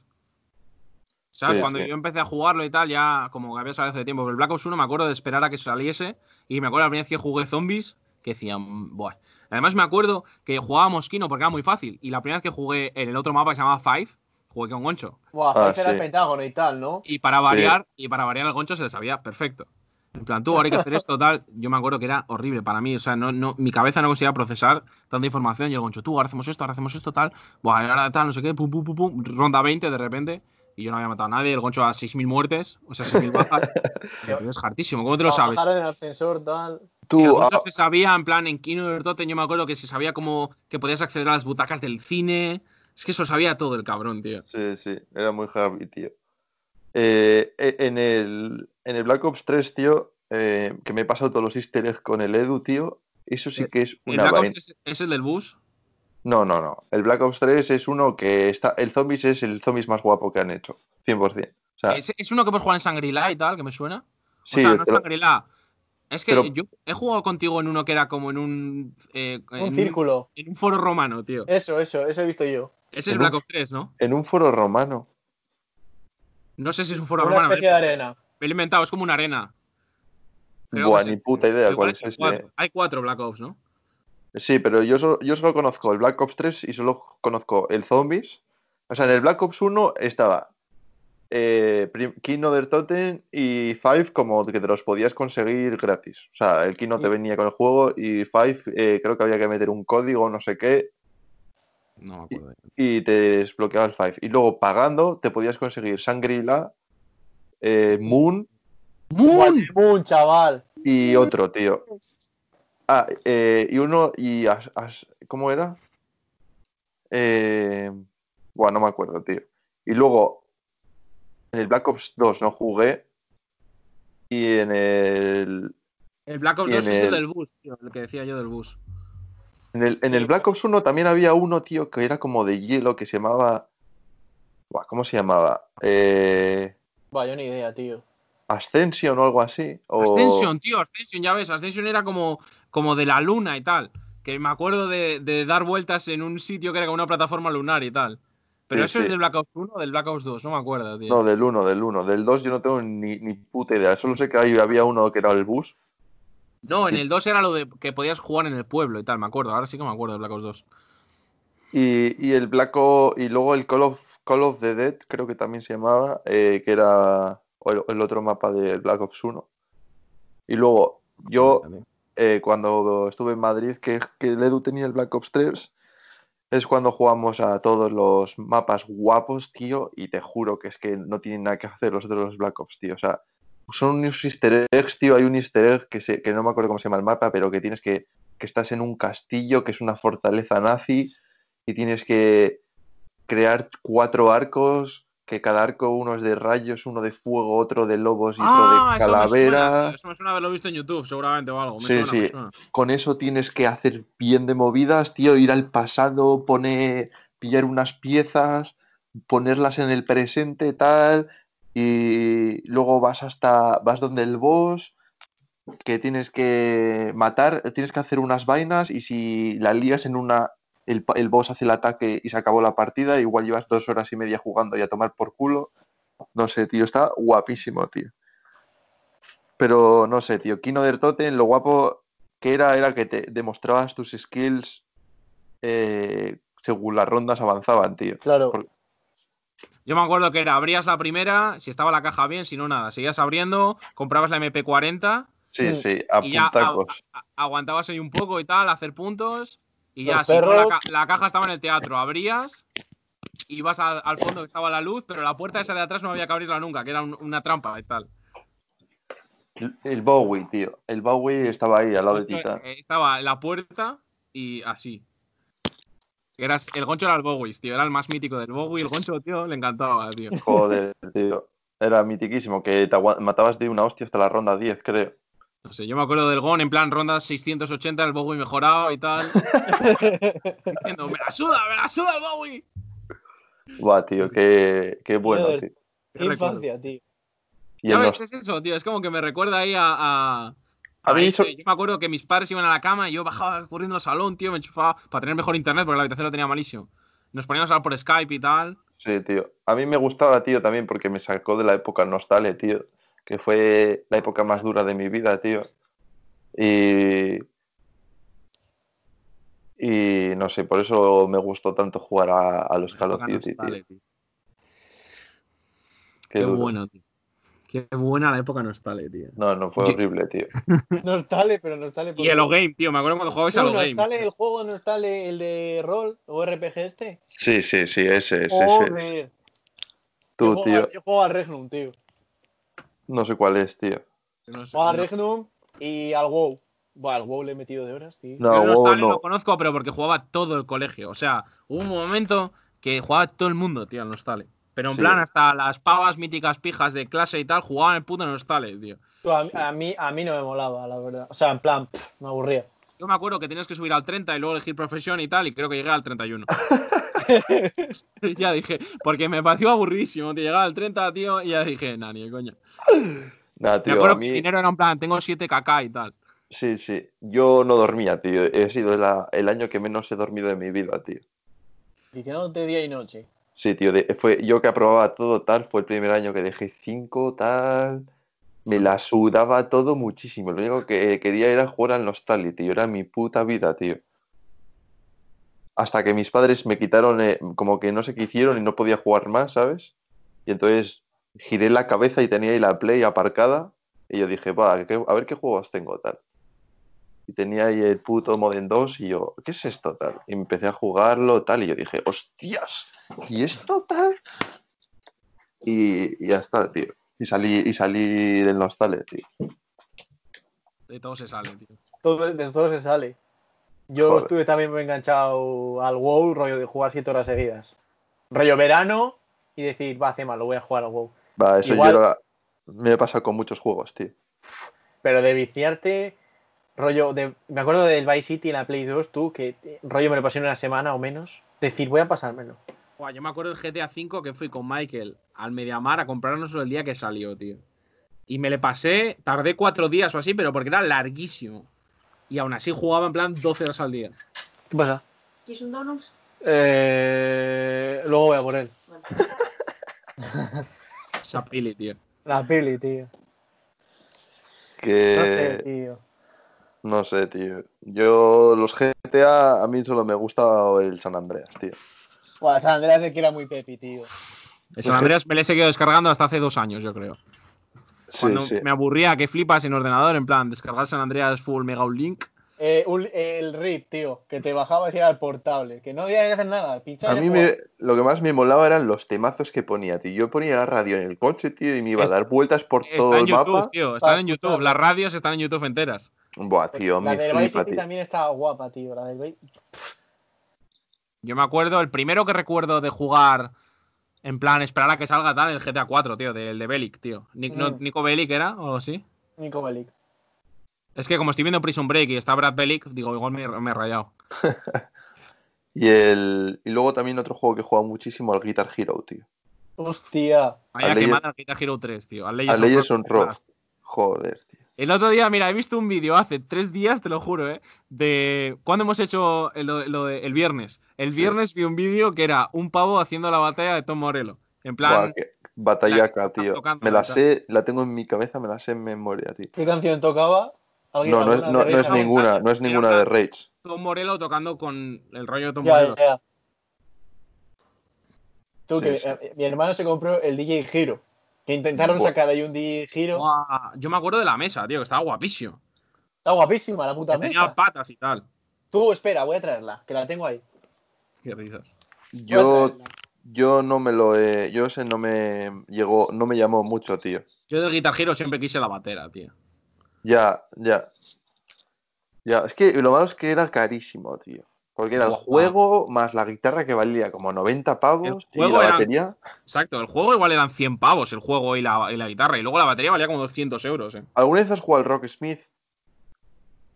¿Sabes? Sí, Cuando sí. yo empecé a jugarlo y tal, ya como que había salido hace tiempo. Pero el Black Ops 1 me acuerdo de esperar a que saliese. Y me acuerdo la primera vez que jugué zombies, que decían, buah. Además me acuerdo que jugaba Mosquino porque era muy fácil. Y la primera vez que jugué en el otro mapa que se llamaba Five, jugué con Goncho. Buah, Ah, Five era el. Pentágono y tal, ¿no? Y para variar, y para variar el goncho se le sabía perfecto. En plan, tú ahora hay que hacer esto, tal. Yo me acuerdo que era horrible para mí. O sea, no, no, mi cabeza no conseguía procesar tanta información. Y el goncho, tú, ahora hacemos esto, ahora hacemos esto, tal. Buah, ahora tal, no sé qué, pum, pum, pum, pum. Ronda 20 de repente. Y yo no había matado a nadie. El goncho a 6.000 muertes, o sea, 6.000 bajas. Es hartísimo. ¿Cómo te lo sabes? En el ascensor, tal. Tú, ah, se sabía, en plan, en Kino del yo me acuerdo que se sabía como que podías acceder a las butacas del cine. Es que eso sabía todo el cabrón, tío. Sí, sí, era muy heavy, tío. Eh, e- en, el, en el Black Ops 3, tío, eh, que me he pasado todos los easter eggs con el Edu, tío, eso sí que es Eh, El una Black Ops es, es el del bus. No, no, no. El Black Ops 3 es uno que está. El zombies es el zombies más guapo que han hecho. 100%. O sea, Es, es uno que puedes jugar en Sangrila y tal, que me suena. sí, o sea, no es pero- Sangrila. Es que pero- yo he jugado contigo en uno que era como en un. eh, en Un círculo. En un foro romano, tío. Eso, eso, eso he visto yo. Ese es en Black Ops 3, ¿no? en un foro romano. No sé si es un foro Una romano. especie de Me arena. lo he inventado, es como una arena. Creo Buah, ni puta idea cuál es es el ese. cuatro. Hay cuatro Black Ops, ¿no? Sí, pero yo solo, yo solo conozco el Black Ops 3 y solo conozco el Zombies. O sea, en el Black Ops 1 estaba eh, King of the Totem y Five como que te los podías conseguir gratis. O sea, el King no te Y- venía con el juego y Five eh, creo que había que meter un código no sé qué No me acuerdo. y te desbloqueaba el Five. Y luego pagando te podías conseguir Shangri-La, eh, Moon ¡Moon! Un chaval. y otro, tío. Ah, eh, y uno, y as- as- ¿cómo era? Eh, bueno, no me acuerdo, tío. Y luego, en el Black Ops 2 no jugué. Y en el, El Black Ops Y en 2 es el el- del bus, tío. El que decía yo del bus. en el, en el Black Ops 1 también había uno, tío, que era como de hielo, que se llamaba... Buah, ¿Cómo se llamaba? Eh, Buah, yo ni idea, tío. Ascension o algo así. O... Ascension, tío, Ascension, ya ves. Ascension era como, como de la luna y tal. Que me acuerdo de, de dar vueltas en un sitio que era como una plataforma lunar y tal. Pero Sí, eso es del Black Ops 1 o del Black Ops 2, no me acuerdo, tío. No, del 1, del 1. Del 2 yo no tengo ni, ni puta idea. Solo sé que ahí había uno que era el bus. No, en el 2 era lo de que podías jugar en el pueblo y tal, me acuerdo. Ahora sí que me acuerdo del Black Ops 2. Y, y el Black O- y luego el Call of, Call of the Dead, creo que también se llamaba, eh, que era el, el otro mapa del Black Ops 1. Y luego, yo, eh, cuando estuve en Madrid, que, que el Edu tenía el Black Ops 3, es cuando jugamos a todos los mapas guapos, tío, y te juro que es que no tienen nada que hacer los otros Black Ops, tío. O sea, son unos easter eggs, tío. Hay un easter egg que, se- que no me acuerdo cómo se llama el mapa, pero que tienes que, que estás en un castillo, que es una fortaleza nazi, y tienes que crear cuatro arcos, que cada arco uno es de rayos, uno de fuego, otro de lobos y otro Ah, de suena, calavera. eso me suena haberlo visto en YouTube, seguramente o algo. Me Sí, suena, me sí. suena. Con eso tienes que hacer bien de movidas, tío, ir al pasado, poner, pillar unas piezas, ponerlas en el presente, tal, y luego vas hasta, vas donde el boss, que tienes que matar, tienes que hacer unas vainas, y si la lías en una, el, el boss hace el ataque y se acabó la partida, igual llevas dos horas y media jugando y a tomar por culo. No sé, tío, está guapísimo, tío. Pero no sé, tío, Kino del Totem, lo guapo que era, era que te demostrabas tus skills eh, según las rondas avanzaban, tío. Claro. Yo me acuerdo que era, abrías la primera, si estaba la caja bien, si no nada. Seguías abriendo, comprabas la MP40 Sí, Mm. sí, a y ya puntacos. a- a- aguantabas ahí un poco y tal, hacer puntos. Y ya, si no, la, perros. ca- la caja estaba en el teatro, abrías, ibas a- al fondo que estaba la luz, pero la puerta esa de atrás no había que abrirla nunca, que era un- una trampa y tal. El, el Bowie, tío. El Bowie estaba ahí, al lado de Titán. Eh, Estaba la puerta y así. Eras, el Goncho era el Bowie, tío. Era el más mítico del Bowie. El Goncho, tío, le encantaba, tío. Joder, tío. Era mitiquísimo, que te matabas de una hostia hasta la ronda 10, creo. No sé, yo me acuerdo del Gon en plan ronda 680, el Bowie mejorado y tal. Diciendo, me la suda, me la suda el Bowie. Buah, tío, qué, qué bueno, tío. Qué infancia, tío. Y Ya en ves, los- es eso, tío. Es como que me recuerda ahí a. a... A mí ahí, eso- Yo me acuerdo que mis padres iban a la cama y yo bajaba corriendo al salón, tío, me enchufaba para tener mejor internet porque la habitación lo tenía malísimo. Nos poníamos a hablar por Skype y tal. Sí, tío. A mí me gustaba, tío, también porque me sacó de la época nostale, tío. Que fue la época más dura de mi vida, tío. Y. Y no sé, por eso me gustó tanto jugar a, a los Call of Duty, tío. nostale, tío. Qué Qué bueno, tío. Qué buena la época nostale, tío. No, no, fue horrible, tío. Nostale, pero nostale. Y el O-Game, tío. Me acuerdo cuando jugabais al No, O-Game. nostale el juego, nostale el de rol o RPG este. Sí, sí, sí, ese, ese, ese. Tú, yo, juego, tío, yo juego al Regnum, tío. No sé cuál es, tío. No sé, al no. Regnum y al WoW. Buah, al WoW le he metido de horas, tío. No, Yo WoW Nostale no. lo conozco, pero porque jugaba todo el colegio. O sea, hubo un momento que jugaba todo el mundo, tío, al Nostale. Pero en Sí. plan, hasta las pavas míticas pijas de clase y tal jugaban el puto Nostale, tío. A, a mí, a mí no me molaba, la verdad. O sea, en plan, pff, me aburría. Yo me acuerdo que tenías que subir al 30 y luego elegir profesión y tal, y creo que llegué al 31. Y ya dije, porque me pareció aburridísimo, tío. Llegaba al 30, tío, y ya dije, nah, ni de coña. Nada, Me tío, acuerdo a que mí. el dinero era en plan, tengo 7 kk y tal. Sí, sí. Yo no dormía, tío. He sido la- el año que menos he dormido de mi vida, tío. Diciéndote día y noche. Sí, tío. de- fue yo que aprobaba todo tal. Fue el primer año que dejé 5 tal. Me la sudaba todo muchísimo. Lo único que quería era jugar al Nostalgia, tío. Era mi puta vida, tío. Hasta que mis padres me quitaron, eh, como que no sé qué hicieron y no podía jugar más, ¿sabes? Y entonces giré la cabeza y tenía ahí la Play aparcada. Y yo dije, va, ¿qué- a ver qué juegos tengo, tal. Y tenía ahí el puto Modern 2 y yo, ¿qué es esto, tal? Y empecé a jugarlo, tal. Y yo dije, hostias, ¿y esto, tal? Y, y ya está, tío. Y salí, y salí del Nostale, tío. De todo se sale, tío. Todo, de todo se sale. Yo Joder. estuve también muy enganchado al WoW, rollo de jugar 7 horas seguidas. Rollo verano y decir, va, hace mal, lo voy a jugar al WoW. Va, eso Igual- yo era- me pasa con muchos juegos, tío. Pero de viciarte, rollo, de, me acuerdo del Vice City en la Play 2, tú, que rollo me lo pasé en una semana o menos. Decir, voy a pasármelo. Yo me acuerdo del GTA V que fui con Michael al Mediamar a comprárnoslo el día que salió, tío. Y me le pasé, tardé cuatro días o así, pero porque era larguísimo. Y aún así jugaba en plan 12 horas al día. ¿Qué pasa? ¿Quieres un donut? Eh, luego voy a por él. Esa pili, tío. La peli, tío. Que No sé, tío. no sé, tío. Yo, los GTA, a mí solo me gusta el San Andreas, tío. Buah, San Andreas es que era muy pepi, tío. El San Andreas me lo he seguido descargando hasta hace dos años, yo creo. Sí, Cuando sí. me aburría que flipas en ordenador, en plan, descargar San Andreas Full Mega Link. Eh, un- el RIP, tío, que te bajabas y era el portable. Que no había que hacer nada, A mí me, lo que más me molaba eran los temazos que ponía, tío. Yo ponía la radio en el coche, tío, y me iba a dar vueltas por todo Está en el YouTube, mapa. tío. Están en. YouTube. Las radios están en YouTube enteras. Buah, tío, La me del Vice City tío. también estaba guapa, tío. La del Vice- Yo me acuerdo, el primero que recuerdo de jugar en plan esperar a que salga tal, el GTA 4, tío, del de Bellic, tío. Ni- no- Mm. Nico Bellic era o así. Nico Bellic. Es que como estoy viendo Prison Break y está Brad Bellic, digo, igual me, me he rayado. Y, el, y luego también otro juego que he jugado muchísimo, el Guitar Hero, tío. Hostia. Vaya Al que Legend- manda el Guitar Hero 3, tío. Al Legends on Rock. Joder, tío. El otro día, mira, he visto un vídeo hace tres días, te lo juro, ¿eh? De cuando hemos hecho el, lo de- el viernes. El Sí. viernes vi un vídeo que era un pavo haciendo la batalla de Tom Morello. En plan, Buah, qué batallaca, tío. tocando, Me la tal. sé, la tengo en mi cabeza, me la sé en memoria, tío. ¿Qué canción tocaba? ¿Alguien- No, no es, no, no ninguna, no es ninguna una- de Rage. Tom Morello tocando con el rollo de Tom Ya, Morello. ya. Tú, Sí, que sí. eh, mi hermano se compró el DJ Giro. Que intentaron Buah. sacar ahí un Giro. Buah, Yo me acuerdo de la mesa, tío, que estaba guapísimo. Está guapísima la puta Que tenía mesa. patas y tal. Tú, espera, voy a traerla, que la tengo ahí. Qué risas. Yo, yo no me lo he. Yo ese no me llegó, no me llamó mucho, tío. Yo del Guitar Hero siempre quise la batera, tío. Ya, ya. Ya, es que lo malo es que era carísimo, tío. Porque era el juego más la guitarra que valía como 90 pavos y juego la batería. Exacto, el juego igual eran 100 pavos, el juego y la, y la guitarra. Y luego la batería valía como 200 euros, eh. ¿Alguna vez has jugado al Rocksmith?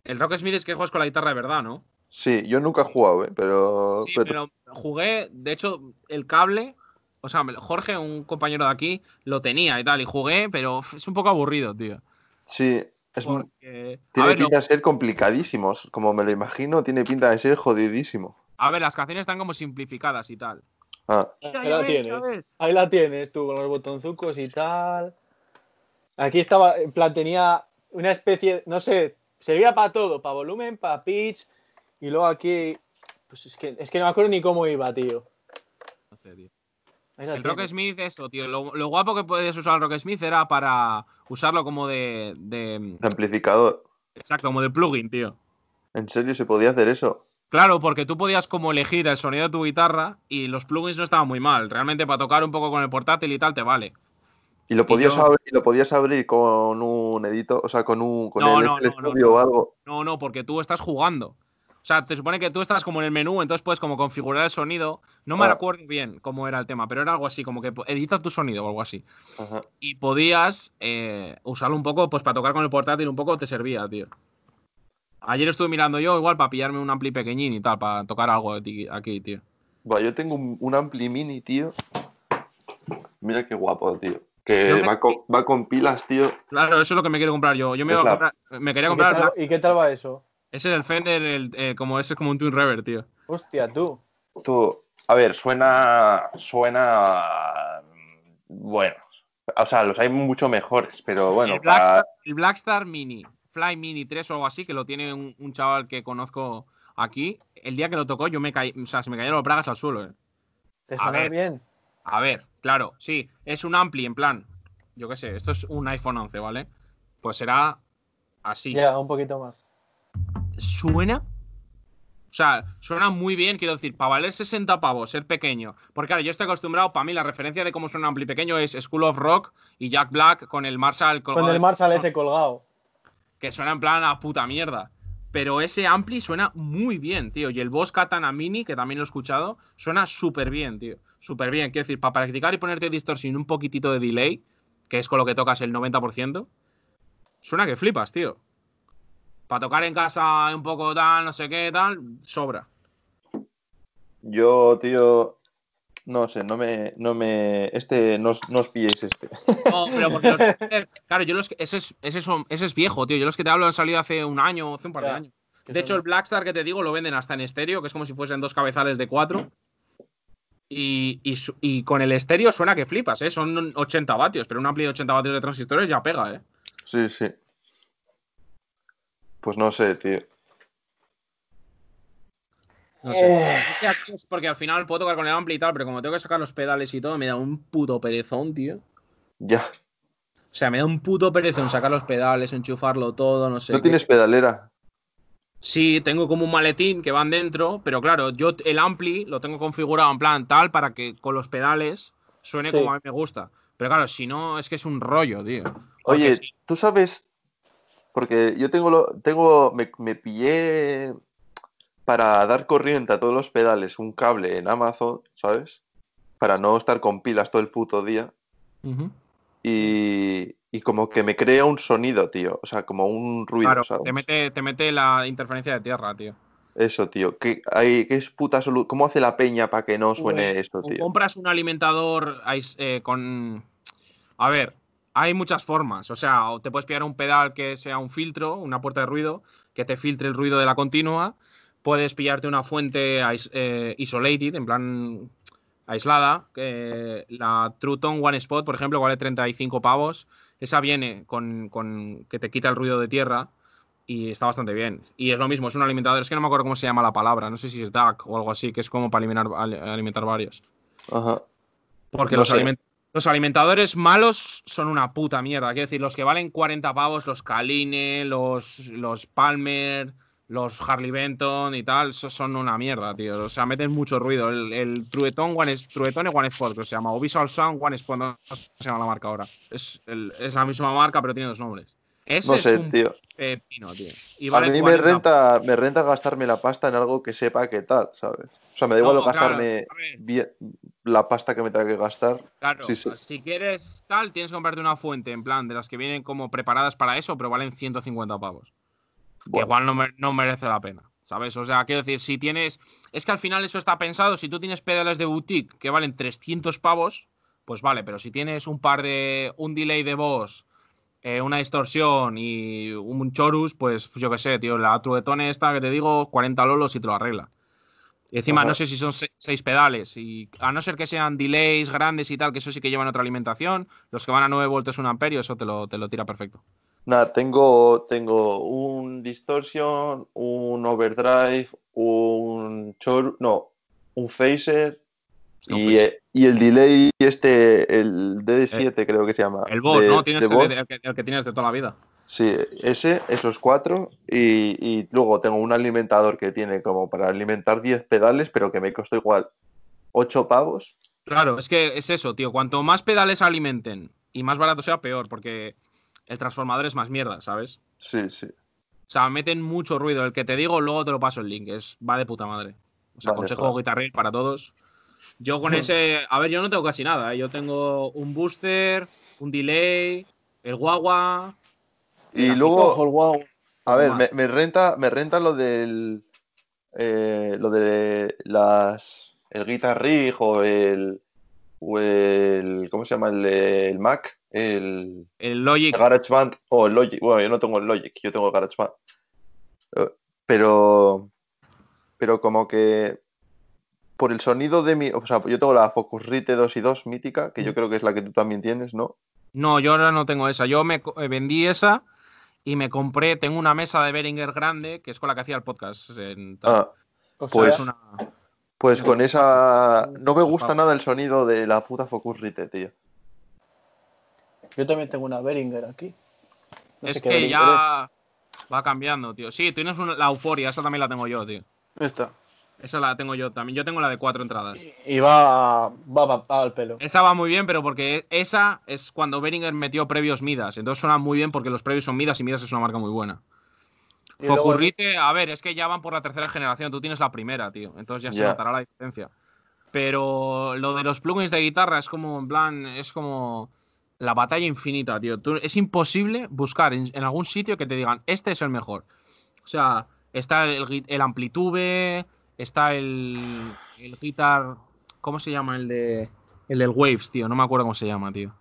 El Rock Smith es que juegas con la guitarra de verdad, ¿no? Sí, yo nunca he jugado, ¿eh? pero, Sí, pero- pero jugué, de hecho, el cable, o sea, Jorge, un compañero de aquí, lo tenía y tal, y jugué, pero es un poco aburrido, tío. sí, es, Porque, a tiene ver, pinta de ser complicadísimos. Como me lo imagino, tiene pinta de ser jodidísimo. a ver, las canciones están como simplificadas y tal. Ah, Ahí la tienes. Ahí la tienes tú, con los botonzucos y tal. Aquí estaba, en plan, tenía una especie, no sé, servía para todo, para volumen, para pitch. Y luego aquí, pues es que, es que no me acuerdo ni cómo iba, tío. No sé, tío. El Rock. Smith, eso, tío. Lo, lo guapo que puedes usar el Rock Smith era para usarlo como de, de- de amplificador. Exacto, como de plugin, tío. ¿En serio se podía hacer eso? Claro, porque tú podías como elegir el sonido de tu guitarra y los plugins no estaban muy mal. Realmente para tocar un poco con el portátil y tal te vale. Y lo podías, yo- abrir, y lo podías abrir con un editor, o sea, con un con No, el no, no, no, Studio no. o algo. No, no, porque tú estás jugando. O sea, te supone que tú estás como en el menú, entonces puedes como configurar el sonido. No me Ah. recuerdo bien cómo era el tema, pero era algo así, como que edita tu sonido o algo así. Ajá. Y podías eh, usarlo un poco, pues para tocar con el portátil un poco te servía, tío. Ayer estuve mirando yo igual para pillarme un ampli pequeñín y tal, para tocar algo aquí, tío. Yo tengo un, un ampli mini, tío. Mira qué guapo, tío. Que me- va, con, va con pilas, tío. Claro, eso es lo que me quiero comprar yo. Yo me, iba a la- comprar- me quería ¿Y qué, comprar tal, y qué tal va eso? Ese es el Fender, el, eh, como ese es como un Twin Reverb, tío. Hostia, tú. Tú, a ver, suena. Suena. Bueno. O sea, los hay mucho mejores, pero bueno. el, para- Blackstar, el Blackstar Mini, Fly Mini 3 o algo así, que lo tiene un, un chaval que conozco aquí. El día que lo tocó, yo me caí, o sea, se me cayeron los bragas al suelo, eh. ¿Te A suena ver. bien? A ver, claro, sí, es un ampli en plan. Yo qué sé, esto es un iPhone 11, ¿vale? Pues será así. Ya, un poquito más. ¿Suena? O sea, suena muy bien, quiero decir, para valer 60 pavos, ser pequeño. Porque claro, yo estoy acostumbrado, para mí la referencia de cómo suena un ampli pequeño es School of Rock y Jack Black con el Marshall colgado Con el Marshall ese colgado. que suena en plan a puta mierda. Pero ese ampli suena muy bien, tío. Y el Boss Katana Mini, que también lo he escuchado, suena súper bien, tío. Súper bien. Quiero decir, para practicar y ponerte distorsión y un poquitito de delay, que es con lo que tocas el 90%, suena que flipas, tío. Para tocar en casa un poco tal, no sé qué, tal, sobra. Yo, tío. No sé, no me. No me este, no, os- no os pilléis este. No, pero porque los- Claro, yo los que. Ese es, ese, son- ese es viejo, tío. Yo los que te hablo han salido hace un año, hace un par de Ya. años. De hecho, el Blackstar que te digo lo venden hasta en estéreo, que es como si fuesen dos cabezales de cuatro. Y, y y con el estéreo suena que flipas, ¿eh? Son 80 vatios, pero un ampli de 80 vatios de transistores ya pega, ¿eh? Sí, sí. Pues no sé, tío. No sé. Es que aquí es porque al final puedo tocar con el ampli y tal, pero como tengo que sacar los pedales y todo, me da un puto perezón, tío. Ya. O sea, me da un puto perezón sacar los pedales, enchufarlo todo, no sé. ¿No qué. tienes pedalera? Sí, tengo como un maletín que van dentro, pero claro, yo el ampli lo tengo configurado en plan tal para que con los pedales suene Sí. como a mí me gusta. Pero claro, si no, es que es un rollo, tío. Porque Oye, sí, tú sabes. Porque yo tengo lo. Tengo. Me, me pillé para dar corriente a todos los pedales un cable en Amazon, ¿sabes? Para no estar con pilas todo el puto día. Y, y como que me crea un sonido, tío. O sea, como un ruido, Claro, ¿sabes? te mete, te mete la interferencia de tierra, tío. Eso, tío. ¿Qué, hay, qué es puta solu- ¿Cómo hace la peña para que no suene Pues, esto, tío? compras un alimentador eh, con. A ver, hay muchas formas. O sea, te puedes pillar un pedal que sea un filtro, una puerta de ruido, que te filtre el ruido de la continua. Puedes pillarte una fuente eh, isolated, en plan aislada. la True Tone One Spot, por ejemplo, vale 35 pavos. Esa viene con, con que te quita el ruido de tierra y está bastante bien. Y es lo mismo, es un alimentador. Es que no me acuerdo cómo se llama la palabra. No sé si es DAC o algo así, que es como para alimentar, al- alimentar varios. Ajá. Porque No los, sé. Los alimentadores malos son una puta mierda. Quiero decir, los que valen 40 pavos, los Kaline, los, los Palmer, los Harley Benton y tal, son una mierda, tío. O sea, meten mucho ruido. El, el Trueton One, es, Trueton One Sport, que se llama, o Visual Sound One Sport, no se llama la marca ahora. Es la misma marca, pero tiene dos nombres. Ese No es sé, un tío. pepino, tío. Y A mí me 40 renta, me renta gastarme la pasta en algo que sepa qué tal, ¿sabes? O sea, me da igual claro, gastarme bien- la pasta que me tenga que gastar. Claro, Sí, sí. si quieres tal, tienes que comprarte una fuente, en plan, de las que vienen como preparadas para eso, pero valen 150 pavos. Que igual no, me- no merece la pena, ¿sabes? O sea, quiero decir, si tienes. Es que al final eso está pensado, si tú tienes pedales de boutique que valen 300 pavos, pues vale, pero si tienes un par de. un delay de voz, eh, una distorsión y un chorus, pues yo qué sé, tío, la truetone esta que te digo, 40 lolos y te lo arregla. Y encima Ajá. no sé si son se- seis pedales. Y a no ser que sean delays grandes y tal, que eso sí que llevan otra alimentación, los que van a 9 voltios un amperio, eso te lo, te lo tira perfecto. Nada, tengo, tengo un distortion, un overdrive, un chor, no, un phaser y, eh, y el delay este, el DD7 creo que se llama. El boss, de- ¿no? Tienes de el, Boss. el que, el que tienes de toda la vida. Sí, ese, esos cuatro. Y, y luego tengo un alimentador que tiene como para alimentar 10 pedales, pero que me costó igual 8 pavos. Claro, es que es eso, tío. Cuanto más pedales alimenten y más barato sea, peor, porque el transformador es más mierda, ¿sabes? Sí, sí. O sea, meten mucho ruido. El que te digo, luego te lo paso el link. Es, va de puta madre. O sea, Vale, consejo claro. guitarril para todos. Yo con ese. A ver, yo no tengo casi nada. ¿eh? Yo tengo un booster, un delay, el guagua. Y el luego- el guau. A ver, me, me renta, me renta lo del eh, lo de las el Guitar Rig o el o el ¿cómo se llama? el, el Mac, el, El Logic. el GarageBand o el Logic. Bueno, yo no tengo el Logic, yo tengo el GarageBand. Eh, Pero pero como que por el sonido de mi, o sea, yo tengo la Focusrite 2 y 2 mítica, que yo creo que es la que tú también tienes, ¿no? No, yo ahora no tengo esa. Yo me eh, vendí esa y me compré. Tengo una mesa de Behringer grande, que es con la que hacía el podcast. en tal. Ah, pues- Es una- pues con esa no me gusta nada el sonido de la puta Focusrite, tío. Yo también tengo una Behringer aquí. No sé es qué que ya va cambiando, tío. Sí, tienes una- la euforia, esa también la tengo yo, tío. es. Esta. Esa la tengo yo también. Yo tengo la de cuatro entradas. Y va, va, va- va al pelo. Esa va muy bien, pero porque esa es cuando Behringer metió previos Midas. Entonces suena muy bien porque los previos son Midas y Midas es una marca muy buena. Luego- Focurrite, a ver, es que ya van por la tercera generación. Tú tienes la primera, tío. Entonces ya se notará la diferencia. Pero lo de los plugins de guitarra es como, en plan, es como la batalla infinita, tío. Tú- es imposible buscar en, en algún sitio que te digan, este es el mejor. O sea, está el, el Amplitude, está el, el Guitar. ¿Cómo se llama el de. El del Waves, tío? No me acuerdo cómo se llama, tío.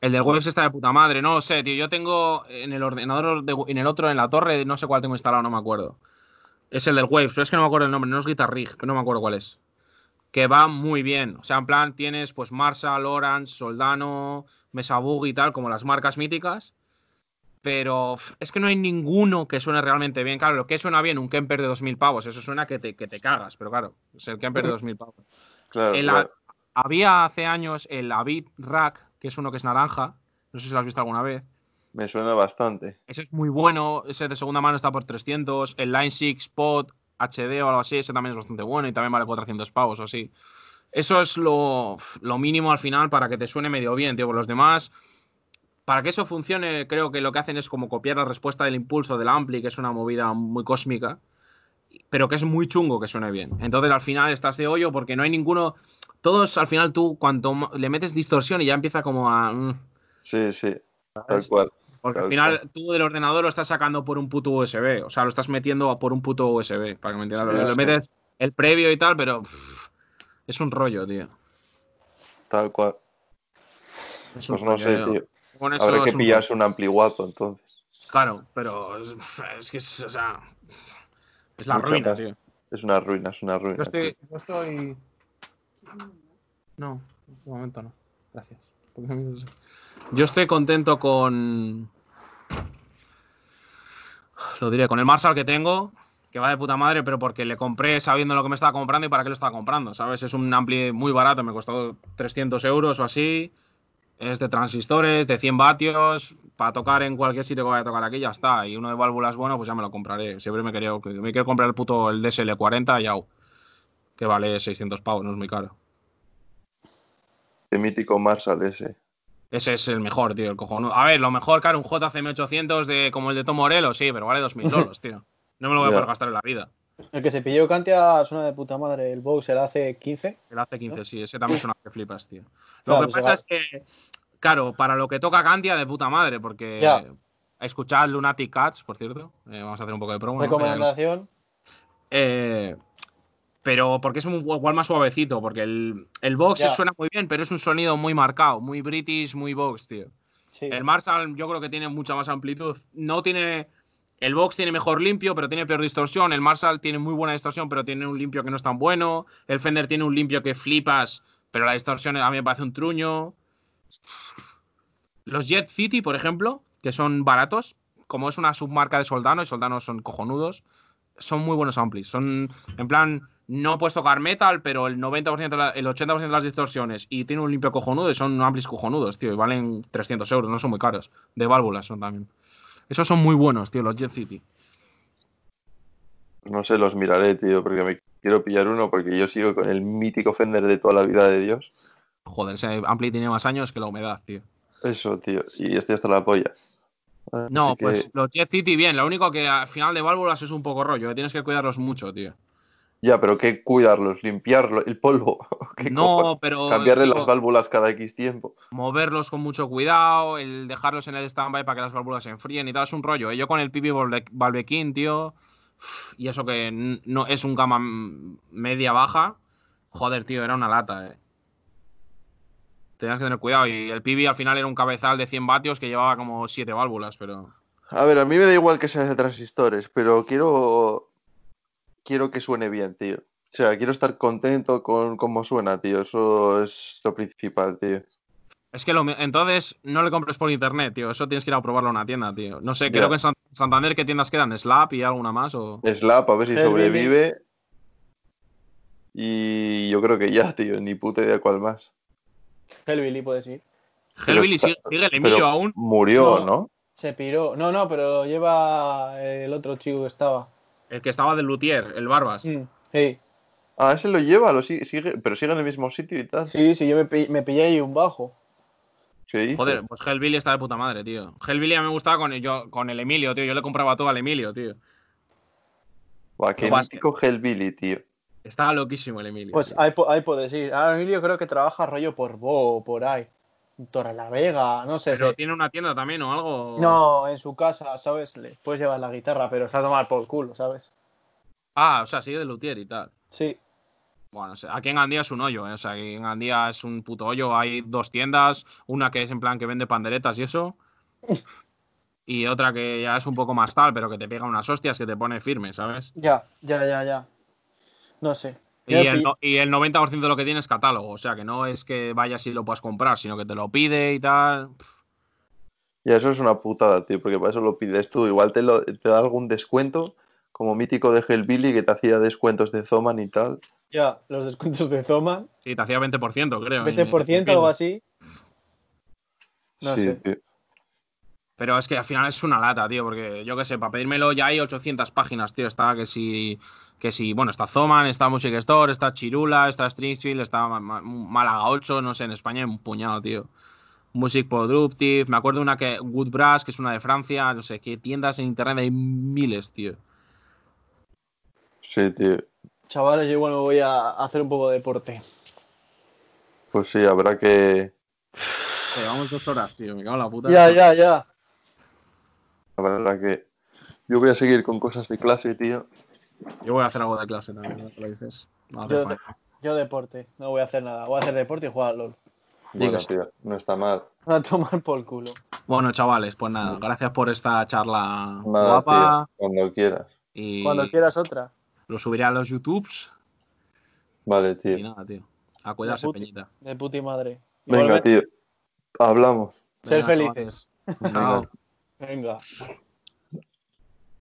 El del Waves está de puta madre, no sé, tío. Yo tengo en el ordenador, de- en el otro, en la torre, no sé cuál tengo instalado, no me acuerdo. Es el del Waves, pero es que no me acuerdo el nombre, no es Guitar Rig, pero no me acuerdo cuál es. Que va muy bien. O sea, en plan, tienes pues Marshall, Orange, Soldano, Mesa Bug y tal, como las marcas míticas. Pero es que no hay ninguno que suene realmente bien. Claro, lo que suena bien, un Kemper de 2.000 pavos, eso suena que te, que te cagas, pero claro, es el Kemper de 2.000 pavos. Claro, El claro. a- había hace años el Avid Rack, que es uno que es naranja. No sé si lo has visto alguna vez. Me suena bastante. Ese es muy bueno. Ese de segunda mano está por 300. El Line 6 Spot HD o algo así, ese también es bastante bueno y también vale 400 pavos o así. Eso es lo, lo mínimo al final para que te suene medio bien, tío. Por los demás, para que eso funcione, creo que lo que hacen es como copiar la respuesta del impulso del ampli, que es una movida muy cósmica, pero que es muy chungo que suene bien. Entonces al final estás de hoyo porque no hay ninguno. Todos al final tú, cuanto le metes distorsión y ya empieza como a. mm, Sí, sí, tal cual. Porque al final tú del ordenador lo estás sacando por un puto USB. O sea, lo estás metiendo por un puto USB, para que me entiendas. Sí, metes el previo y tal, pero pff, es un rollo, tío. Tal cual. Es un Pues no sé, tío. tío. Con eso Habrá que es un pillarse un ampli guapo, entonces. Claro, pero es, es que es, o sea, es la Mucha ruina, tío. Es una ruina, es una ruina. Yo estoy, yo estoy. No, de momento no. Gracias. Yo estoy contento con. Lo diré, con el Marshall que tengo. que va de puta madre, pero porque le compré sabiendo lo que me estaba comprando y para qué lo estaba comprando, ¿sabes? Es un ampli muy barato, me costó 300 euros o así. Es de transistores, de 100 vatios, para tocar en cualquier sitio que vaya a tocar aquí, ya está. Y uno de válvulas bueno, pues ya me lo compraré. Siempre me quería, me quiero comprar el puto el DSL40 y au, que vale 600 pavos, no es muy caro. El mítico Marshall ese. Ese es el mejor, tío, el. A ver, lo mejor, claro, un JCM 800 de, como el de Tom Morello, sí, pero vale 2.000 solos, tío. No me lo voy a Ya. poder gastar en la vida. El que se pilló Cantia suena de puta madre. El Vox, el hace 15. El AC15, sí, ese también es una que flipas, tío. Lo Claro, que pues pasa va- es que, claro, para lo que toca Cantia, de puta madre, porque Ya. escuchad Lunatic Cats, por cierto, eh, vamos a hacer un poco de promo. ¿no? Recomendación. Eh, pero porque es un igual más suavecito, porque el, el Vox Ya. suena muy bien, pero es un sonido muy marcado, muy British, muy Vox, tío. Sí. El Marshall yo creo que tiene mucha más amplitud. No tiene. El Vox tiene mejor limpio, pero tiene peor distorsión. El Marshall tiene muy buena distorsión, pero tiene un limpio que no es tan bueno. El Fender tiene un limpio que flipas, pero la distorsión a mí me parece un truño. Los Jet City, por ejemplo, que son baratos, como es una submarca de Soldano, y Soldano son cojonudos, son muy buenos amplis. Son, en plan, no puedes tocar metal, pero el 90%, de la- el 80% de las distorsiones y tiene un limpio cojonudo y son amplis cojonudos, tío, y valen 300 euros, no son muy caros. De válvulas son también. Esos son muy buenos, tío, los Jet City. No sé, los miraré, tío, porque me quiero pillar uno porque yo sigo con el mítico Fender de toda la vida de Dios. Joder, ese ampli tiene más años que la humedad, tío. Eso, tío. Y estoy hasta la polla. Así No, que- pues los Jet City bien, lo único que al final de válvulas es un poco rollo, que tienes que cuidarlos mucho, tío. Ya, pero que cuidarlos, limpiarlo, el polvo. ¿Qué No, cojones? pero Cambiarle las válvulas cada X tiempo. moverlos con mucho cuidado, el dejarlos en el standby para que las válvulas se enfríen y tal, es un rollo. ¿eh? Yo con el Pipi Valve- Valvequín, tío, y eso que no es un gama mm, media baja, joder, tío, era una lata, eh. Tenías que tener cuidado. Y el Pibi al final era un cabezal de 100 vatios que llevaba como 7 válvulas, pero. A ver, a mí me da igual que sea de transistores, pero quiero. Quiero que suene bien, tío. O sea, quiero estar contento con cómo suena, tío. Eso es lo principal, tío. Es que lo, entonces no le compres por internet, tío. Eso tienes que ir a probarlo a una tienda, tío. No sé, Ya. creo que en San- Santander, ¿qué tiendas quedan? ¿Slap y alguna más? O... Slap, a ver si El sobrevive. Y yo creo que ya, tío. Ni puta idea cuál más. Hellbilly puede sí. Hellbilly está- sigue, sigue el Emilio pero aún. Murió, No. ¿no? Se piró. No, no, pero lleva el otro chico que estaba. El que estaba del Luthier, el Barbas. Mm, Sí, Ah, ese lo lleva, lo sigue, sigue, pero sigue en el mismo sitio y tal. sí, sí, yo me, pi- me pillé ahí un bajo. ¿Qué dices? Joder, pues Hellbilly está de puta madre, tío. Hellbilly a mí me gustaba con el, yo, con el Emilio, tío. Yo le compraba todo al Emilio, tío. Buah, qué mítico Hellbilly, tío. Estaba loquísimo el Emilio. Pues ahí, ahí puedes ir. Ahora Emilio creo que trabaja rollo por Bo por ahí. Torre la Vega, no sé. Pero tiene una tienda también o algo. No, en su casa, ¿sabes? Le puedes llevar la guitarra, pero está a tomar por culo, ¿sabes? Ah, o sea, sigue de Luthier y tal. Sí. Bueno, o sea, aquí en Gandía es un hoyo, ¿eh? O sea, aquí en Gandía es un puto hoyo. Hay dos tiendas, una que es en plan que vende panderetas y eso. Y otra que ya es un poco más tal, pero que te pega unas hostias que te pone firme, ¿sabes? Ya, ya, ya, ya. No sé. Y el, no- y el 90% de lo que tiene es catálogo. O sea, que no es que vayas y lo puedas comprar, sino que te lo pide y tal. Y eso es una putada, tío, porque para eso lo pides tú. Igual te, lo- te da algún descuento, como mítico de Hellbilly, que te hacía descuentos de Zoman y tal. Ya, los descuentos de Zoman, Sí, te hacía 20%, creo. en- 20% en- algo así. No sí, sé. tío. Pero es que al final es una lata, tío, porque yo qué sé, para pedírmelo ya hay 800 páginas, tío. Está que si, que si, bueno, está Zoman, está Music Store, está Chirula, está Stringsfield, está Málaga 8, no sé, en España hay un puñado, tío. Music Productive, me acuerdo una que, Good Brass, que es una de Francia, no sé, qué tiendas en internet hay miles, tío. Sí, tío. Chavales, yo igual me voy a hacer un poco de deporte. Pues sí, habrá que. Llevamos dos horas, tío, me cago en la puta. Ya, ya, ya. Habrá que. Yo voy a seguir con cosas de clase, tío. Yo voy a hacer algo de clase también, ¿no? ¿Qué lo dices? No Yo- deporte, no voy a hacer nada. Voy a hacer deporte y jugar al LOL. Bueno, tío, no está mal. A tomar por culo. Bueno, chavales, pues nada, gracias por esta charla Nada, guapa. tío, cuando quieras. Y Cuando quieras otra. lo subiré a los YouTubes. Vale, Y tío. nada, tío. A cuidarse, puti- Peñita. De puti madre. Venga, tío. Hablamos. Ser Venga, felices. chavales. Chao. Venga. Venga.